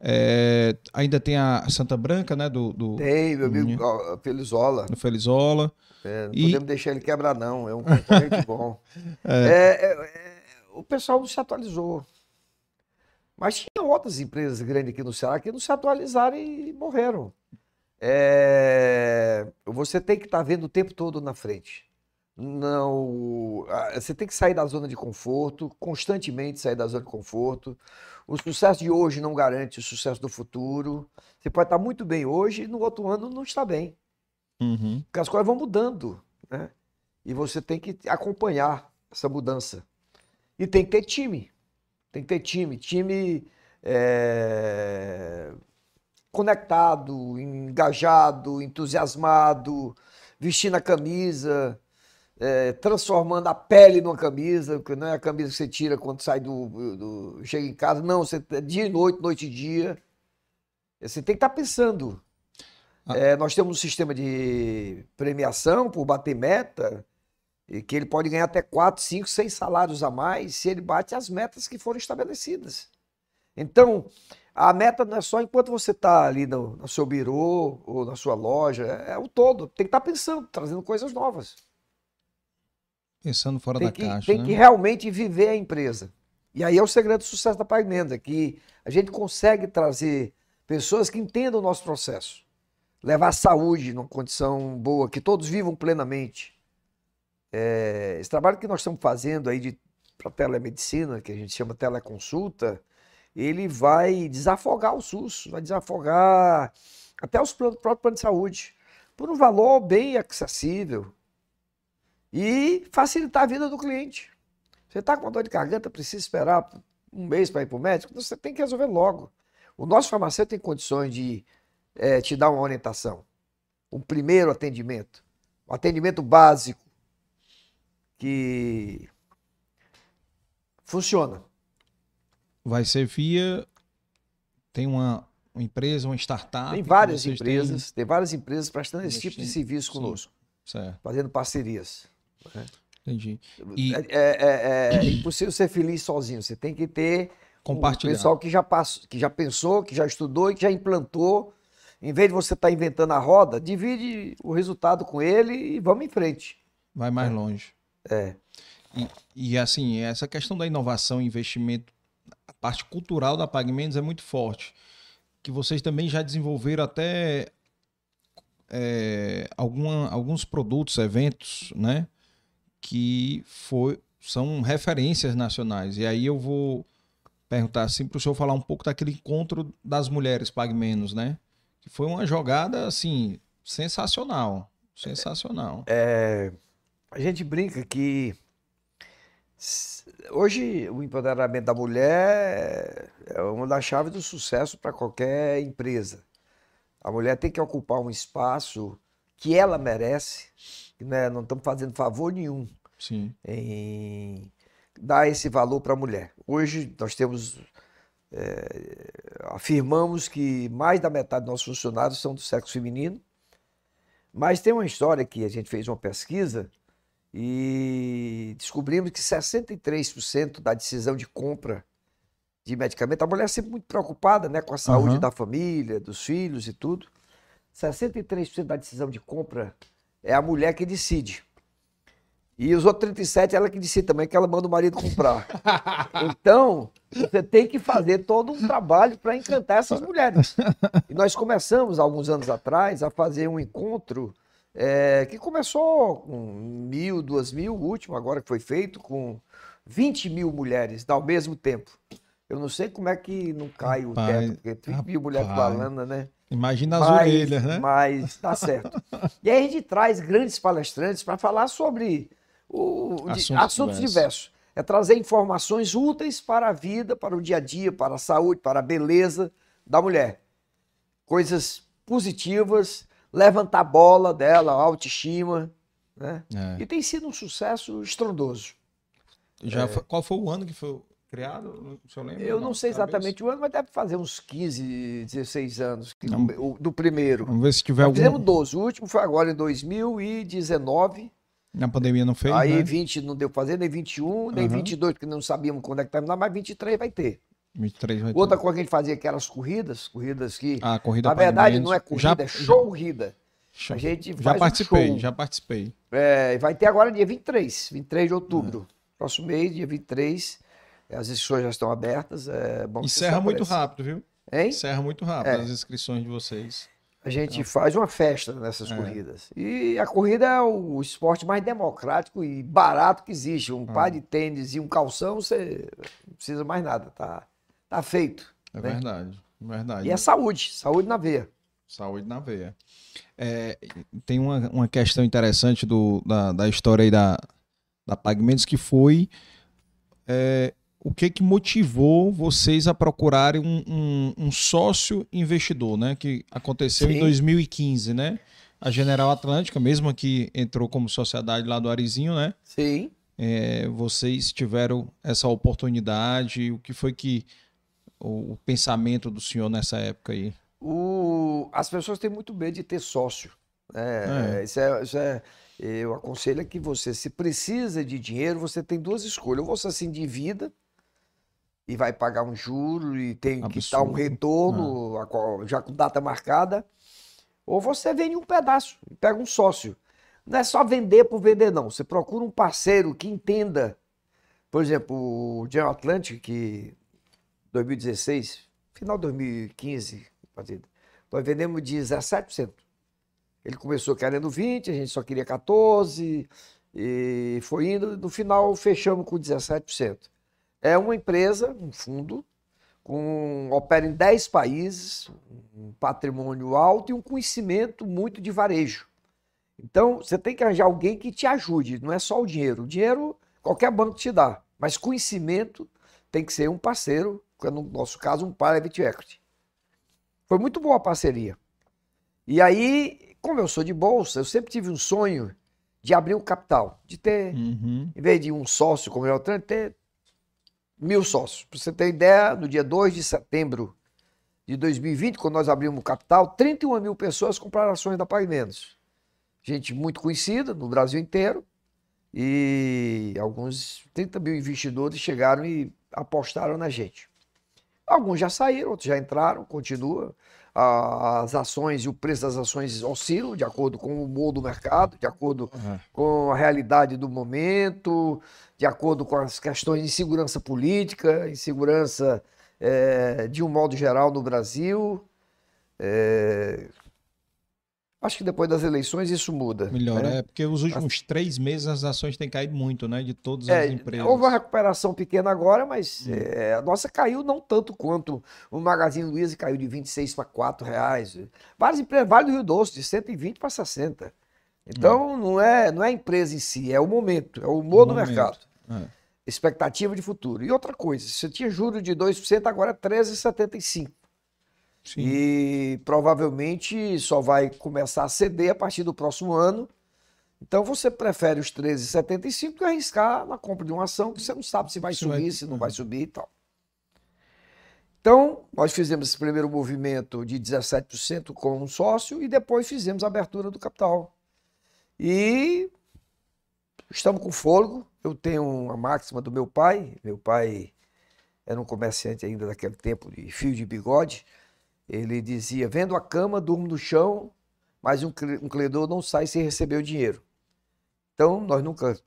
É, ainda tem a Santa Branca, né? Do, do, Tem, meu amigo ó, Felizola. do Felizola. É, não E- podemos deixar ele quebrar, não. É um concorrente bom. É, é, é, o pessoal não se atualizou. Mas tinha outras empresas grandes aqui no Ceará que não se atualizaram e morreram. É, você tem que estar vendo o tempo todo na frente. Não, você tem que sair da zona de conforto, constantemente sair da zona de conforto. O sucesso de hoje não garante o sucesso do futuro. Você pode estar muito bem hoje e no outro ano não está bem. Uhum. Porque as coisas vão mudando, né? E você tem que acompanhar essa mudança. E tem que ter time. Tem que ter time. Time é, conectado, engajado, entusiasmado, vestindo a camisa, é, transformando a pele numa camisa, porque não é a camisa que você tira quando sai do, do- chega em casa. Não, você é dia e noite, noite e dia. Você tem que estar pensando. Ah. É, nós temos um sistema de premiação por bater meta, que ele pode ganhar até 4, 5, 6 salários a mais se ele bate as metas que foram estabelecidas. Então, a meta não é só enquanto você está ali no, no seu birô ou na sua loja, é, é o todo. Tem que estar pensando, trazendo coisas novas. Pensando fora Tem da que, caixa, tem né? que realmente viver a empresa. E aí é o segredo do sucesso da Pagmenda, que a gente consegue trazer pessoas que entendam o nosso processo. Levar a saúde numa condição boa, que todos vivam plenamente. É, esse trabalho que nós estamos fazendo aí de para telemedicina, que a gente chama teleconsulta, ele vai desafogar o SUS, vai desafogar até os planos, próprio plano de saúde, por um valor bem acessível e facilitar a vida do cliente. Você está com uma dor de garganta, precisa esperar um mês para ir para o médico, você tem que resolver logo. O nosso farmacêutico tem condições de eh, te dar uma orientação, um primeiro atendimento, um atendimento básico que funciona. Vai ser via. Tem uma, uma empresa, uma startup. Tem várias vocês têm- empresas, tem várias empresas prestando esse tipo de serviço sim. conosco, Certo, fazendo parcerias. entendi. E- É, é- é- é impossível ser feliz sozinho. Você tem que ter um Compartilhar. pessoal que já, passou, que já pensou, que já estudou e que já implantou. Em vez de você estar inventando a roda, divide o resultado com ele e vamos em frente. Vai mais longe. É. E, e, assim, essa questão da inovação e investimento, a parte cultural da PagMendes é muito forte. Que vocês também já desenvolveram até é, alguma- alguns produtos, eventos, né? Que foi, são referências nacionais. E aí eu vou perguntar assim para o senhor falar um pouco daquele encontro das mulheres PagMenos, né? Que foi uma jogada, assim, sensacional. Sensacional. A gente brinca que hoje o empoderamento da mulher é uma das chaves do sucesso para qualquer empresa. A mulher tem que ocupar um espaço que ela merece, né? não estamos fazendo favor nenhum Sim. em dar esse valor para a mulher. Hoje nós temos, é, afirmamos que mais da metade dos nossos funcionários são do sexo feminino, mas tem uma história que a gente fez uma pesquisa e descobrimos que 63% da decisão de compra de medicamento, a mulher é sempre muito preocupada né, com a saúde Aham. da família, dos filhos e tudo. 63% da decisão de compra é a mulher que decide. E os outros 37 ela que decide também, que ela manda o marido comprar. Então, você tem que fazer todo um trabalho para encantar essas mulheres. E nós começamos, alguns anos atrás, a fazer um encontro é, que começou com mil, duas mil, o último agora que foi feito, com 20 mil mulheres ao mesmo tempo. Eu não sei como é que não cai o Rapaz, teto, porque 20 mil mulheres rapaz. falando, né? Imagina as Mas- orelhas, né? Mas tá certo. E aí a gente traz grandes palestrantes para falar sobre o, de- Assuntos assuntos, diversos. diversos. É trazer informações úteis para a vida, para o dia a dia, para a saúde, para a beleza da mulher. Coisas positivas, levantar a bola dela, a autoestima, Né? É. E tem sido um sucesso estrondoso. Já foi- qual foi o ano que foi criado? O senhor lembra? Eu não sei de cabeça? exatamente o ano, mas deve fazer uns 15, 16 anos que- Não. o- do primeiro. Vamos ver se tiver algum. fizemos 12. O último foi agora em 2019. Na pandemia não fez, aí né? 20 não deu pra fazer, nem 21, nem Aham. 22, porque não sabíamos quando é que terminar, mas 23 vai ter. 23 vai ter. Outra coisa que a gente fazia aquelas corridas, corridas que, A corrida na verdade, não é corrida, Já- é show corrida. Já, A gente já um participei, show. já participei. É, vai ter agora dia 23, 23 de outubro. É. Próximo mês, dia 23. As inscrições já estão abertas. É bom Encerra muito rápido, viu? Hein? Encerra muito rápido É. as inscrições de vocês. A gente faz uma festa nessas É. corridas. E a corrida é o esporte mais democrático e barato que existe. Um Ah. par de tênis e um calção, você não precisa mais nada. Tá, tá feito. É né? verdade, verdade. E é saúde, saúde na veia. Saúde na veia. É, tem uma, uma questão interessante do, da, da história aí da, da Pagamentos que foi é, o que que motivou vocês a procurarem um, um, um sócio investidor, né? Que aconteceu em Sim. 2015, né? A General Atlântica, mesmo que entrou como sociedade lá do Arizinho, né? Sim. É, vocês tiveram essa oportunidade. O que foi que o, o pensamento do senhor nessa época aí? O- as pessoas têm muito medo de ter sócio. né? É. Isso é, isso é- eu aconselho que você, se precisa de dinheiro, você tem duas escolhas. Ou você se endivida e vai pagar um juro e tem que dar um Absurdo. retorno a qual- já com data marcada, ou você vende um pedaço e pega um sócio. Não é só vender por vender, não. Você procura um parceiro que entenda. Por exemplo, o General Atlantic, que 2016, final de 2015, partida, nós vendemos 17%. Ele começou querendo 20, a gente só queria 14, e foi indo, no final fechamos com 17%. É uma empresa, um fundo, com, opera em 10 países, um patrimônio alto e um conhecimento muito de varejo. Então, você tem que arranjar alguém que te ajude, não é só o dinheiro. O dinheiro, qualquer banco te dá, mas conhecimento tem que ser um parceiro, no nosso caso, um private equity. Foi muito boa a parceria. E aí, como eu sou de bolsa, eu sempre tive um sonho de abrir o capital, de ter, Uhum. em vez de um sócio como eu tenho, ter mil sócios. Para você ter ideia, no dia 2 de setembro de 2020, quando nós abrimos o capital, 31 mil pessoas compraram ações da Pagamentos. Gente muito conhecida no Brasil inteiro. E alguns 30 mil investidores chegaram e apostaram na gente. Alguns já saíram, outros já entraram, continua. As ações e o preço das ações oscilam de acordo com o humor do mercado, de acordo É. com a realidade do momento, de acordo com as questões de insegurança política, insegurança eh, de um modo geral no Brasil. Eh, acho que depois das eleições isso muda. Melhor, né? é porque os últimos três meses as ações têm caído muito, né? De todas É, as empresas. houve uma recuperação pequena agora, mas Hum. eh, a nossa caiu não tanto quanto o Magazine Luiza caiu de 26 para 4 reais. Várias empresas, Vale do Rio Doce, de 120 para 60. Então, não, é, não é a empresa em si, é o momento, é o humor do Momento. mercado. É. Expectativa de futuro. E outra coisa, você tinha juro de 2%, agora é 13,75%. Sim. E provavelmente só vai começar a ceder a partir do próximo ano. Então você prefere os 13,75 que arriscar na compra de uma ação que você não sabe se vai Isso vai- subir, se não vai subir e tal. Então, nós fizemos esse primeiro movimento de 17% com um sócio e depois fizemos a abertura do capital. E estamos com fôlego. Eu tenho uma máxima do meu pai. Meu pai era um comerciante ainda daquele tempo de fio de bigode. Ele dizia: vendo a cama, durmo no chão, mas um, cre- credor não sai sem receber o dinheiro. Então, nós nunca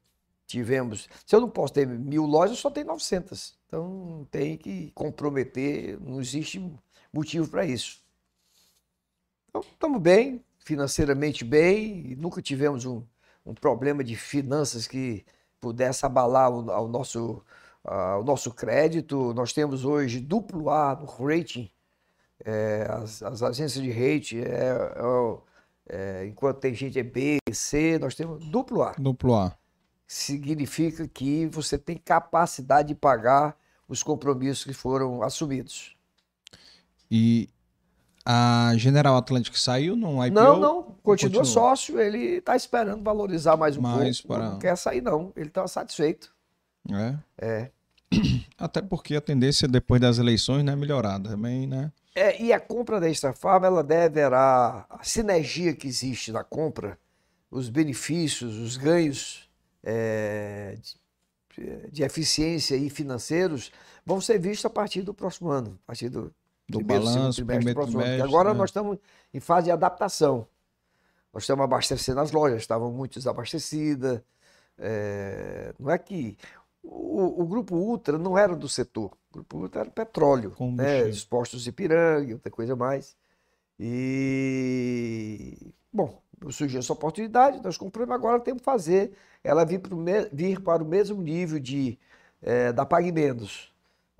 tivemos. Se eu não posso ter mil lojas, eu só tenho 900. Então, tem que comprometer, não existe motivo para isso. Então, estamos bem, financeiramente bem, nunca tivemos um, um problema de finanças que pudesse abalar o, nosso, ah, o nosso crédito. Nós temos hoje duplo A no rating, é, as, as agências de rating, é, é é, enquanto tem gente é B, C, nós temos duplo A. Duplo A. Significa que você tem capacidade de pagar os compromissos que foram assumidos. E A General Atlântico saiu no IPO? Não, não, continua, continua? sócio, ele está esperando valorizar mais um Mais pouco. para- Não quer sair, não. Ele está satisfeito. É. É. Até porque a tendência depois das eleições né, é melhorar também, né? É, e a compra da Extra ela deverá, a sinergia que existe na compra, os benefícios, os ganhos é, de, de eficiência e financeiros vão ser vistos a partir do próximo ano, a partir do, Do primeiro, segundo balanço, trimestre do primeiro próximo ano. Trimestre, agora né? nós estamos em fase de adaptação. Nós estamos abastecendo as lojas, estavam muito desabastecidas. É, não é que o, o Grupo Ultra não era do setor. O Ultra era petróleo, né? Os postos de Ipiranga, outra coisa mais. E, bom, surgiu essa oportunidade, nós compramos, agora temos que fazer ela vir, pro me- vir para o mesmo nível de, eh, da Pague Menos.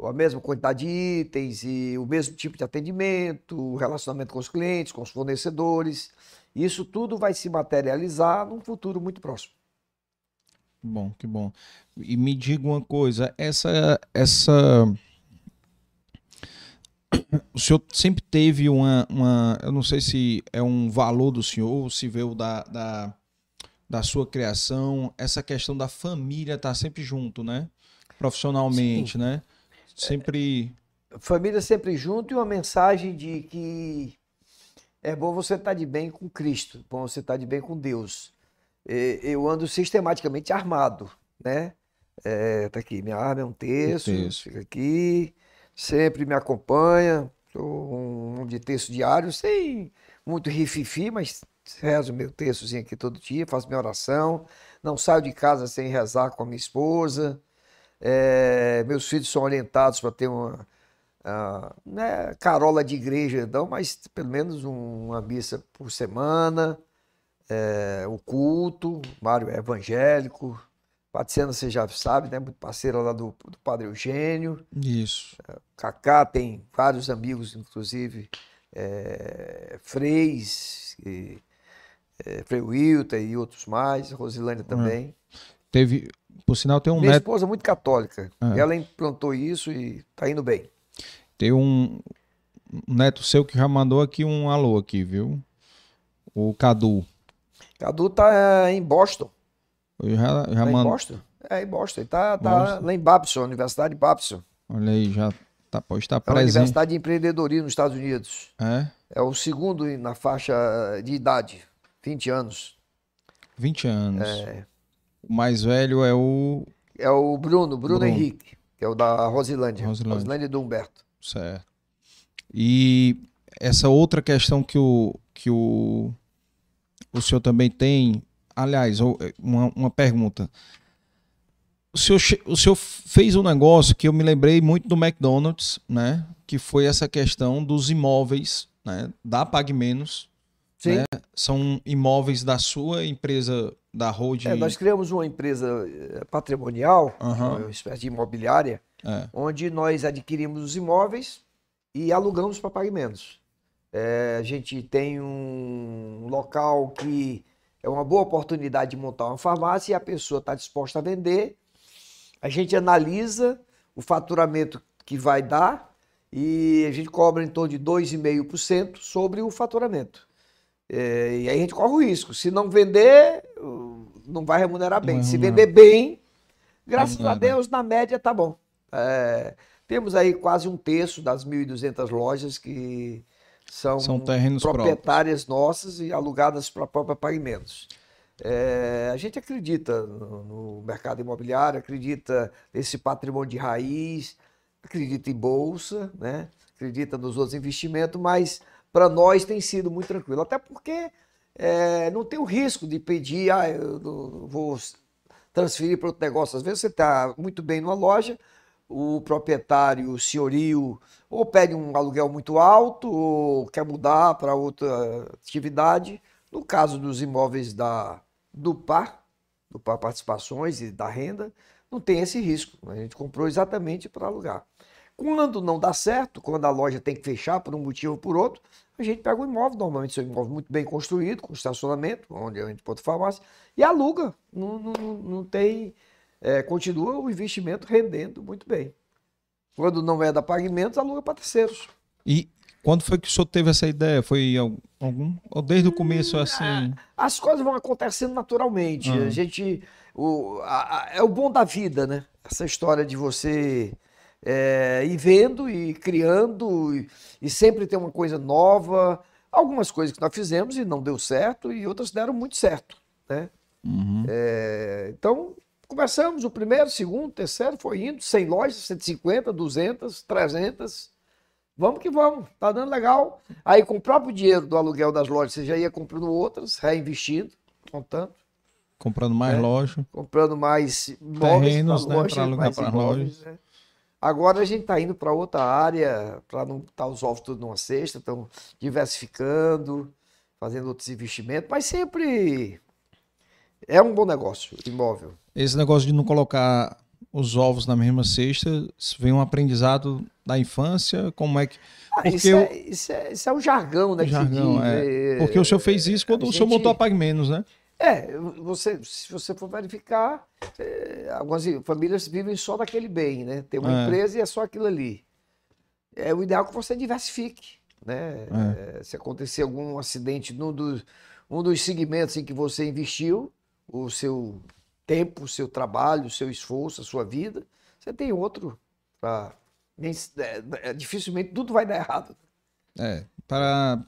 A mesma quantidade de itens e o mesmo tipo de atendimento, o relacionamento com os clientes, com os fornecedores. Isso tudo vai se materializar num futuro muito próximo. Bom, que bom. E me diga uma coisa, essa essa o senhor sempre teve uma, uma eu não sei se é um valor do senhor, ou se veio da, da, da sua criação, essa questão da família estar sempre junto, né? Profissionalmente, né? Sempre Família sempre junto e uma mensagem de que é bom você estar de bem com Cristo, bom você estar de bem com Deus. Eu ando sistematicamente armado, né? É, tá aqui, minha arma é um terço, terço. fica aqui, sempre me acompanha. Sou um de terço diário, sem muito rififi, mas rezo meu terçozinho aqui todo dia, faço minha oração. Não saio de casa sem rezar com a minha esposa. É, meus filhos são orientados para ter uma, ah, não é carola de igreja, não, mas pelo menos um- uma missa por semana, é, o culto, Mário é evangélico, Patriciana você já sabe, né? Muito parceira lá do, do Padre Eugênio, isso. Cacá tem vários amigos, inclusive é, Freis, e, é, Frei Wilton e outros mais, Rosilândia também. Teve, por sinal tem um Minha neto, esposa é muito católica, É. ela implantou isso e tá indo bem. tem um um neto seu que já mandou aqui um alô aqui, viu? O Cadu. Cadu tá em Boston. Eu já já Tá em mandou. Boston? É, em Boston. Ele tá, tá Boston. lá em Babson, Universidade de Babson. Olha aí, já tá, pode estar É presente. universidade de empreendedorismo nos Estados Unidos. É, É o segundo na faixa de idade, 20 anos. 20 anos. É, O mais velho é o. é o Bruno, Bruno, Bruno. Henrique, que é o da Rosilândia. Rosilândia. Rosilândia do Humberto. Certo. E essa outra questão que o, que o, o senhor também tem. Aliás, o- uma, uma pergunta. O senhor, o senhor fez um negócio que eu me lembrei muito do McDonald's, né? Que foi essa questão dos imóveis, né? Da Pague Menos. Sim. Né? São imóveis da sua empresa, da Road. É, nós criamos uma empresa eh, patrimonial, Aham. uma espécie de imobiliária, É. onde nós adquirimos os imóveis e alugamos para pagamentos. É, a gente tem um local que é uma boa oportunidade de montar uma farmácia e a pessoa está disposta a vender. A gente analisa o faturamento que vai dar e a gente cobra em torno de 2,5% sobre o faturamento. É, e aí a gente corre o risco. Se não vender, não vai remunerar bem. Não Se vender bem, graças a. Deus, na média tá bom. É, temos aí quase um terço das 1.200 lojas que são, São terrenos proprietárias nossas e alugadas para própria Pagamentos. É, a gente acredita no, no mercado imobiliário, acredita nesse patrimônio de raiz, acredita em bolsa, né? acredita nos outros investimentos, mas para nós tem sido muito tranquilo. Até porque é, não tem o risco de pedir, ah, eu vou transferir para outro negócio. Às vezes você está muito bem numa loja, o proprietário, senhorio, ou pede um aluguel muito alto, ou quer mudar para outra atividade. No caso dos imóveis da, do PAR, do PAR Participações e da renda, não tem esse risco. A gente comprou exatamente para alugar. Quando não dá certo, quando a loja tem que fechar por um motivo ou por outro, a gente pega o imóvel, normalmente é um imóvel muito bem construído, com estacionamento, onde a gente pode farmácia, e aluga. Não, não- não tem. É, continua o investimento rendendo muito bem. Quando não é da pagamentos, aluga para terceiros. E Quando foi que o senhor teve essa ideia? Foi algum. Ou desde o começo, assim. As coisas vão acontecendo naturalmente. Ah. A gente. O, a- a- é o bom da vida, né? Essa história de você é, ir vendo e criando e, e sempre ter uma coisa nova. Algumas coisas que nós fizemos e não deu certo, e outras deram muito certo, né? Uhum. É, então, começamos o primeiro, segundo, terceiro, foi indo, 100 lojas, 150, 200, 300. Vamos que vamos, tá dando legal. Aí, com o próprio dinheiro do aluguel das lojas, você já ia comprando outras, reinvestindo, contando, Comprando mais É. loja. comprando mais Terrenos, pra né, loja, alugar pra imóveis, né? Agora a gente está indo para outra área, para não estar os ovos tudo numa cesta, estão diversificando, fazendo outros investimentos, mas sempre é um bom negócio, imóvel. Esse negócio de não colocar os ovos na mesma cesta, vem um aprendizado da infância? Como é que. Ah, isso, eu- é, isso, é, isso é um jargão, né? Jargão, diz, é. né? Porque o senhor fez isso quando a o senhor gente- montou a Pague Menos, né? É, você, se você for verificar, é, algumas famílias vivem só daquele bem, né? Tem uma É. empresa e é só aquilo ali. É o ideal que você diversifique, né? É, se acontecer algum acidente num dos, um dos segmentos em que você investiu, o seu tempo, o seu trabalho, o seu esforço, a sua vida, você tem outro para dificilmente tudo vai dar errado. É. Para.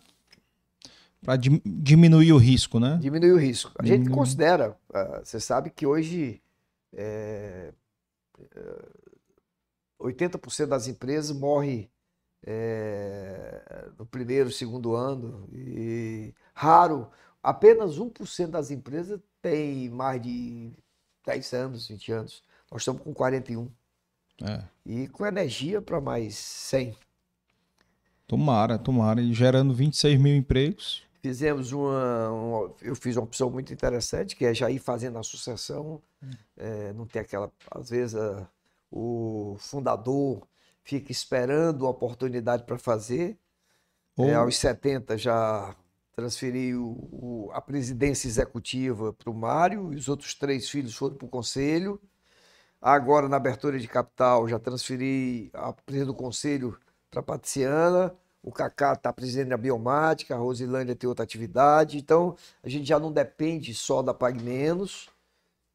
Para diminuir o risco, né? Diminui o risco. A gente considera, ah, você sabe que hoje é, é, 80% das empresas morrem é, no primeiro, segundo ano. E raro, apenas 1% das empresas tem mais de 10 anos, 20 anos. Nós estamos com 41. É. E com energia para mais 100. Tomara, tomara. E gerando 26 mil empregos. Fizemos uma, uma- Eu fiz uma opção muito interessante, que é já ir fazendo a sucessão. é, não ter aquela. Às vezes a- o fundador fica esperando a oportunidade para fazer. Ou- É, aos 70 já transferi o- o- a presidência executiva para o Mário, e os outros três filhos foram para o conselho. Agora, na abertura de capital, já transferi a presidência do conselho para a Patriciana. O Cacá está presidente da Biomática, a Rosilândia tem outra atividade. Então, a gente já não depende só da Pague Menos.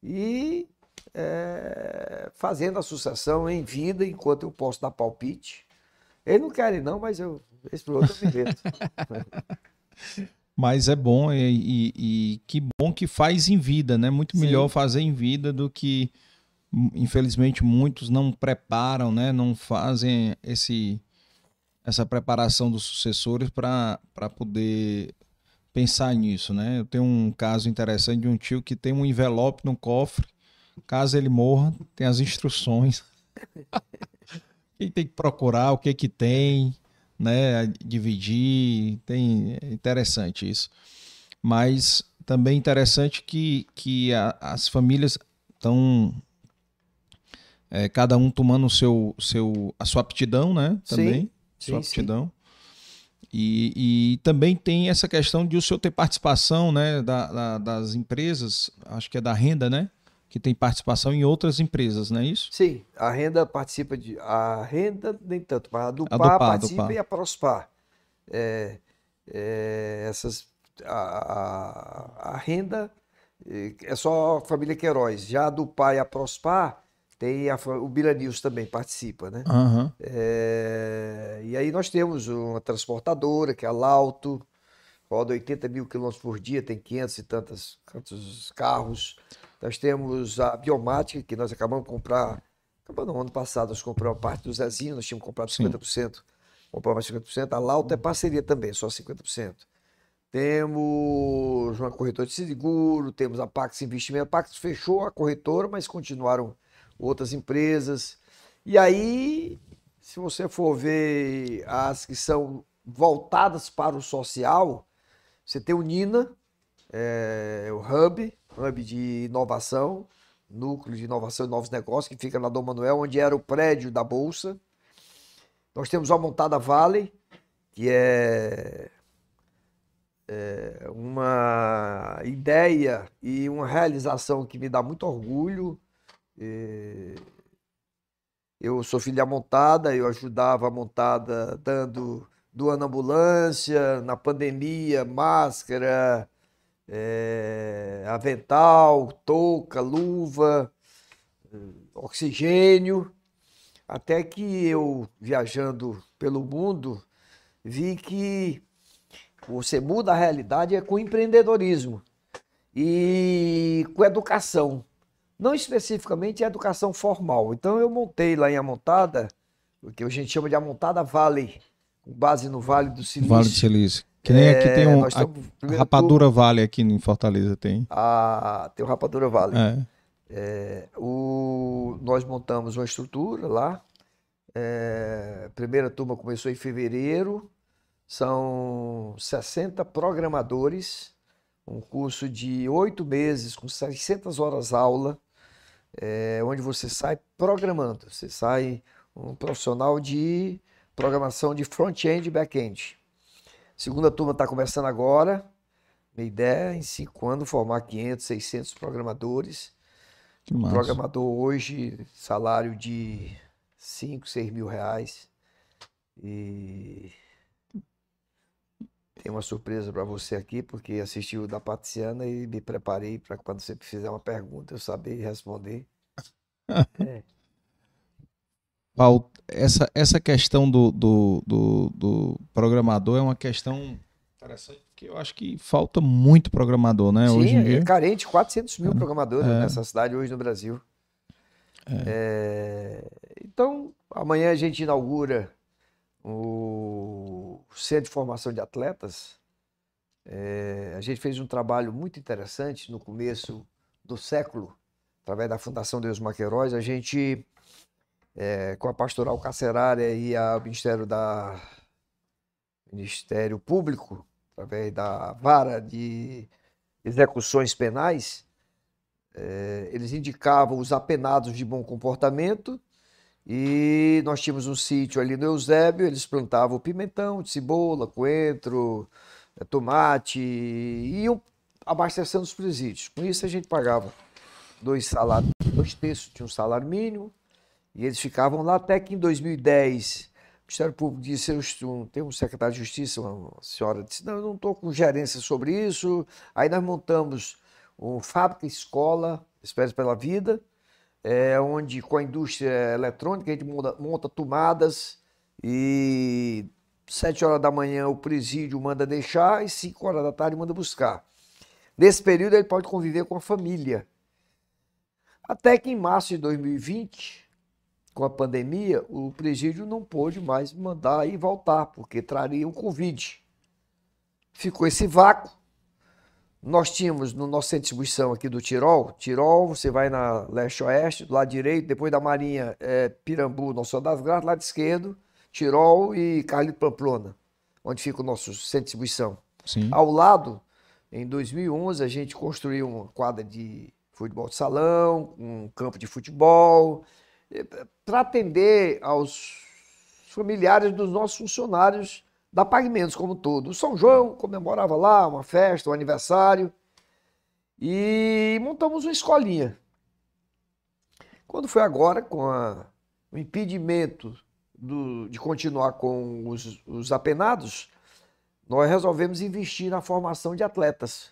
E é, fazendo a sucessão em vida, enquanto eu posso dar palpite. Eles não querem, não, mas eu, esse pro outro eu me. Mas é bom e, e- e que bom que faz em vida, né? Muito Sim. melhor fazer em vida do que, hum, infelizmente, muitos não preparam, né? Não fazem esse, essa preparação dos sucessores para poder pensar nisso, né? Eu tenho um caso interessante de um tio que tem um envelope no cofre, caso ele morra, tem as instruções. Quem tem que procurar, o que que tem, né? Dividir, tem é interessante isso. Mas também interessante que, que a- as famílias estão é, cada um tomando o seu, seu, a sua aptidão, né? Sim, Também, sim, sua sim. aptidão. E, e também tem essa questão de o senhor ter participação né, da- da- das empresas, acho que é da renda, né? Que tem participação em outras empresas, não é isso? Sim, a renda participa de. A renda nem tanto, mas a do A participa PAR. e a Prospar. É, é, essas, a, a- a renda eh, é só a família Queiroz. Já a do PAR e a Prospar, tem a o Bilanils também participa, né? Aham. É, e aí nós temos uma transportadora, que é a Lauto, roda 80 mil quilômetros por dia, tem 500 e tantos, tantos carros. Nós temos a Biomática, que nós acabamos de comprar, acabamos no ano passado, nós compramos a parte do Zezinho, nós tínhamos comprado Sim. 50%, compramos mais 50%. A Lauto é parceria também, só 50%. Temos uma corretora de seguro, temos a Pax Investimento. A Pax fechou a corretora, mas continuaram outras empresas. E aí, se você for ver as que são voltadas para o social, você tem o Nina, é, o Hub, Hub de inovação, núcleo de inovação e novos negócios, que fica na Dom Manuel, onde era o prédio da Bolsa. Nós temos a Montada Valley, que é, é uma ideia e uma realização que me dá muito orgulho. É, eu sou filho da montada, eu ajudava a montada dando doando ambulância, na pandemia, máscara, é, avental, touca, luva, oxigênio, até que eu, viajando pelo mundo, vi que você muda a realidade é com empreendedorismo e com educação. Não especificamente a educação formal. Então eu montei lá em Amontada, o que a gente chama de Amontada Valley, com base no Vale do Silício. Vale do Silício. Que nem aqui tem um, a, Rapadura Vale aqui em Fortaleza tem. Ah, tem o Rapadura Vale. É. É, o, nós montamos uma estrutura lá. É, primeira turma começou em fevereiro. São 60 programadores, um curso de oito meses com 600 horas aula, é, onde você sai programando. Você sai um profissional de programação de front-end e back-end. Segunda turma está começando agora. Minha ideia é, em cinco anos, formar 500, 600 programadores. Programador hoje, salário de 5, 6 mil reais. E tem uma surpresa para você aqui, porque assisti o da Patriciana e me preparei para quando você fizer uma pergunta eu saber responder. é. Essa, essa questão do, do, do, do, programador é uma questão interessante, porque eu acho que falta muito programador, né? Sim, hoje em dia. é carente, 400 mil é. programadores é. nessa cidade hoje no Brasil. É. é. Então, amanhã a gente inaugura o Centro de Formação de Atletas. É, a gente fez um trabalho muito interessante no começo do século, através da Fundação Deus Maqueiroz. A gente, é, com a Pastoral Carcerária e o Ministério, da, Ministério Público, através da Vara de Execuções Penais, é, eles indicavam os apenados de bom comportamento e nós tínhamos um sítio ali no Eusébio, eles plantavam pimentão, cebola, coentro, eh, tomate e iam abastecendo os presídios. Com isso a gente pagava dois salários, dois terços de um salário mínimo e eles ficavam lá até que em 2010 o Ministério Público disse, eu, tem um secretário de Justiça, uma senhora disse, não, eu não estou com gerência sobre isso. Aí nós montamos uma fábrica escola, Espécies pela Vida, é, onde com a indústria eletrônica a gente monta, monta tomadas e sete horas da manhã o presídio manda deixar e cinco horas da tarde manda buscar. Nesse período ele pode conviver com a família. Até que em março de 2020, com a pandemia, o presídio não pôde mais mandar e voltar, porque traria o Covid. Ficou esse vácuo nós tínhamos no nosso centro de distribuição aqui do Tirol, Tirol, você vai na leste-oeste, do lado direito, depois da Marinha, é Pirambu, Nosso das Graças, lado esquerdo, Tirol e Carlito Pamplona, onde fica o nosso centro de distribuição. Sim. Ao lado, em 2011, a gente construiu uma quadra de futebol de salão, um campo de futebol, para atender aos familiares dos nossos funcionários da Pagamentos como todo. O São João comemorava lá uma festa, um aniversário, e montamos uma escolinha. Quando foi agora, com a, o impedimento do, de continuar com os, os apenados, nós resolvemos investir na formação de atletas.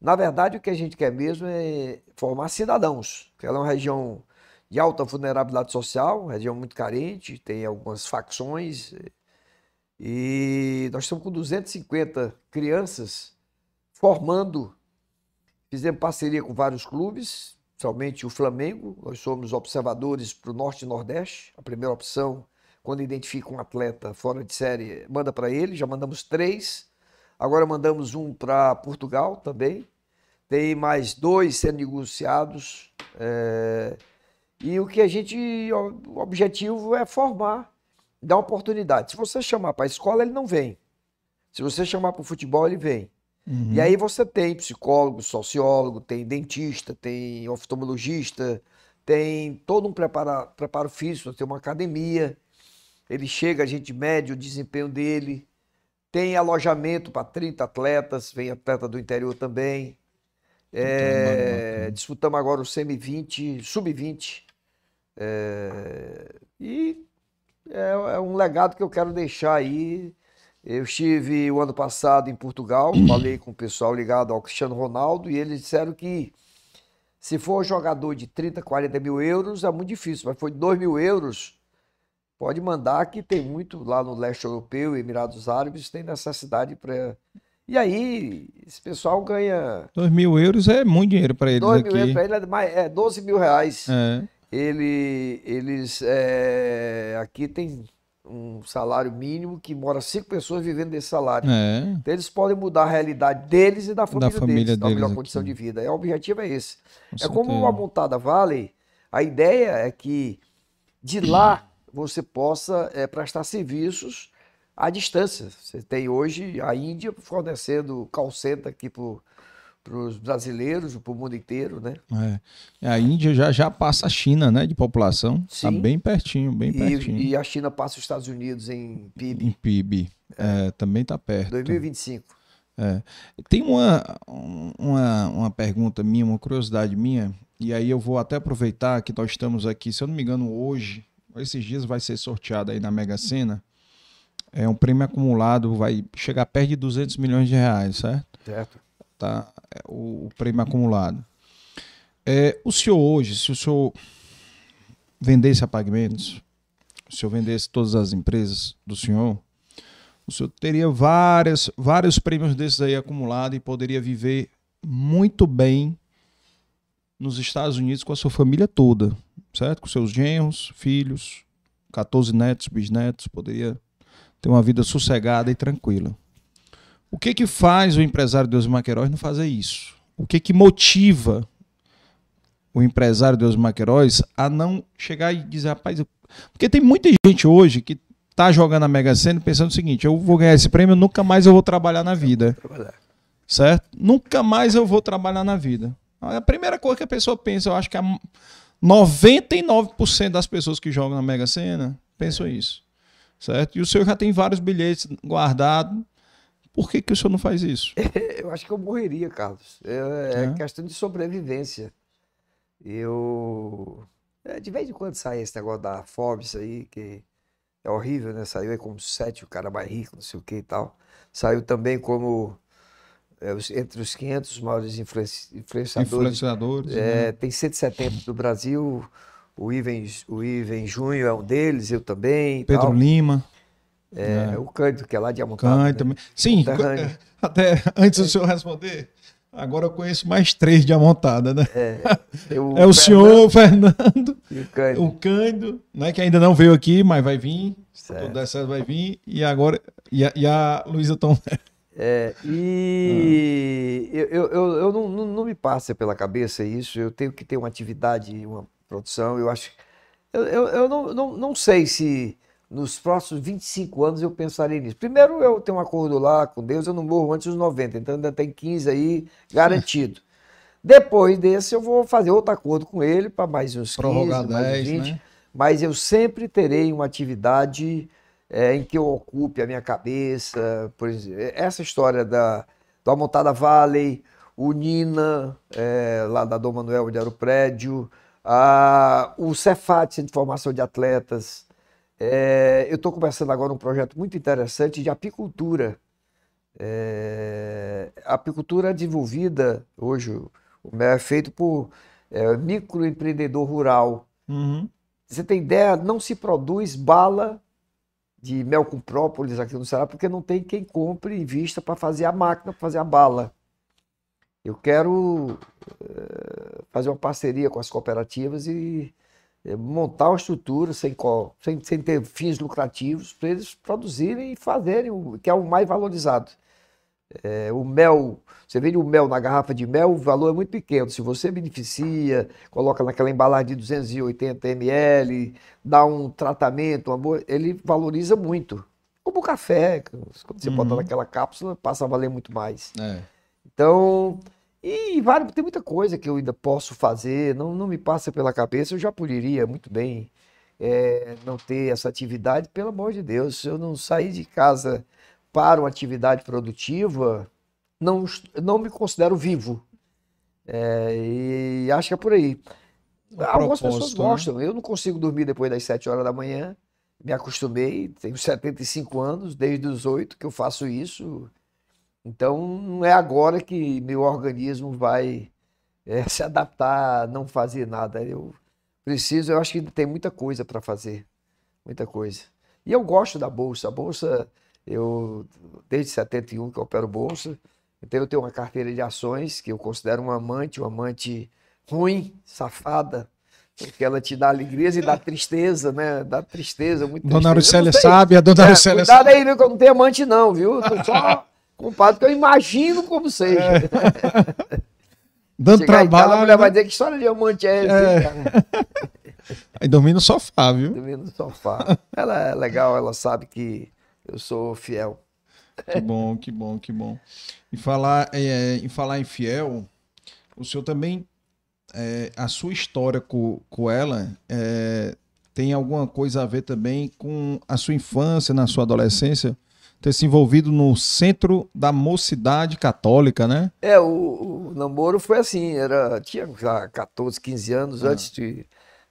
Na verdade, o que a gente quer mesmo é formar cidadãos, ela é uma região de alta vulnerabilidade social, região muito carente, tem algumas facções, e nós estamos com 250 crianças formando. Fizemos parceria com vários clubes, somente o Flamengo. Nós somos observadores para o Norte e Nordeste. A primeira opção, quando identifica um atleta fora de série, manda para ele. Já mandamos três. Agora mandamos um para Portugal também. Tem mais dois sendo negociados. É... E o que a gente, o objetivo é formar dá oportunidade. Se você chamar para a escola, ele não vem. Se você chamar para o futebol, ele vem. Uhum. E aí você tem psicólogo, sociólogo, tem dentista, tem oftalmologista, tem todo um preparo, preparo físico, tem uma academia. Ele chega, a gente mede o desempenho dele. Tem alojamento para 30 atletas, vem atleta do interior também. É, disputamos agora o semi-20, sub-20. É, e é, é um legado que eu quero deixar aí Eu estive o ano passado em Portugal, falei com o pessoal ligado ao Cristiano Ronaldo e eles disseram que se for jogador de 30, 40 mil euros é muito difícil, mas foi 2 mil euros, pode mandar que tem muito lá no leste europeu, Emirados Árabes, tem necessidade para. E aí, esse pessoal ganha. 2 mil euros é muito dinheiro para eles 2 mil euros para ele é, mais, é 12 mil reais. É. Ele, eles é, aqui tem um salário mínimo que mora cinco pessoas vivendo desse salário. É. Então eles podem mudar a realidade deles e da família, da família deles, da melhor aqui. condição de vida. É, o objetivo é esse. Com é como certeza. a montada Valley, a ideia é que de lá você possa é, prestar serviços à distância. Você tem hoje a Índia fornecendo call center aqui para os brasileiros, para o mundo inteiro, né? É. A Índia já, já passa a China, né, de população. Tá Sim. bem pertinho, bem pertinho. E, e a China passa os Estados Unidos em PIB. Em PIB. É, também tá perto. 2025. É. Tem uma, uma, uma pergunta minha, uma curiosidade minha, e aí eu vou até aproveitar que nós estamos aqui, se eu não me engano, hoje, esses dias vai ser sorteado aí na Mega Sena, é um prêmio acumulado, vai chegar perto de 200 milhões de reais, certo? Certo. Tá? É O, o prêmio acumulado. É, o senhor hoje, se o senhor vendesse a Pagamentos, se senhor vendesse todas as empresas do senhor, o senhor teria várias, vários prêmios desses aí acumulados e poderia viver muito bem nos Estados Unidos com a sua família toda, certo? Com seus genros, filhos, 14 netos, bisnetos, poderia ter uma vida sossegada e tranquila. O que que faz o empresário Deus Maqueiroz não fazer isso? O que que motiva o empresário Deus Maqueiroz a não chegar e dizer, rapaz, eu... porque tem muita gente hoje que tá jogando a Mega Sena pensando o seguinte, eu vou ganhar esse prêmio, nunca mais eu vou trabalhar na vida, Trabalhar. certo? Nunca mais eu vou trabalhar na vida. A primeira coisa que a pessoa pensa, eu acho que a 99% das pessoas que jogam na Mega Sena pensam isso, certo? E o senhor já tem vários bilhetes guardados, por que, que o senhor não faz isso? Eu acho que eu morreria, Carlos. É, é É? questão de sobrevivência. Eu. é, de vez em quando sai esse negócio da Forbes aí, que é horrível, né? Saiu aí como sete, o cara mais rico, não sei o que e tal. Saiu também como é, entre os 500 maiores influenci- influenciadores. Influenciadores. né? É, tem 170 do Brasil. O Iven, o Iven Junho é um deles, eu também. Pedro tal. Lima, É, o Cândido, que é lá de Amontado. Cães né? também. Sim, até antes do senhor responder, agora eu conheço mais três de amontada, né? É o Fernando senhor, o Fernando, e o Cândido. o Cândido, né, que ainda não veio aqui, mas vai vir. Certo. tudo der certo, vai vir. E agora, e a, e a Luísa Tom. É, e eu, eu, eu, eu não, não, não me passa pela cabeça isso. Eu tenho que ter uma atividade, uma produção. Eu acho. Eu, eu, eu não, não, não sei se nos próximos 25 anos eu pensarei nisso. Primeiro, eu tenho um acordo lá com Deus, eu não morro antes dos 90, então ainda tem 15 aí garantido. Depois desse, eu vou fazer outro acordo com ele para mais uns 15, Prorrogar mais uns 10, 20 né? mas eu sempre terei uma atividade é, em que eu ocupe a minha cabeça. Por exemplo, essa história da, do Amontada Valley, o Nina, é, lá da Dom Manuel, onde era o prédio, a, o Cefat, Centro de Formação de Atletas. É, eu estou começando agora um projeto muito interessante de apicultura. É, a apicultura é desenvolvida hoje, o é feito por é, microempreendedor rural. Uhum. Você tem ideia, não se produz bala de mel com própolis aqui no Ceará porque não tem quem compre e invista para fazer a máquina, para fazer a bala. Eu quero eh, fazer uma parceria com as cooperativas e montar uma estrutura sem, sem, sem ter fins lucrativos para eles produzirem e fazerem o que é o mais valorizado. É, o mel, você vende o mel na garrafa de mel, o valor é muito pequeno. Se você beneficia, coloca naquela embalagem de 280 ml, dá um tratamento, uma boa- ele valoriza muito. Como o café, quando você bota Uhum. naquela cápsula, passa a valer muito mais. É. Então, e vários, tem muita coisa que eu ainda posso fazer, não, não me passa pela cabeça, eu já poderia muito bem é, não ter essa atividade, pelo amor de Deus, se eu não sair de casa para uma atividade produtiva, não, não me considero vivo. É, e acho que é por aí. Um Algumas pessoas né? gostam, eu não consigo dormir depois das 7 horas da manhã, me acostumei, tenho 75 anos, desde os oito que eu faço isso. Então, não é agora que meu organismo vai é, se adaptar a não fazer nada. Eu preciso, eu acho que tem muita coisa para fazer, muita coisa. E eu gosto da bolsa. A bolsa, eu desde 71 que eu opero bolsa, então eu tenho uma carteira de ações que eu considero um amante, um amante ruim, safada, porque ela te dá alegrias e dá tristeza, né? Dá tristeza, muito Dona sei. sabe, a Dona É, cuidado sabe. aí, viu, que eu não tenho amante não, viu? Eu tô só compadre, que eu imagino como seja. Dando Chegar em casa, a trabalho. mulher vai né? dizer que história de amante é essa, hein, cara? Aí dormir no sofá, viu? Dormindo no sofá. Ela é legal, ela sabe que eu sou fiel. Que bom, que bom, que bom. E falar, é, em falar em fiel, o senhor também, é, a sua história com, com ela é, tem alguma coisa a ver também com a sua infância, na sua adolescência, ter se envolvido no centro da mocidade católica, né? É, o, o namoro foi assim, era, tinha já 14, 15 anos Ah. antes de.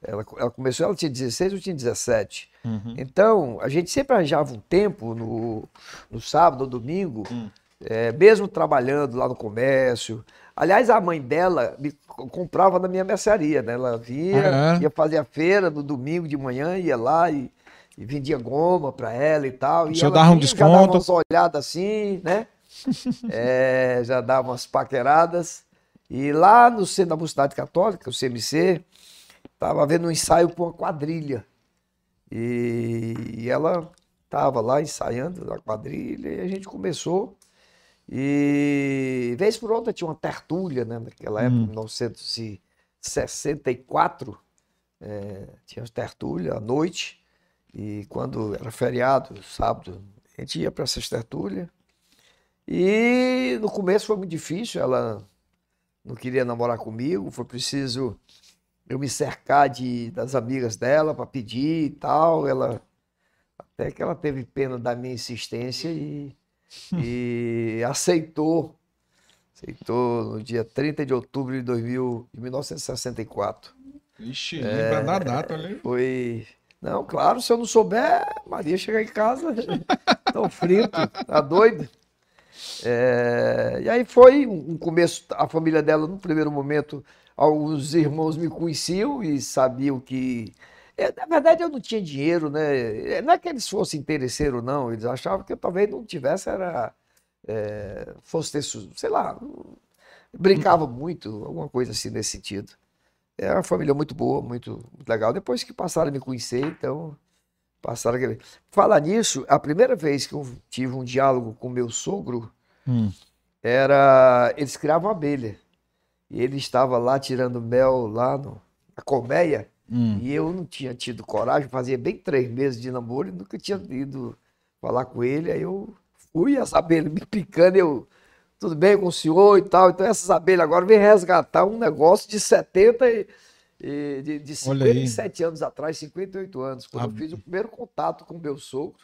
Ela, ela começou, ela tinha 16, eu tinha 17. Uhum. Então, a gente sempre arranjava um tempo no, no sábado ou domingo, Hum. é, mesmo trabalhando lá no comércio. Aliás, a mãe dela me co- comprava na minha mercearia, né? Ela vinha, é? ia fazer a feira no domingo de manhã, ia lá e, e vendia goma para ela e tal. E dava um vinha, Já dava desconto? umas olhadas assim, né? É, já dava umas paqueradas. E lá no centro da Mocidade Católica, o CMC, estava havendo um ensaio com uma quadrilha. E, e ela estava lá ensaiando a quadrilha e a gente começou. E vez por outra tinha uma tertúlia, né? Naquela época, Hum. 1964, é, tinha tertúlia à noite. E quando era feriado, sábado, a gente ia para essas tertúlias. E no começo foi muito difícil, ela não queria namorar comigo, foi preciso eu me cercar de, das amigas dela para pedir e tal. Ela até que ela teve pena da minha insistência e, e aceitou. Aceitou no dia 30 de outubro de, 2000, de 1964. Ixi, lembra da data, aí. Foi. Não, claro, se eu não souber, Maria chegar em casa, tão frito, tá doido? É, e aí foi um começo, a família dela, no primeiro momento, alguns irmãos me conheciam e sabiam que. é, na verdade, eu não tinha dinheiro, né? Não é que eles fossem interesseiros, não. Eles achavam que eu talvez não tivesse, era. é, fosse ter, sei lá, brincava muito, alguma coisa assim nesse sentido. É uma família muito boa, muito, muito legal. Depois que passaram a me conhecer, então passaram a querer. Falar nisso, a primeira vez que eu tive um diálogo com meu sogro Hum. era eles criavam abelha e ele estava lá tirando mel lá no, na colmeia Hum. e eu não tinha tido coragem, fazia bem três meses de namoro e nunca tinha ido falar com ele. Aí eu fui, as abelhas me picando, eu, tudo bem com o senhor e tal. Então essas abelhas agora vêm resgatar um negócio de 70 e, e de, de Olha aí. 57 anos atrás, 58 anos, quando eu Ab- fiz o primeiro contato com o meu sogro,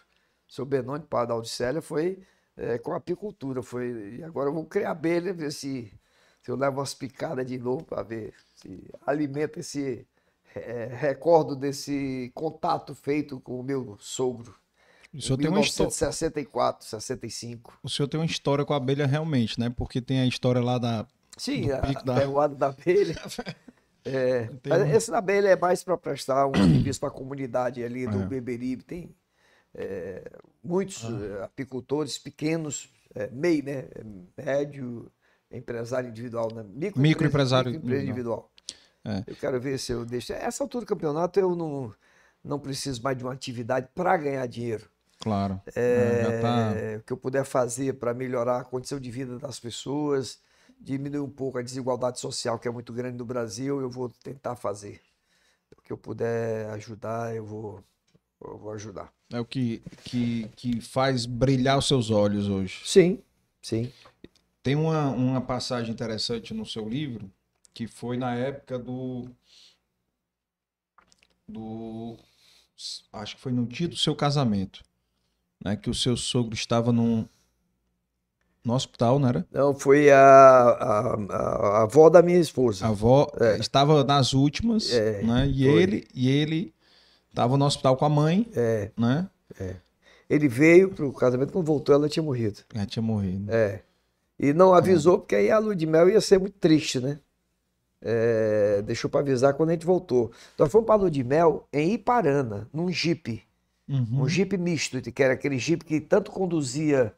seu Benoni, pai da Audicélia, foi é, com a apicultura. Foi, e agora eu vou criar abelha, ver se, se eu levo umas picadas de novo para ver se alimenta esse é, recordo desse contato feito com o meu sogro. O senhor, em tem uma histó- 1964, 65. o senhor tem uma história com a abelha realmente, né? Porque tem a história lá da. Sim, Do a, pico da- da abelha. É, um- esse da abelha é mais para prestar um serviço para a comunidade ali do É. Beberibe. Tem é, muitos Ah. é, apicultores pequenos, é, MEI, né? É, Médio, empresário individual, né? Microempresa- Microempresário microempresa individual. individual. É. Eu quero ver se eu deixo. Essa altura do campeonato eu não, não preciso mais de uma atividade para ganhar dinheiro. Claro. É, já tá- É, o que eu puder fazer para melhorar a condição de vida das pessoas, diminuir um pouco a desigualdade social que é muito grande no Brasil, eu vou tentar fazer. O que eu puder ajudar, eu vou, eu vou ajudar. É o que, que, que faz brilhar os seus olhos hoje. Sim, sim. Tem uma, uma passagem interessante no seu livro, que foi na época do. do. Acho que foi no dia do seu casamento. Né, que o seu sogro estava num, no hospital, não era? Não, foi a, a, a- avó da minha esposa. A avó estava nas últimas, É, né? E foi. ele, e ele Tava no hospital com a mãe, É, né? ele veio pro casamento, quando voltou ela tinha morrido. Já tinha morrido. É. E não avisou, porque aí a lua de mel ia ser muito triste, né? É, deixou para avisar quando a gente voltou. Nós fomos para a lua de mel em Iparana, num jipe. Uhum. Um jipe misto, que era aquele jipe que tanto conduzia,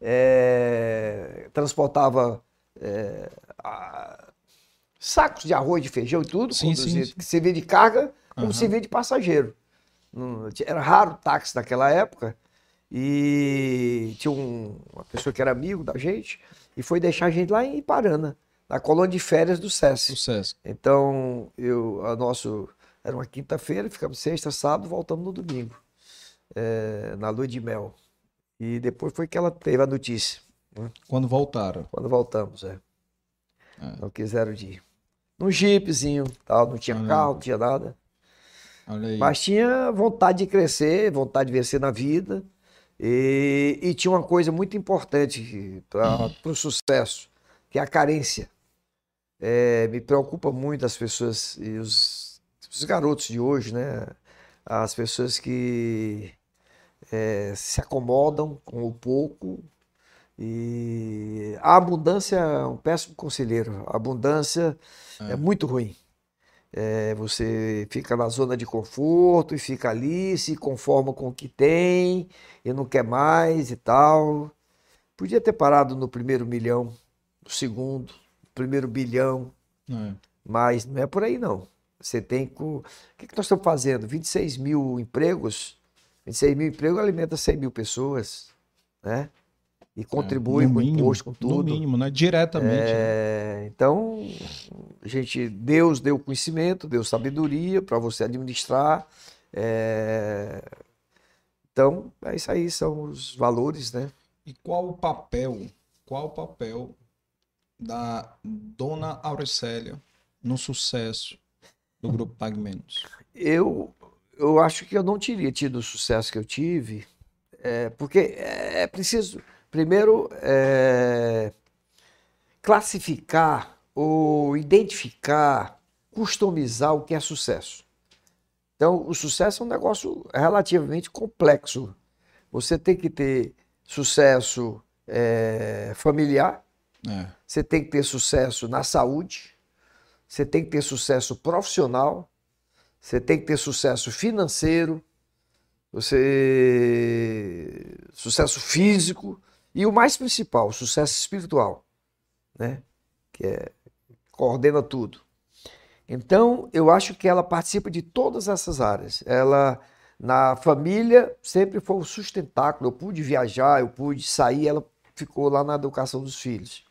é, transportava é, a- sacos de arroz, de feijão e tudo, Sim, conduzia, sim, sim. que servia de carga como Aham. servia de passageiro. Era raro táxi naquela época e tinha um- uma pessoa que era amigo da gente e foi deixar a gente lá em Iparana, na colônia de férias do SESC. Então, eu, a nosso, era uma quinta-feira, ficamos sexta, sábado, voltamos no domingo, é, na lua de mel. E depois foi que ela teve a notícia, Quando voltaram. quando voltamos, é. É. Não quiseram de ir. Num jipezinho, tal, não tinha Olha aí. carro, não tinha nada. Aí. Mas tinha vontade de crescer, vontade de vencer na vida. E, e tinha uma coisa muito importante para o sucesso, que é a carência. É, me preocupa muito as pessoas e os, os garotos de hoje, né? As pessoas que é, se acomodam com o pouco. E a abundância é um péssimo conselheiro. A abundância é muito ruim. É, você fica na zona de conforto e fica ali, se conforma com o que tem e não quer mais e tal. Podia ter parado no primeiro milhão, no segundo, no primeiro bilhão, É. mas não é por aí não. Você tem que. O que, que nós estamos fazendo? 26 mil empregos. 26 mil empregos alimenta 100 mil pessoas, né? E contribui É, No com mínimo, imposto, com No tudo. mínimo, né? Diretamente. né? É, então, a gente, Deus deu conhecimento, deu sabedoria para você administrar. é, então, é isso aí, são os valores, né? E qual o papel, qual o papel da dona Auricélia no sucesso do Grupo Pague Menos? Eu, eu acho que eu não teria tido o sucesso que eu tive, é, porque é preciso, primeiro, é, classificar ou identificar, customizar o que é sucesso. Então, o sucesso é um negócio relativamente complexo. Você tem que ter sucesso é, familiar, É. você tem que ter sucesso na saúde, você tem que ter sucesso profissional, você tem que ter sucesso financeiro, você sucesso físico e o mais principal, sucesso espiritual, né? Que é coordena tudo. Então, eu acho que ela participa de todas essas áreas. Ela na família sempre foi o sustentáculo. Eu pude viajar, eu pude sair, ela ficou lá na educação dos filhos.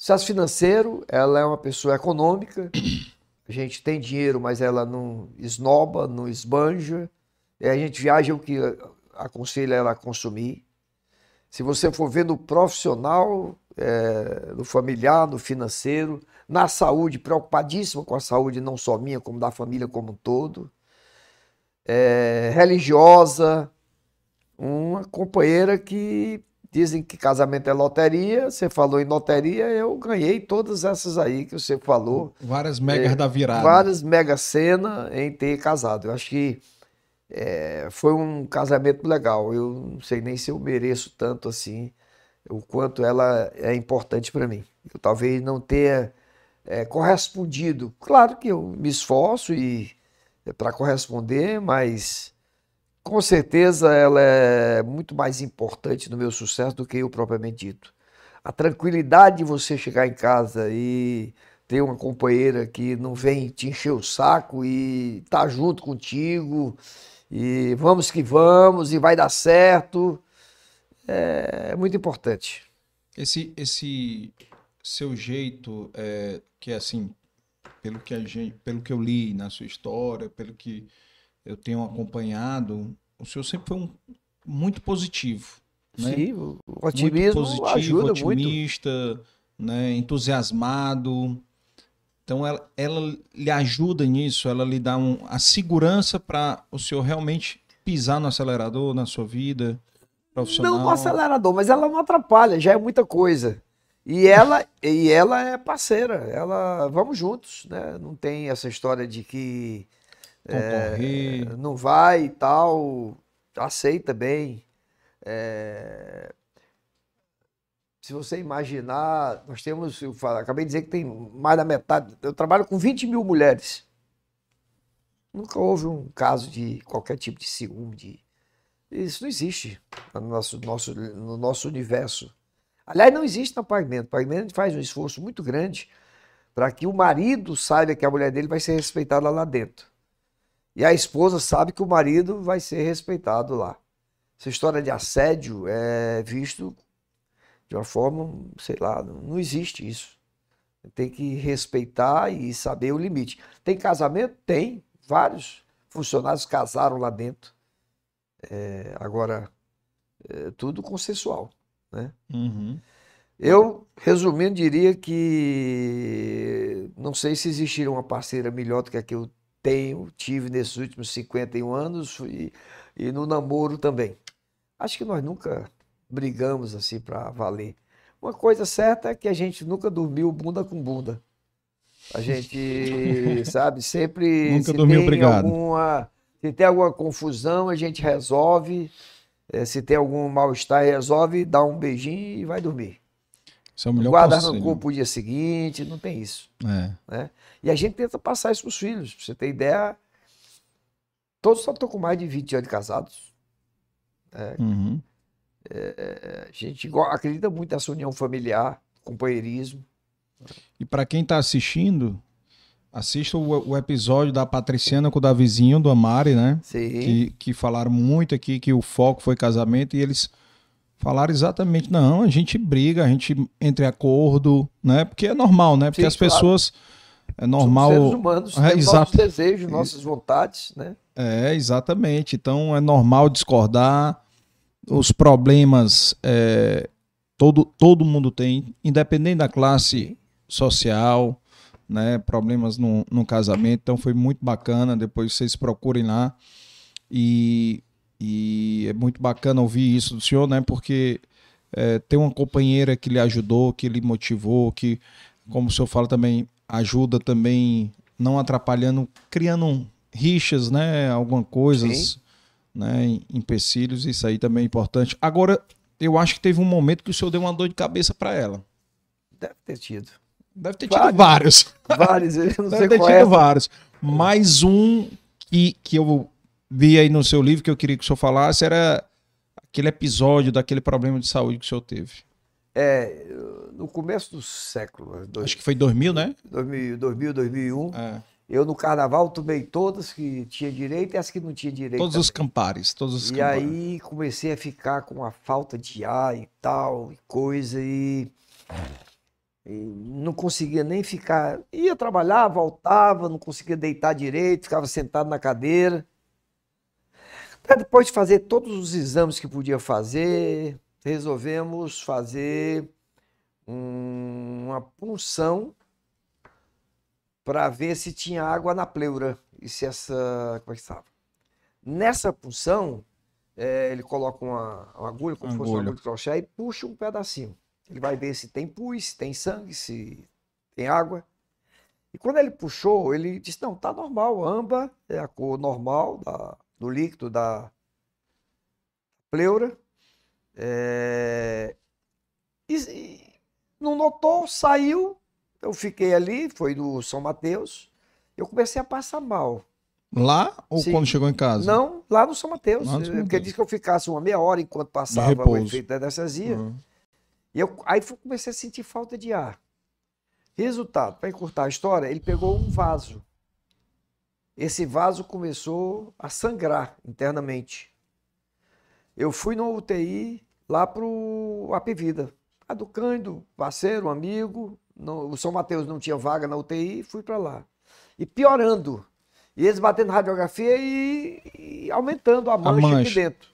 Sucesso financeiro, ela é uma pessoa econômica. A gente tem dinheiro, mas ela não esnoba, não esbanja. A gente viaja o que aconselha ela a consumir. Se você for ver no profissional, é, no familiar, no financeiro, na saúde, preocupadíssima com a saúde, não só minha, como da família como um todo. É, religiosa, uma companheira que dizem que casamento é loteria. Você falou em loteria, eu ganhei todas essas aí que você falou. Várias megas da virada. Várias mega cena em ter casado. Eu acho que é, foi um casamento legal. Eu não sei nem se eu mereço tanto assim, o quanto ela é importante para mim. Eu talvez não tenha é, correspondido. Claro que eu me esforço e para corresponder, mas com certeza ela é muito mais importante no meu sucesso do que eu propriamente dito. A tranquilidade de você chegar em casa e ter uma companheira que não vem te encher o saco e tá junto contigo e vamos que vamos e vai dar certo é muito importante. Esse, esse seu jeito, é, que é assim, pelo que, a gente, pelo que eu li na sua história, pelo que eu tenho acompanhado, o senhor sempre foi um, muito positivo. Né? Sim, o muito otimismo positivo, ajuda muito. otimista, né, entusiasmado. Então ela, ela lhe ajuda nisso, ela lhe dá um, a segurança para o senhor realmente pisar no acelerador na sua vida profissional. Não no acelerador, mas ela não atrapalha, já é muita coisa. E ela, e ela é parceira, ela vamos juntos, né? Não tem essa história de que. É, não vai e tal, aceita bem. É, se você imaginar, nós temos, eu falo, acabei de dizer que tem mais da metade, eu trabalho com 20 mil mulheres. Nunca houve um caso de qualquer tipo de ciúme, de... isso não existe no nosso, nosso, no nosso universo. Aliás, não existe no pagamento. O pagamento faz um esforço muito grande para que o marido saiba que a mulher dele vai ser respeitada lá dentro. E a esposa sabe que o marido vai ser respeitado lá. Essa história de assédio é visto de uma forma, sei lá, não existe isso. Tem que respeitar e saber o limite. Tem casamento? Tem. Vários funcionários casaram lá dentro. É, agora, é tudo consensual. Né? Uhum. Eu, resumindo, diria que não sei se existiria uma parceira melhor do que a que eu tenho, tive nesses últimos 51 anos e, e no namoro também. Acho que nós nunca brigamos assim para valer. Uma coisa certa é que a gente nunca dormiu bunda com bunda. A gente, sabe, sempre. Nunca dormiu brigado. Alguma, se tem alguma confusão, a gente resolve. É, se tem algum mal-estar, resolve, dá um beijinho e vai dormir. Isso é o melhor Guarda conselho. rancor pro dia seguinte, não tem isso. É. Né? E a gente tenta passar isso pros filhos. Pra você ter ideia, todos só estão com mais de 20 anos de casados. Uhum. A gente acredita muito nessa união familiar, companheirismo. E para quem tá assistindo, assista o, o episódio da Patriciana com o Davizinho, do Amari, né? Sim. Que, que falaram muito aqui que o foco foi casamento e eles falaram exatamente, não, a gente briga, a gente entra em acordo, né? Porque é normal, né? Porque Sim, as claro. pessoas é normal. Somos seres humanos, É, temos nossos desejos, nossas vontades, né? É, exatamente. Então é normal discordar. Os problemas é, todo, todo mundo tem, independente da classe social, né? Problemas no, no casamento. Então foi muito bacana. Depois vocês procurem lá. E, e é muito bacana ouvir isso do senhor, né? Porque é, tem uma companheira que lhe ajudou, que lhe motivou, que, como o senhor fala também, ajuda também, não atrapalhando, criando rixas, né? Alguma coisas, né? Empecilhos, isso aí também é importante. Agora, eu acho que teve um momento que o senhor deu uma dor de cabeça para ela. Deve ter tido. Deve ter tido vários. Vários, eu não Deve sei ter tido é. vários. Mais um que, que eu vi aí no seu livro que eu queria que o senhor falasse era aquele episódio daquele problema de saúde que o senhor teve. É, no começo do século, dois- Acho que foi 2000, né? 2000, 2000, 2001, É. eu no carnaval tomei todas que tinha direito e as que não tinha direito. Todos também. os campares, todos os E campares. aí comecei a ficar com a falta de ar e tal, e coisa, e, e não conseguia nem ficar. Ia trabalhar, voltava, não conseguia deitar direito, ficava sentado na cadeira. Depois de fazer todos os exames que podia fazer, resolvemos fazer um- uma punção para ver se tinha água na pleura e se essa. Como é que estava? Nessa punção, é, ele coloca uma, uma agulha, como se fosse uma Agulha. de crochê, e puxa um pedacinho. Ele vai ver se tem pus, se tem sangue, se tem água. E quando ele puxou, ele disse: Não, tá normal. Âmbar é a cor normal da- do líquido da pleura. É, e, e não notou, saiu. Eu fiquei ali, foi do São Mateus. Eu comecei a passar mal. Lá ou Sim. quando chegou em casa? Não, lá no São Mateus. No São Porque Mateus. disse que eu ficasse uma meia hora enquanto passava o efeito da anestesia. Uhum. E eu, aí comecei a sentir falta de ar. Resultado, para encurtar a história, ele pegou um vaso. Esse vaso começou a sangrar internamente. Eu fui no UTI lá pro Apivida. A do Cândido, parceiro, amigo. no- o São Mateus não tinha vaga na UTI, fui para lá. E piorando. E eles batendo radiografia e, e aumentando a mancha, mancha. aqui dentro.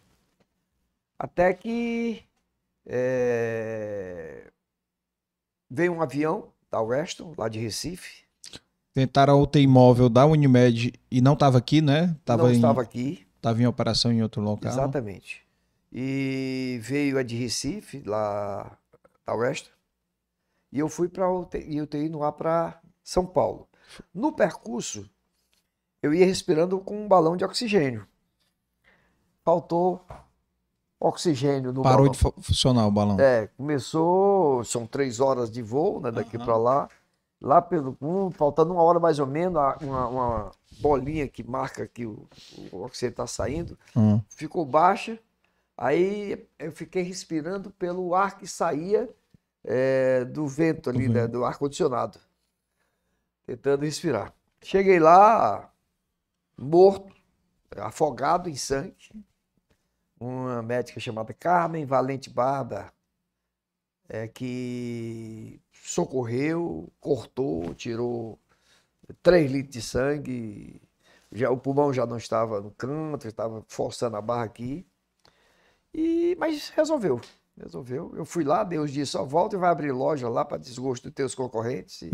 Até que é, veio um avião da Weston, lá de Recife. Tentaram a UTI móvel da Unimed e não estava aqui, né? Tava não em, estava aqui. tava em operação em outro local. Exatamente. E veio a de Recife, lá da Weston. E eu fui para UTI, UTI no ar para São Paulo. No percurso, eu ia respirando com um balão de oxigênio. Faltou oxigênio no Parou balão. de fu- funcionar o balão. É, começou, são três horas de voo, né, daqui para lá. Lá pelo, um, faltando uma hora mais ou menos, uma, uma bolinha que marca que o, o oxigênio está saindo, Hum. ficou baixa. Aí eu fiquei respirando pelo ar que saía é, do vento ali, né, do ar-condicionado. Tentando respirar. Cheguei lá, morto, afogado em sangue. Uma médica chamada Carmen Valente Barba, é, que socorreu, cortou, tirou 3 litros de sangue. Já, o pulmão já não estava no canto, estava forçando a barra aqui. E, mas resolveu. Resolveu. Eu fui lá, Deus disse, só volta e vai abrir loja lá para desgosto dos teus concorrentes. E,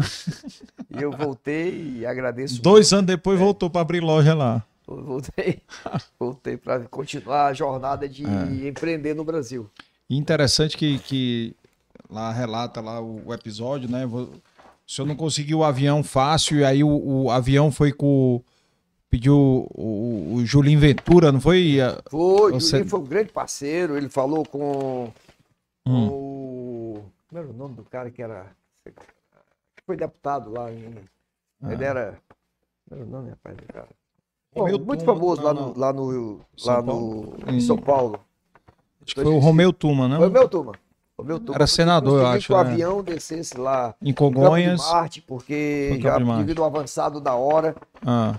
e eu voltei e agradeço Dois anos depois voltou para abrir loja lá. muito. Voltei, voltei para continuar a jornada de empreender no Brasil. Interessante que, que lá relata lá o, o episódio, né? O senhor não conseguiu o avião fácil e aí o, o avião foi com. Pediu o, o Julinho Ventura, não foi? Foi, Você- Julinho foi um grande parceiro, ele falou com, Hum. o. Como era o nome do cara que era. Foi deputado lá em. Ah. Ele era. Como era o nome, rapaz, do cara? Romeu Bom, muito Tuma, famoso lá no, lá no, São lá Paulo? no em São Paulo. Acho que foi o Romeu Tuma, não? Foi o Era senador, eu acho, que o né? avião descesse lá Em em Congonhas. Marte, porque em já devido ao avançado da hora. Ah,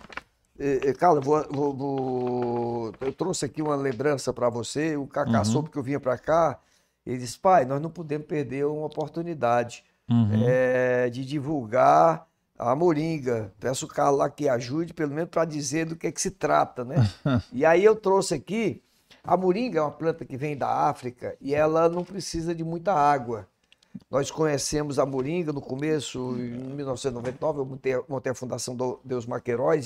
Eh, eh, Carla, vou, vou- vou- eu trouxe aqui uma lembrança para você. O Cacá Uhum. soube que eu vinha para cá. Ele disse, pai, nós não podemos perder uma oportunidade uhum. eh, de divulgar a moringa. Peço o Carlos lá que ajude, pelo menos para dizer do que, é que se trata, né? e aí eu trouxe aqui, a moringa é uma planta que vem da África e ela não precisa de muita água. Nós conhecemos a moringa no começo, em 1999, eu montei, montei a Fundação do Deus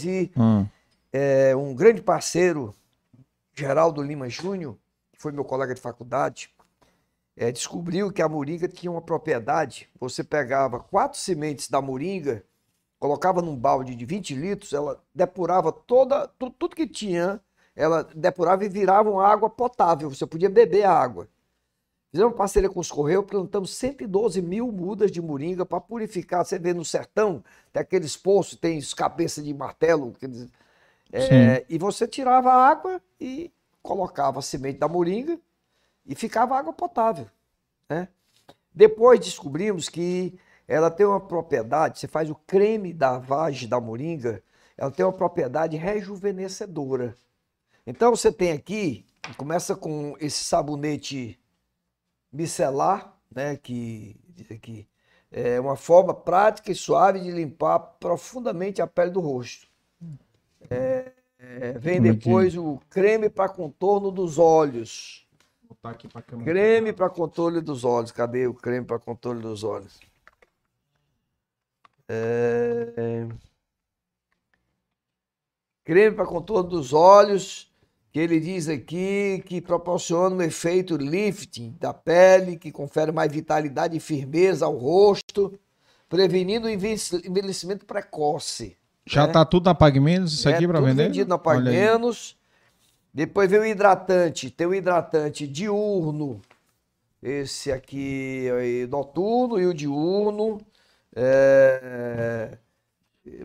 e Ah, é, um grande parceiro, Geraldo Lima Júnior, que foi meu colega de faculdade, é, descobriu que a moringa tinha uma propriedade. Você pegava quatro sementes da moringa, colocava num balde de 20 litros, ela depurava toda, tu- tudo que tinha, ela depurava e virava uma água potável. Você podia beber a água. Fizemos uma parceria com os Correios, plantamos 112 mil mudas de moringa para purificar. Você vê no sertão, tem aqueles poços, tem os cabeças de martelo, aqueles, é, e você tirava a água e colocava a semente da moringa e ficava água potável. Né? Depois descobrimos que ela tem uma propriedade, você faz o creme da vagem da moringa, ela tem uma propriedade rejuvenescedora. Então você tem aqui, começa com esse sabonete micelar, né, que diz aqui, é uma forma prática e suave de limpar profundamente a pele do rosto. É, é, vem é depois o creme para contorno dos olhos. botar aqui pra câmera. Creme para controle dos olhos. Cadê o creme para controle dos olhos? É... Creme para contorno dos olhos, que ele diz aqui que proporciona um efeito lifting da pele, que confere mais vitalidade e firmeza ao rosto, prevenindo o envelhecimento precoce. Já né? tá tudo na Pag Menos isso aqui É para tudo vender? vendido na Pag Olha aí. Menos. Depois vem o hidratante. Tem o hidratante diurno. Esse aqui é noturno e o diurno. É,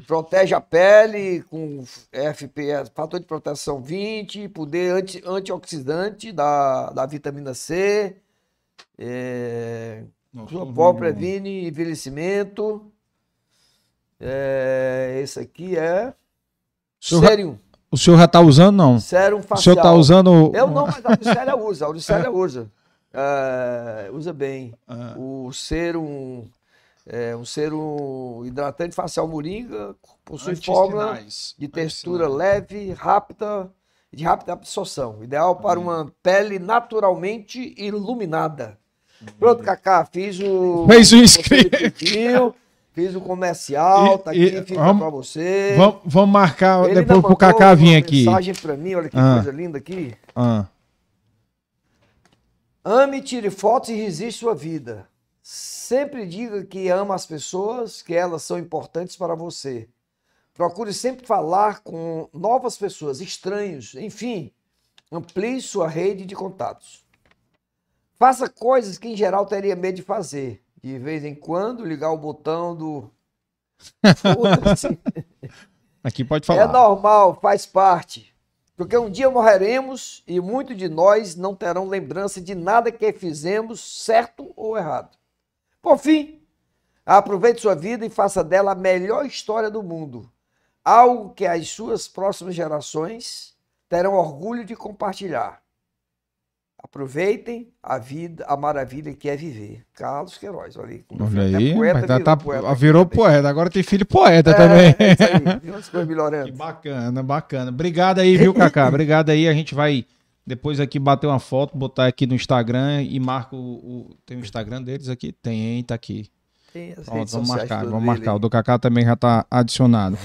Protege a pele com FPS, fator de proteção 20, poder anti, antioxidante da, da vitamina C. É, vendo. previne envelhecimento. É, esse aqui é Sérum. O senhor já tá usando, não? Sérum O facial. senhor tá usando. Eu não, mas a Auricélia usa. A Auricélia usa. É, usa bem. Ah. O sérum, é, um sérum hidratante facial moringa possui fórmula de textura leve, rápida e de rápida absorção. Ideal para uma pele naturalmente iluminada. Pronto, Cacá, fiz o. Fez o inscrito. Fiz o comercial, E- tá e- aqui, fica pra você. Vamos, vamos marcar Ele depois pro Kaká vir uma aqui. mensagem pra mim, olha que Ah. coisa linda aqui. Ah, Ame, tire fotos e resiste sua vida. Sempre diga que ama as pessoas, que elas são importantes para você. Procure sempre falar com novas pessoas, estranhos, enfim, amplie sua rede de contatos. Faça coisas que em geral teria medo de fazer. De vez em quando ligar o botão do. Aqui pode É falar. normal, faz parte. Porque um dia morreremos e muitos de nós não terão lembrança de nada que fizemos, certo ou errado. Por fim, aproveite sua vida e faça dela a melhor história do mundo. Algo que as suas próximas gerações terão orgulho de compartilhar. Aproveitem a vida, a maravilha que é viver. Carlos Queiroz, olha aí. Olha aí, poeta tá- virou tá- poeta aqui virou poeta. Agora tem filho poeta É, também. é isso aí. Melhorando. Que bacana, bacana. Obrigado aí, viu, Cacá? Obrigado aí. A gente vai depois aqui bater uma foto, botar aqui no Instagram e marca o. Tem o Instagram deles aqui? Tem, tá aqui. Tem as Pronto, vamos marcar, vamos marcar. O do Cacá também já tá adicionado.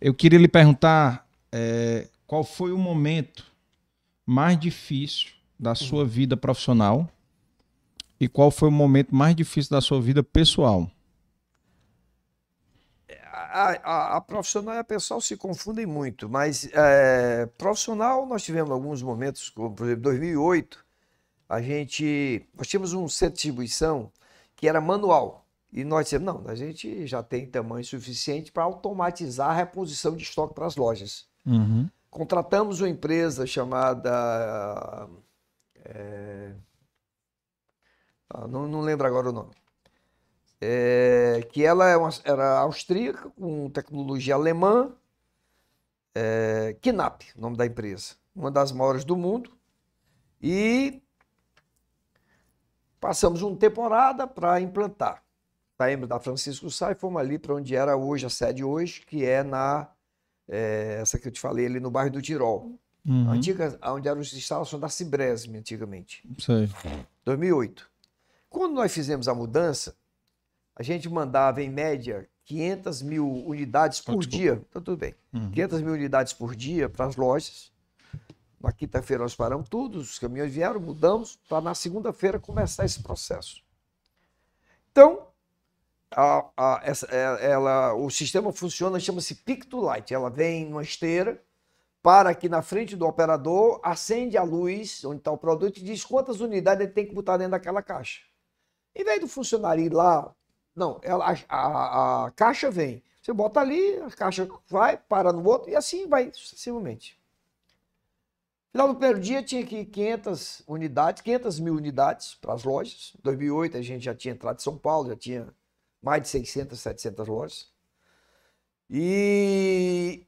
Eu queria lhe perguntar é, qual foi o momento mais difícil da sua vida profissional e qual foi o momento mais difícil da sua vida pessoal. A, a- a profissional e a pessoal se confundem muito, mas é, profissional nós tivemos alguns momentos, como por exemplo 2008, a gente, nós tínhamos um centro de distribuição que era manual e nós dissemos, não, a gente já tem tamanho suficiente para automatizar a reposição de estoque para as lojas. Uhum. Contratamos uma empresa chamada, é, não, não lembro agora o nome, é, que ela é uma- era austríaca, com tecnologia alemã, é, Knapp, o nome da empresa, uma das maiores do mundo, e passamos uma temporada para implantar. Saímos da Francisco Sá e fomos ali para onde era hoje, a sede hoje, que é na, é, essa que eu te falei, ali no bairro do Tirol. Uhum. A Antiga, onde eram as instalações da Cibresme, antigamente. Sei. 2008. Quando nós fizemos a mudança, a gente mandava, em média, 500 mil unidades por desculpa. dia. Então, tudo bem. Uhum. 500 mil unidades por dia para as lojas. Na quinta-feira nós paramos tudo, os caminhões vieram, mudamos, para na segunda-feira começar esse processo. Então, a- a- essa- é- ela, o sistema funciona, chama-se Pick to Light. Ela vem numa esteira, para aqui na frente do operador, acende a luz onde está o produto e diz quantas unidades ele tem que botar dentro daquela caixa. Em vez do funcionário ir lá, não, ela, a, a- a caixa vem. Você bota ali, a caixa vai, para no outro e assim vai sucessivamente. Final do primeiro dia tinha aqui 500 unidades, 500 mil unidades para as lojas. Em 2008 a gente já tinha entrado em São Paulo, já tinha mais de 600, 700 lojas. E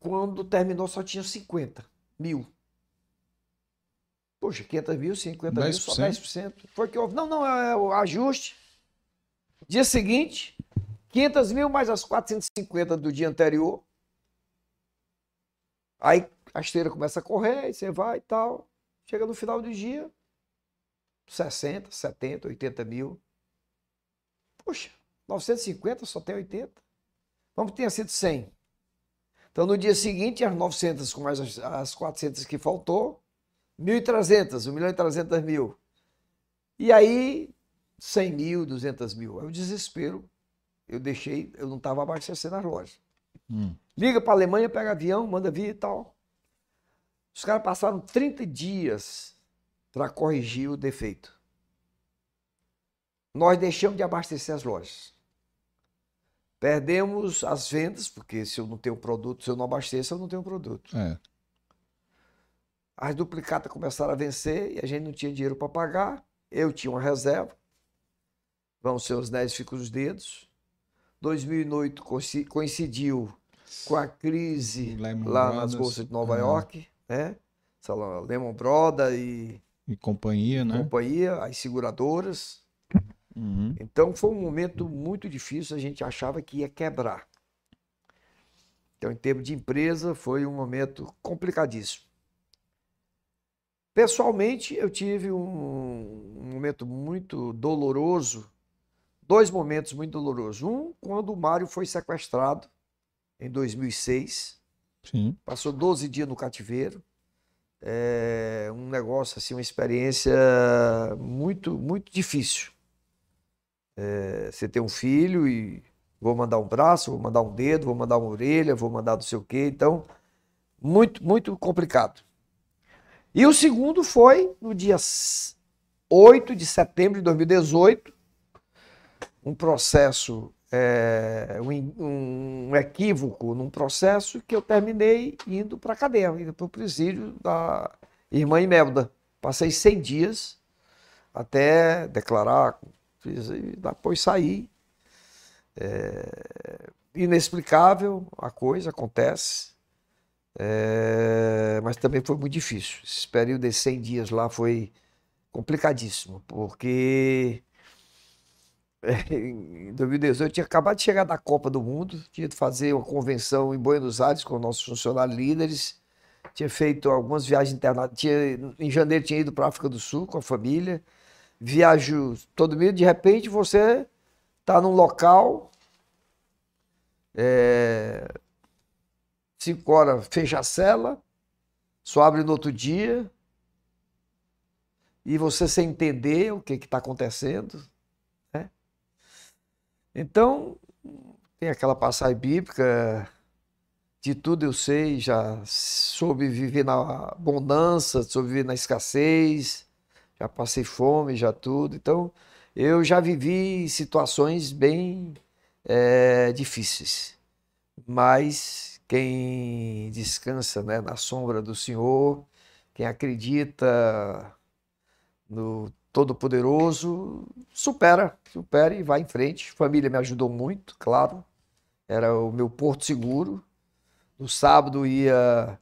quando terminou só tinha 50 mil. Poxa, 500 mil, 50 mil, só 10%. Foi que houve. Não, não, é o ajuste. Dia seguinte, 500 mil mais as 450 do dia anterior. Aí a esteira começa a correr, aí você vai e tal. Chega no final do dia, 60, 70, 80 mil. Poxa, 950 só tem 80. Vamos que tenha sido 100. Então no dia seguinte, as 900 com mais as, as 400 que faltou, 1.300, 1 milhão e 300 mil. E aí, 100 mil, 200 mil. Aí o desespero, eu deixei, eu não estava abastecendo as lojas. Hum. Liga para a Alemanha, pega avião, manda vir e tal. Os caras passaram 30 dias para corrigir o defeito. Nós deixamos de abastecer as lojas. Perdemos as vendas, porque se eu não tenho produto, se eu não abasteço, eu não tenho produto. É. As duplicatas começaram a vencer e a gente não tinha dinheiro para pagar. Eu tinha uma reserva. Vão ser os 10, ficam os dedos. 2008 coinci- coincidiu com a crise lá nas Brothers, bolsas de Nova é. York, né? Lá, Lehman Brothers e E companhia, né? companhia, as seguradoras. Uhum. Então foi um momento muito difícil, a gente achava que ia quebrar. Então, em termos de empresa, foi um momento complicadíssimo. Pessoalmente, eu tive um, um momento muito doloroso, dois momentos muito dolorosos. Um, quando o Mário foi sequestrado em 2006, Sim. passou 12 dias no cativeiro. É um negócio, assim, uma experiência muito, muito difícil. É, você tem um filho e Vou mandar um braço, vou mandar um dedo, vou mandar uma orelha, vou mandar não sei o quê. Então, muito, muito complicado. E o segundo foi no dia 8 de setembro de 2018, um processo, é, um, um, equívoco num processo que eu terminei indo para a cadeia, indo para o presídio da irmã Imelda. Passei 100 dias até declarar, fiz, depois saí. É, inexplicável a coisa, acontece. É, mas também foi muito difícil. Esse período de 100 dias lá foi complicadíssimo, porque em 2018 eu tinha acabado de chegar da Copa do Mundo, tinha de fazer uma convenção em Buenos Aires com nossos funcionários líderes, tinha feito algumas viagens internacionais, em janeiro tinha ido para a África do Sul com a família, viajo todo mês, de repente você está num local, é, cinco horas fecha a cela, só abre no outro dia, e você sem entender o que está acontecendo. Então, tem aquela passagem bíblica, de tudo eu sei, já soube viver na abundância, soube viver na escassez, já passei fome, já tudo. Então, eu já vivi situações bem é, difíceis. Mas quem descansa né, na sombra do Senhor, quem acredita no Todo-Poderoso, supera, supera e vai em frente. Família me ajudou muito, claro. Era o meu porto seguro. No sábado ia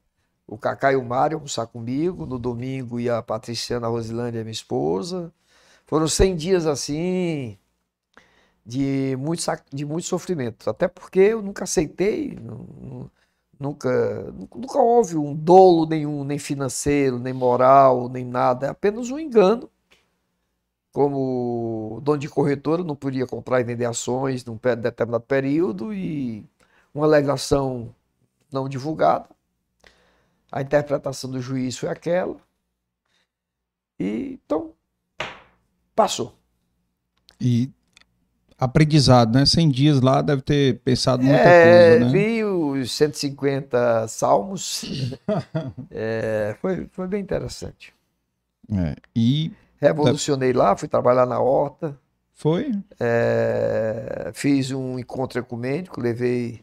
o Cacá e o Mário almoçar comigo. No domingo ia a Patriciana Rosilândia, minha esposa. Foram 100 dias assim de muito, de muito sofrimento. Até porque eu nunca aceitei, nunca, nunca houve um dolo nenhum, nem financeiro, nem moral, nem nada. É apenas um engano. Como dono de corretora, não podia comprar e vender ações num determinado período e uma alegação não divulgada. A interpretação do juiz foi aquela. E então passou. E aprendizado, né? 100 dias lá deve ter pensado muita é, coisa, né? Vi os 150 salmos. é, foi, foi bem interessante. É, e Revolucionei lá, fui trabalhar na horta. Foi? É, fiz um encontro ecumênico, levei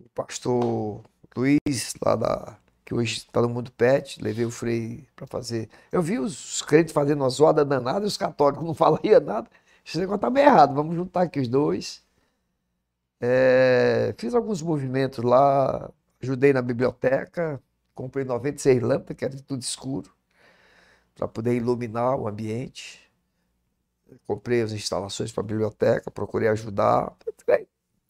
o pastor Luiz, lá da, que hoje está no mundo pet, levei o Frei para fazer. Eu vi os crentes fazendo uma zoada danada e os católicos não falavam nada. Esse negócio tá bem errado, vamos juntar aqui os dois. É, fiz alguns movimentos lá, ajudei na biblioteca, comprei 96 lâmpadas, que era tudo escuro, para poder iluminar o ambiente. Comprei as instalações para a biblioteca, procurei ajudar.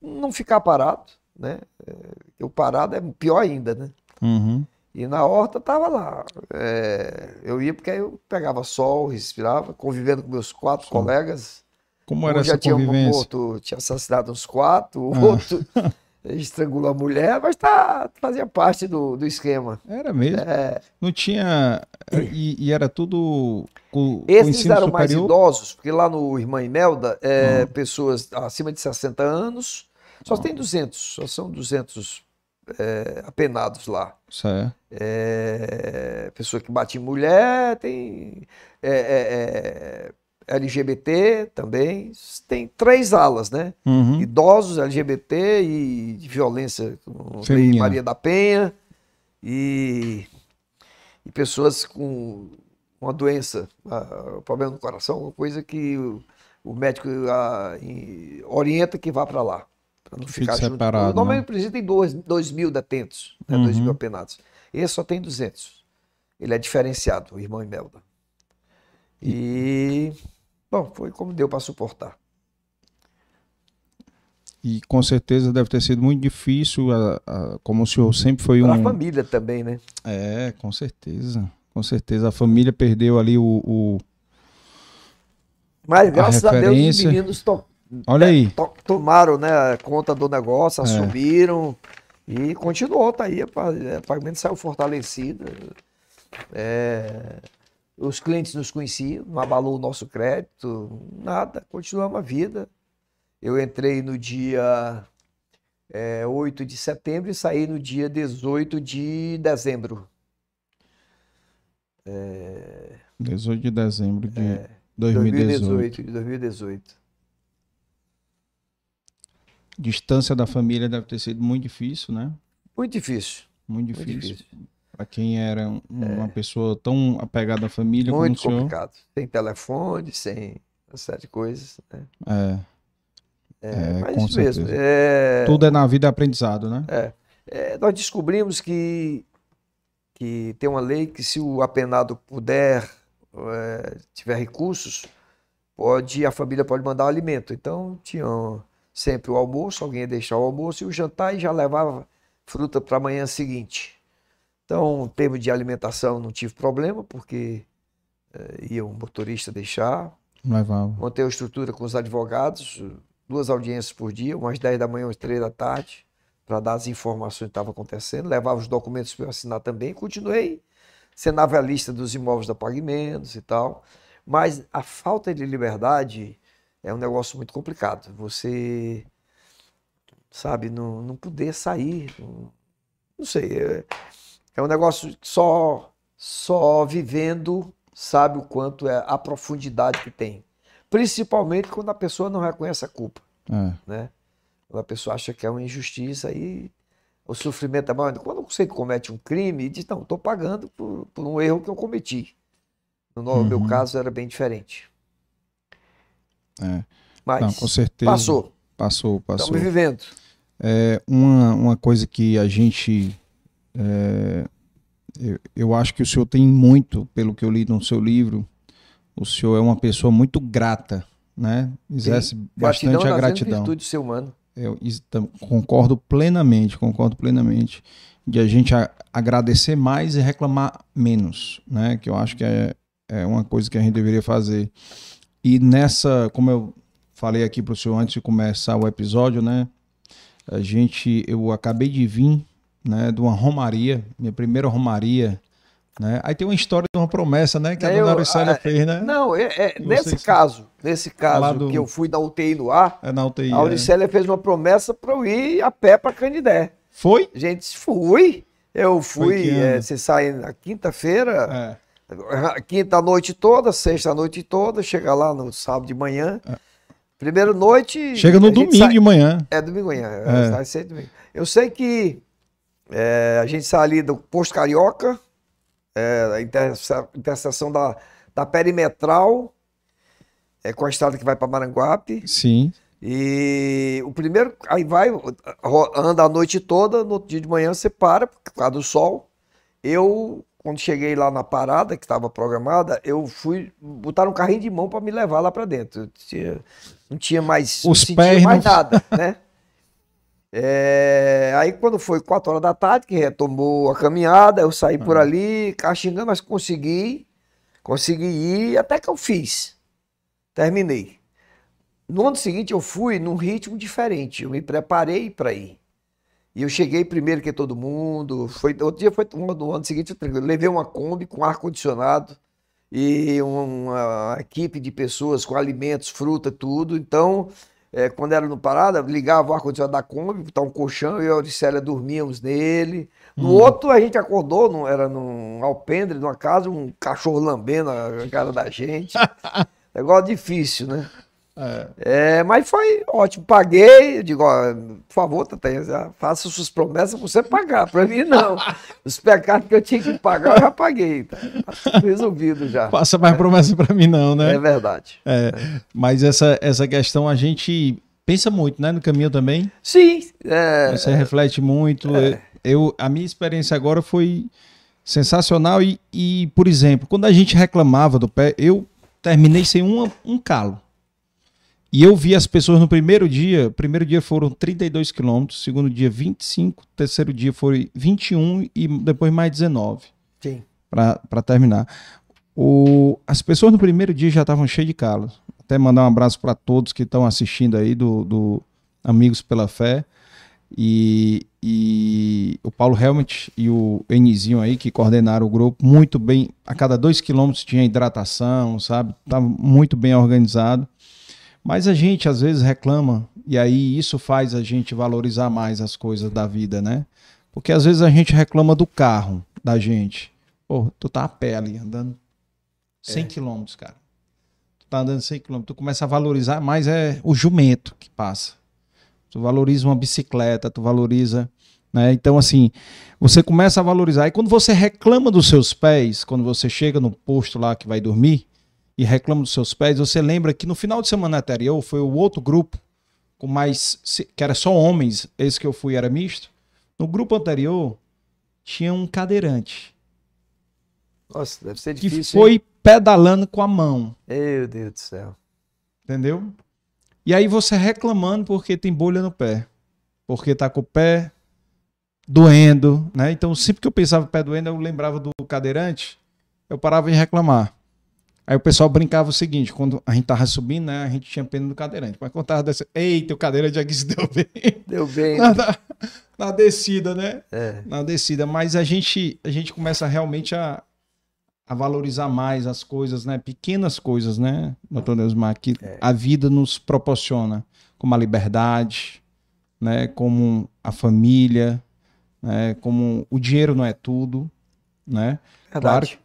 Não ficar parado, né? É, o parado é pior ainda, né? Uhum. E na horta tava lá. É, eu ia porque eu pegava sol, respirava, convivendo com meus quatro colegas. Como era um essa já convivência? tinha morto, tinha assassinado uns quatro, o ah. outro estrangulou a mulher, mas tá, fazia parte do, do esquema. Era mesmo? É. Não tinha... E, e era tudo com, Esses com eram superior? mais idosos, porque lá no Irmã Imelda, é, ah. pessoas acima de 60 anos, só tem 200, só são 200 é, apenados lá. Certo. É, pessoa que bate em mulher, tem... É, é, é LGBT também. Tem três alas, né? Uhum. Idosos, LGBT e violência com Maria da Penha e, e pessoas com uma doença, uh, problema no coração, uma coisa que o, o médico uh, em, orienta que vá para lá. Para não ficar junto. Separado, Normalmente né? o presídio tem dois, dois mil detentos, né? Uhum. dois mil apenados. Esse só tem 200. Ele é diferenciado, o irmão Imelda. E Bom, foi como deu para suportar. E com certeza deve ter sido muito difícil, a, a, como o senhor sempre foi um. Para a família também, né? É, com certeza. Com certeza. A família perdeu ali o. o... Mas graças a, a Deus os meninos to... Olha aí. To... tomaram né, conta do negócio, é. assumiram é. e continuou, tá aí. O pagamento saiu fortalecido. É, os clientes nos conheciam, não abalou o nosso crédito, nada, continuamos a vida. Eu entrei no dia é, 8 de setembro e saí no dia 18 de dezembro. É... 18 de dezembro de é, 2018. 2018. De 2018. Distância da família deve ter sido muito difícil, né? Muito difícil. Muito difícil. Muito difícil. Para quem era uma é. pessoa tão apegada à família muito como o senhor. complicado. Sem telefone, sem uma série de coisas. Né? É. É, é mas com isso mesmo. É... Tudo é na vida aprendizado, né? É. é. Nós descobrimos que, que tem uma lei que se o apenado puder, é, tiver recursos, pode a família pode mandar o alimento. Então tinham sempre o almoço, alguém ia deixar o almoço e o jantar e já levava fruta para a manhã seguinte. Então, em termos de alimentação, não tive problema, porque é, ia um motorista deixar. Levava. Montei a estrutura com os advogados, duas audiências por dia, umas 10 da manhã, umas 3 da tarde, para dar as informações que estavam acontecendo. Levava os documentos para eu assinar também. Continuei sendo avalista dos imóveis da Pagamentos e tal. Mas a falta de liberdade é um negócio muito complicado. Você, sabe, não, não poder sair. Não, não sei. É, é um negócio que só, só vivendo sabe o quanto é a profundidade que tem. Principalmente quando a pessoa não reconhece a culpa. É. Né? Quando a pessoa acha que é uma injustiça, aí o sofrimento é maior. Quando você comete um crime, diz, não, estou pagando por, por, um erro que eu cometi. No uhum. meu caso era bem diferente. É. Mas não, com certeza. Passou. Passou, passou. Estamos vivendo. É, uma, uma coisa que a gente é, eu, eu, acho que o senhor tem muito, pelo que eu li no seu livro, o senhor é uma pessoa muito grata, né? Exerce Sim. bastante gratidão a gratidão. virtude do ser humano. Eu concordo plenamente, concordo plenamente de a gente a, agradecer mais e reclamar menos, né? Que eu acho que é, é uma coisa que a gente deveria fazer. E nessa, como eu falei aqui para o senhor antes de começar o episódio, né? A gente, eu acabei de vir né, de uma romaria, minha primeira romaria. Né? Aí tem uma história de uma promessa, né? Que a dona Auricélia fez, né? Não, é, é nesse caso, nesse caso do... que eu fui da UTI no ar, é na UTI, a Auricélia é. fez uma promessa para eu ir a pé para Canidé. Foi? Gente, fui. Eu fui, é, você sai na quinta-feira, é. quinta noite toda, sexta noite toda, chega lá no sábado de manhã. É. Primeira noite. Chega no domingo sai... de manhã. É domingo de manhã. É. domingo. Eu sei que é, a gente sai ali do Posto Carioca, é, a interseção da, da perimetral, é, com a estrada que vai para Maranguape. Sim. E o primeiro, aí vai, anda a noite toda, no outro dia de manhã você para, por causa do sol. Eu, quando cheguei lá na parada, que estava programada, eu fui, botar um carrinho de mão para me levar lá para dentro. Tinha, não tinha mais, Os pés mais não... nada, né? É, aí quando foi 4 horas da tarde, que retomou a caminhada, eu saí por ali, caxingando, mas consegui, consegui ir, até que eu fiz. Terminei. No ano seguinte eu fui num ritmo diferente, eu me preparei para ir. E eu cheguei primeiro que todo mundo. Foi, outro dia foi no ano seguinte, eu levei uma Kombi com ar-condicionado e uma, uma equipe de pessoas com alimentos, fruta, tudo. Então, é, quando era no Parada, ligava o ar-condicionado da Kombi, botar um colchão, eu e a Auricélia dormíamos nele. No hum. outro, a gente acordou, não, era num alpendre, numa casa, um cachorro lambendo a cara da gente. Negócio difícil, né? É. é. mas foi ótimo. Paguei, eu digo, ó, por favor, Tata, faça suas promessas pra você pagar. Pra mim, não. Os pecados que eu tinha que pagar, eu já paguei. Tá, tá resolvido já. Faça mais é. promessa pra mim, não, né? É verdade. É, é. Mas essa, essa questão a gente pensa muito, né? No caminho também. Sim. É, você reflete muito. É. Eu, a minha experiência agora foi sensacional e, e, por exemplo, quando a gente reclamava do pé, eu terminei sem um, um calo. E eu vi as pessoas no primeiro dia, primeiro dia foram 32 quilômetros, segundo dia 25, terceiro dia foi 21 e depois mais 19. Sim. Para terminar. O, as pessoas no primeiro dia já estavam cheias de calos. Até mandar um abraço para todos que estão assistindo aí do, do Amigos pela Fé. E, e o Paulo Helmut e o Enizinho aí, que coordenaram o grupo, muito bem. A cada dois quilômetros tinha hidratação, sabe? Estava muito bem organizado. Mas a gente às vezes reclama, e aí isso faz a gente valorizar mais as coisas da vida, né? Porque às vezes a gente reclama do carro da gente. Pô, tu tá a pé ali, andando 100 quilômetros, cara. Tu tá andando 100 quilômetros, tu começa a valorizar mais é o jumento que passa. Tu valoriza uma bicicleta, tu valoriza, né? Então assim, você começa a valorizar. E quando você reclama dos seus pés, quando você chega no posto lá que vai dormir e reclama dos seus pés, você lembra que no final de semana anterior foi o outro grupo com mais que era só homens, esse que eu fui era misto. No grupo anterior tinha um cadeirante Nossa, deve ser que difícil. foi pedalando com a mão, hein? Meu Deus do céu. entendeu? E aí você reclamando porque tem bolha no pé, porque tá com o pé doendo, né? Então sempre que eu pensava o pé doendo, eu lembrava do cadeirante, eu parava em reclamar. Aí o pessoal brincava o seguinte, quando a gente tava subindo, né, a gente tinha pena do cadeirante. Mas quando tava descendo, eita, o cadeirante aqui se deu bem. Deu bem. Na, na- na descida, né? É. Na descida. Mas a gente, a gente começa realmente a, a valorizar mais as coisas, né? Pequenas coisas, né, doutor Neusmar, que a vida nos proporciona. Como a liberdade, né? Como a família, né? Como o dinheiro não é tudo, né? Verdade. Claro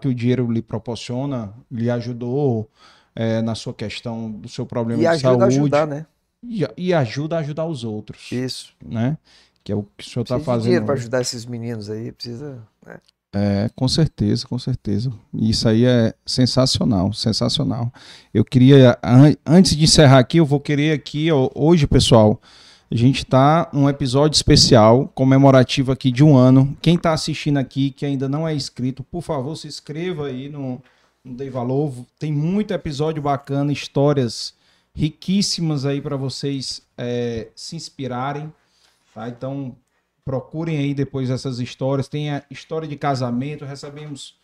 que o dinheiro lhe proporciona, lhe ajudou é, na sua questão do seu problema E de ajuda a saúde. ajudar, né? E, e ajuda a ajudar os outros, Isso. né? Que é o que o senhor está Precisa de dinheiro fazendo. para ajudar esses meninos aí. Precisa. né? É, com certeza, com certeza. Isso aí é sensacional, sensacional. Eu queria, an- antes de encerrar aqui, eu vou querer aqui, ó, hoje, pessoal, a gente está num episódio especial, comemorativo aqui de um ano. Quem está assistindo aqui, que ainda não é inscrito, por favor, se inscreva aí no, no Dei Valor. Tem muito episódio bacana, histórias riquíssimas aí para vocês é, se inspirarem. Tá? Então, procurem aí depois essas histórias. Tem a história de casamento, recebemos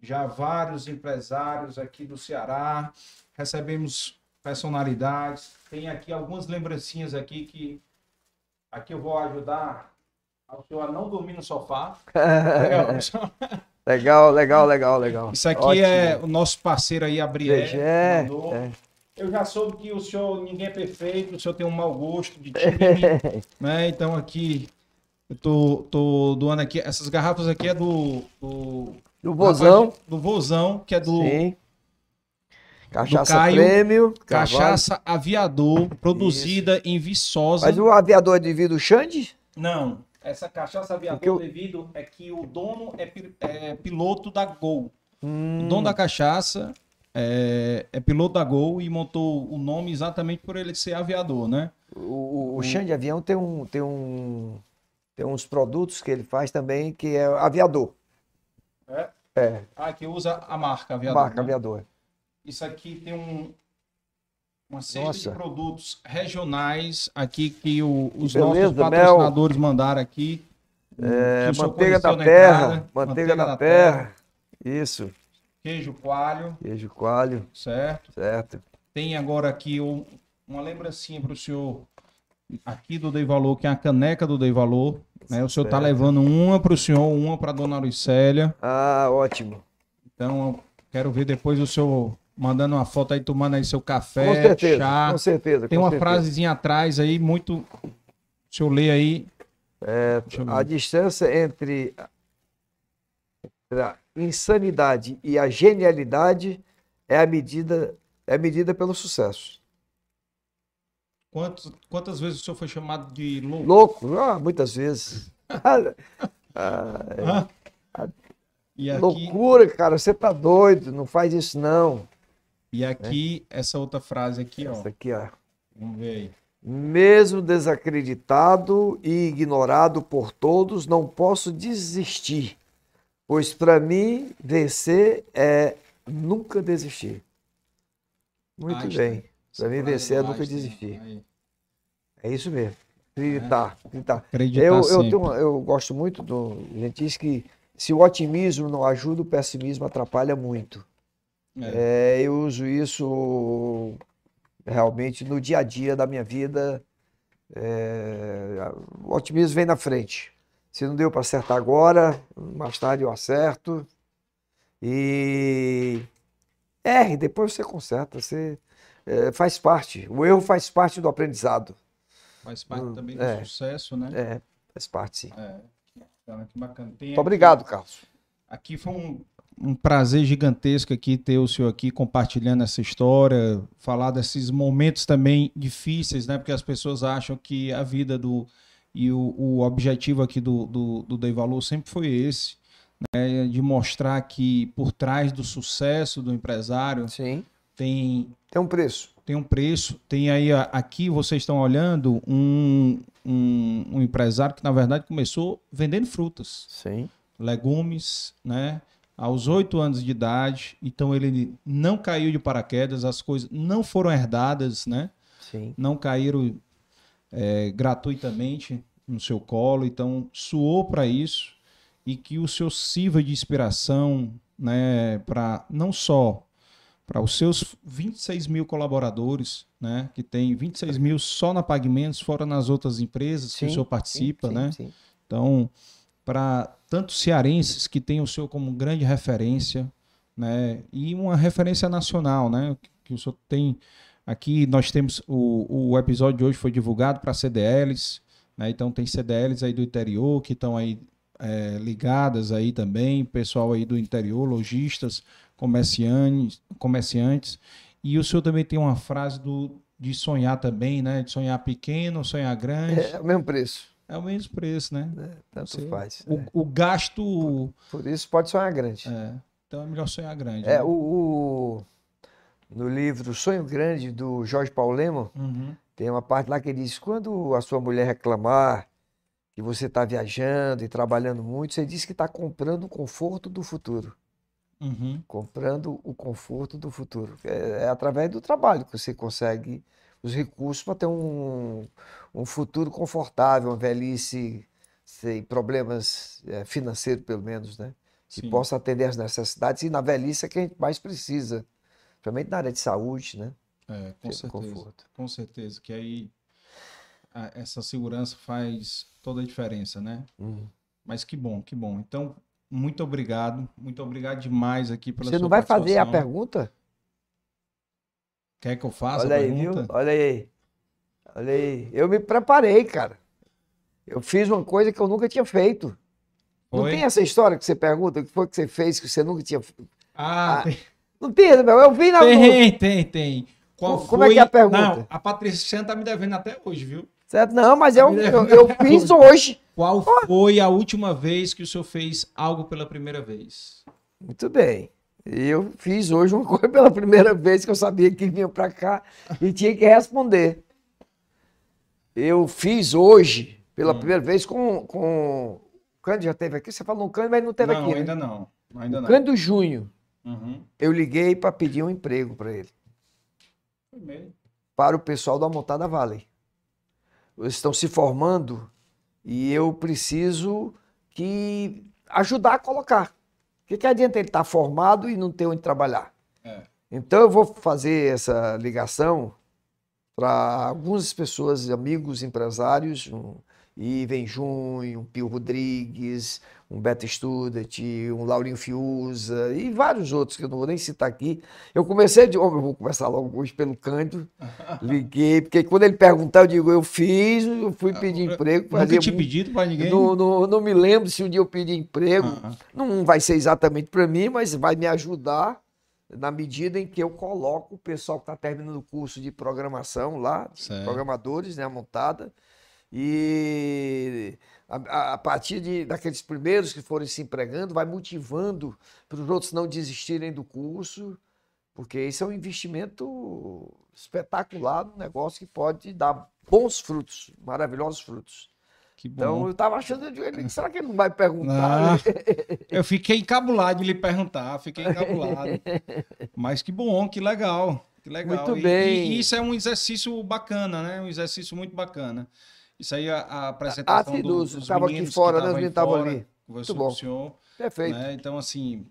já vários empresários aqui do Ceará, recebemos personalidades. Tem aqui algumas lembrancinhas aqui que aqui eu vou ajudar ao senhor a não dormir no sofá. legal, legal, legal, legal. Isso aqui Ótimo. é o nosso parceiro aí, Abriel. É, é. Eu já soube que o senhor, ninguém é perfeito, o senhor tem um mau gosto de time, né? Então aqui, eu tô, tô doando aqui, essas garrafas aqui é do... Do, Do Vozão. do Vozão, que é do Sim. Cachaça Caio, Prêmio. Carvalho. Cachaça Aviador, produzida em Viçosa. Mas o aviador é devido ao Xande? Não, essa cachaça aviador eu- devido é que o dono é, pi- é piloto da Gol. Hum, O dono da cachaça é, é piloto da Gol e montou o nome exatamente por ele ser aviador, né? o, o, o Xande Avião tem um, tem um tem uns produtos que ele faz também que é aviador. É? É, Ah, que usa a marca aviador. marca né? aviador. Isso aqui tem um, uma cesta Nossa. de produtos regionais aqui que o- os Beleza, nossos mel. patrocinadores mandaram aqui. É, manteiga da na terra, entrada. manteiga, da, terra. Isso, Queijo coalho, queijo coalho, certo? certo. Tem agora aqui um- uma lembrancinha para o senhor aqui do Dei Valor, que é a caneca do Dei Valor. Né? O senhor está levando uma para o senhor, uma para dona Auricélia. Ah, ótimo. Então, eu quero ver depois o senhor mandando uma foto aí, tomando aí seu café, com certeza, chá. com certeza. Tem com uma certeza. frasezinha atrás aí, muito. O senhor lê aí. É, Deixa eu a distância entre a insanidade e a genialidade é a medida é a medida pelo sucesso. Quantos, quantas vezes o senhor foi chamado de louco? Louco, ah, muitas vezes. Ah, Hã? E aqui, loucura, cara, você tá doido, não faz isso não. E aqui essa outra frase aqui, ó. Essa aqui, ó. Vamos ver aí. Mesmo desacreditado e ignorado por todos, não posso desistir, pois para mim vencer é nunca desistir. Muito Einstein. bem. Para mim Essa vencer é nunca Einstein. desistir. Aí. É isso mesmo. Acreditar, acreditar. Acreditar Eu, eu, tenho, eu gosto muito do. A gente diz que se o otimismo não ajuda, o pessimismo atrapalha muito. É. É, eu uso isso realmente no dia a dia da minha vida. É, o otimismo vem na frente. Se não deu para acertar agora, mais tarde eu acerto. E erre, depois você conserta. Você... é, faz parte. O erro faz parte do aprendizado. Faz parte Hum, também do é. sucesso, né? É, faz parte sim. Então, que bacana. Muito obrigado, Carlos. Aqui foi um, um prazer gigantesco aqui ter o senhor aqui compartilhando essa história, falar desses momentos também difíceis, né? Porque as pessoas acham que a vida do e o, o objetivo aqui do, do, do Dei Valor sempre foi esse, né? De mostrar que por trás do sucesso do empresário Sim. tem Tem um preço. tem um preço. Tem aí, aqui vocês estão olhando, um, um, um empresário que, na verdade, começou vendendo frutas, Sim. legumes, né? Aos oito anos de idade. Então, ele não caiu de paraquedas, as coisas não foram herdadas, né? Sim. Não caíram é, gratuitamente no seu colo. Então, suou para isso e que o senhor sirva de inspiração, né? Para não só para os seus 26 mil colaboradores, né? Que tem 26 mil só na Pagamentos, fora nas outras empresas que o Sim, senhor participa, sim, né? sim. Então, para tantos cearenses que têm o senhor como grande referência, né? E uma referência nacional, né? Que o senhor tem aqui, nós temos o, o episódio de hoje foi divulgado para CDLs, né? Então tem CDLs aí do interior que estão aí é, ligadas aí também, pessoal aí do interior, lojistas, comerciantes, comerciantes. E o senhor também tem uma frase do de sonhar também, né? De sonhar pequeno, sonhar grande. É o mesmo preço. É o mesmo preço, né? Tanto Você- faz. O, é. o gasto. Por isso pode sonhar grande. É, então é melhor sonhar grande. É, né? o, o- no livro Sonho Grande, do Jorge Paulo Lema, Uhum. tem uma parte lá que ele diz: quando a sua mulher reclamar que você está viajando e trabalhando muito, você diz que está comprando o conforto do futuro. Uhum. Comprando o conforto do futuro. É, é através do trabalho que você consegue os recursos para ter um, um futuro confortável, uma velhice sem problemas é, financeiros, pelo menos, né? Que Sim. possa atender às necessidades. E na velhice é que a gente mais precisa, principalmente na área de saúde, né? É, com Ter certeza. conforto. Com certeza. Que aí a- essa segurança faz toda a diferença, né? Uhum. Mas que bom, que bom. Então, muito obrigado. Muito obrigado demais aqui pela Você não vai fazer a pergunta? Quer que eu faça Olha aí, viu? pergunta? Olha aí. Olha aí. Eu me preparei, cara. Eu fiz uma coisa que eu nunca tinha feito. Não Foi? tem essa história que você pergunta, o que foi que você fez que você nunca tinha feito? Ah, Ah, tem. Não tem, né, meu? Eu vi na. Tem, tem, tem. Qual Como é que é a foi- pergunta? Não, a Patrícia tá me devendo até hoje, viu? Certo? Não, mas eu, Me eu, lembra- eu fiz hoje. Qual foi a última vez que o senhor fez algo pela primeira vez? Muito bem. Eu fiz hoje uma coisa pela primeira vez que eu sabia que vinha pra cá e tinha que responder. Eu fiz hoje, pela Hum. primeira vez, com, com. O Cândido já teve aqui? Você falou no Cândido, mas não teve não, aqui. né? ainda não. Ainda não. Cândido Junho, Uhum. eu liguei para pedir um emprego para ele, Foi mesmo. para o pessoal da Montada Valley. Eles estão se formando e eu preciso que ajudar a colocar. O que, que adianta ele estar formado e não ter onde trabalhar? É. Então eu vou fazer essa ligação para algumas pessoas, amigos, empresários, um Iven Junho, um Pio Rodrigues, um Beto Student, um Laurinho Fiuza e vários outros que eu não vou nem citar aqui. Eu comecei de. Eu vou começar logo hoje pelo Cândido. Liguei, porque quando ele perguntar, eu digo, eu fiz, eu fui pedir emprego. Nunca fazia tinha muito- pedido pra ninguém. não, não, não me lembro se um dia eu pedi emprego. Ah, Não vai ser exatamente para mim, mas vai me ajudar na medida em que eu coloco o pessoal que está terminando o curso de programação lá, Certo. programadores, né, a montada. E a, a- partir de, daqueles primeiros que forem se empregando, vai motivando para os outros não desistirem do curso, porque isso é um investimento espetacular, um negócio que pode dar bons frutos, maravilhosos frutos. Então eu estava achando, ele- será que ele não vai perguntar? Ah, eu fiquei encabulado de lhe perguntar, fiquei encabulado. Mas que bom, que legal. Que legal. Muito E- bem. E, isso é um exercício bacana, né? Um exercício muito bacana. Isso aí, a, a Ah, apresentação sim, do- dos- dos tava aqui fora, né? Os meninos estavam ali. conversou bom. senhor, Perfeito. né? Então, assim,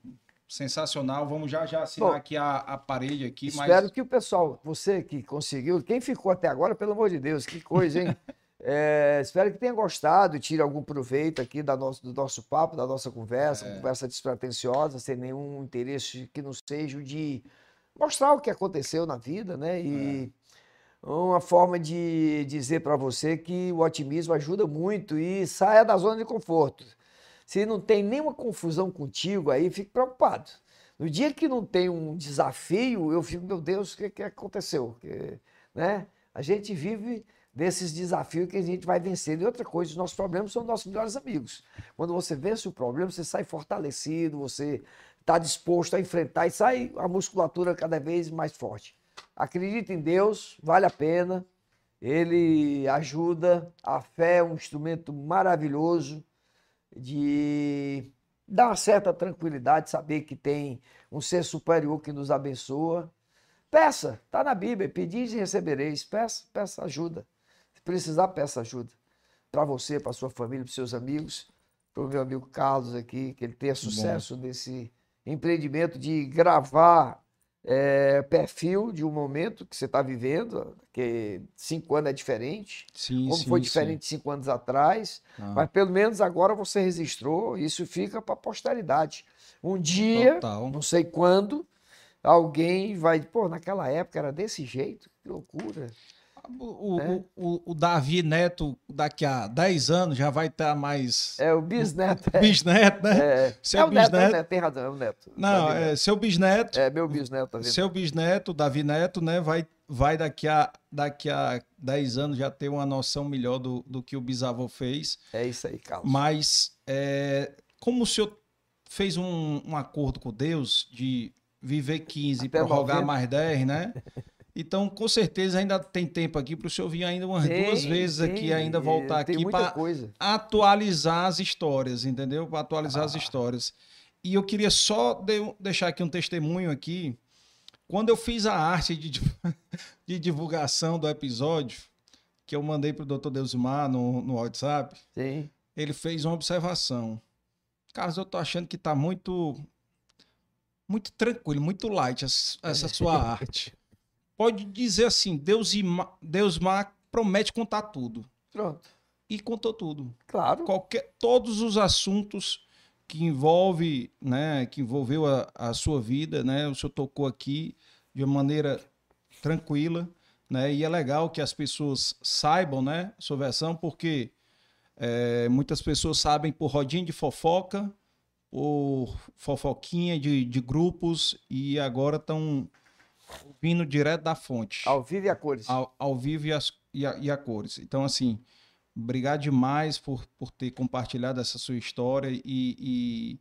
sensacional. Vamos já, já assinar Bom, aqui a, a parede aqui, Espero mas... que o pessoal, você que conseguiu, quem ficou até agora, pelo amor de Deus, que coisa, hein? É, espero que tenha gostado, tire algum proveito aqui da nosso, do nosso papo, da nossa conversa, É. conversa despretensiosa, sem nenhum interesse que não seja o de mostrar o que aconteceu na vida, né? E uma forma de dizer para você que o otimismo ajuda muito e saia da zona de conforto. Se não tem nenhuma confusão contigo aí, fique preocupado. No dia que não tem um desafio, eu fico, meu Deus, o que, que aconteceu? Né? A gente vive desses desafios que a gente vai vencendo. E outra coisa, os nossos problemas são nossos melhores amigos. Quando você vence o problema, você sai fortalecido, você está disposto a enfrentar e sai a musculatura cada vez mais forte. Acredite em Deus, vale a pena. Ele ajuda. A fé é um instrumento maravilhoso de dar uma certa tranquilidade, saber que tem um ser superior que nos abençoa. Peça, está na Bíblia, pedis e recebereis. Peça, peça ajuda. Se precisar, peça ajuda. Para você, para sua família, para seus amigos. Para o meu amigo Carlos aqui, que ele tenha sucesso Bom. nesse empreendimento de gravar é, perfil de um momento que você está vivendo, que cinco anos é diferente, sim, como sim, foi diferente sim. cinco anos atrás, ah. mas pelo menos agora você registrou, isso fica para a posteridade. Um dia, Total. não sei quando, alguém vai, pô, naquela época era desse jeito, que loucura. O, é. o, o, Davi Neto, daqui a 10 anos, já vai estar mais. É, o bisneto. É. Bisneto, né? É, seu é o bisneto. Neto, né? Tem razão, é o neto. Não, é seu bisneto. É, meu bisneto. Tá seu bisneto, Davi Neto, né? Vai, vai daqui, a, daqui a 10 anos já ter uma noção melhor do, do que o bisavô fez. É isso aí, Carlos. Mas, é, como o senhor fez um, um acordo com Deus de viver 15 e prorrogar 90. mais 10, né? Então, com certeza, ainda tem tempo aqui para o senhor vir ainda umas tem, duas vezes tem, aqui, ainda voltar aqui para atualizar as histórias, entendeu? Para atualizar ah. as histórias. E eu queria só de, deixar aqui um testemunho aqui. Quando eu fiz a arte de, de divulgação do episódio, que eu mandei para o doutor Deusmar no, no WhatsApp, Sim. ele fez uma observação. Carlos, eu tô achando que está muito muito tranquilo, muito light essa, essa sua arte pode dizer assim, Deus, Deus Mar promete contar tudo. Pronto. E contou tudo. Claro. Qualquer, todos os assuntos que envolve, né, que envolveu a, a sua vida, né, o senhor tocou aqui de uma maneira tranquila, né, e é legal que as pessoas saibam, né, sua versão, porque é, muitas pessoas sabem por rodinha de fofoca, por fofoquinha de, de grupos e agora estão vindo direto da fonte. Ao vivo e a cores. Ao, ao vivo e, as, e, a, e a cores. Então, assim, obrigado demais por, por ter compartilhado essa sua história e, e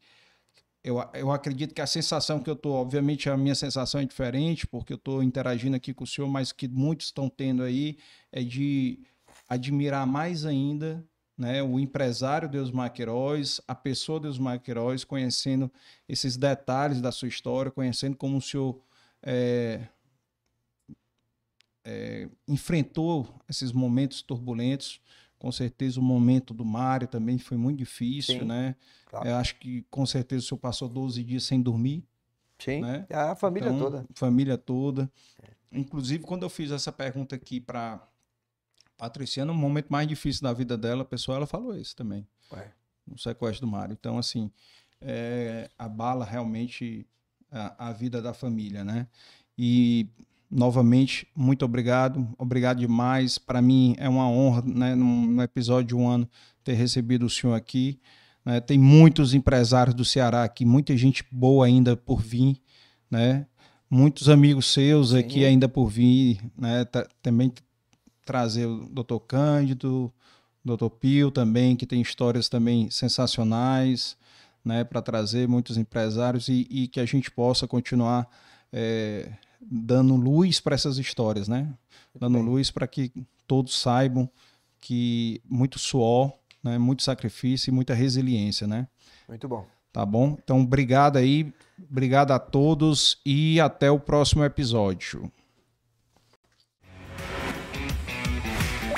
eu, eu acredito que a sensação que eu estou, obviamente a minha sensação é diferente, porque eu estou interagindo aqui com o senhor, mas que muitos estão tendo aí é de admirar mais ainda né, o empresário Deus Maqueiroz, a pessoa Deus Maqueiroz, conhecendo esses detalhes da sua história, conhecendo como o senhor é, é, enfrentou esses momentos turbulentos. Com certeza o momento do Mário também foi muito difícil, Sim, né? Claro. Eu acho que com certeza o senhor passou 12 dias sem dormir. Sim, né? a família então, toda. Família toda. É. Inclusive, quando eu fiz essa pergunta aqui para Patriciana, o momento mais difícil da vida dela, a pessoa, ela falou isso também. Ué. No sequestro do Mário. Então, assim, é, bala realmente a, a vida da família, né? E novamente, muito obrigado, obrigado demais. Para mim é uma honra, né, no episódio de um ano, ter recebido o senhor aqui. Né? Tem muitos empresários do Ceará aqui, muita gente boa ainda por vir, né? Muitos amigos seus Sim. aqui ainda por vir, né? também trazer o doutor Cândido, doutor Pio também, que tem histórias também sensacionais né, para trazer muitos empresários e, e, que a gente possa continuar é, dando luz para essas histórias, né? Dando luz para que todos saibam que muito suor, né, muito sacrifício e muita resiliência, né? Muito bom. Tá bom? Então, obrigado aí, obrigado a todos e até o próximo episódio.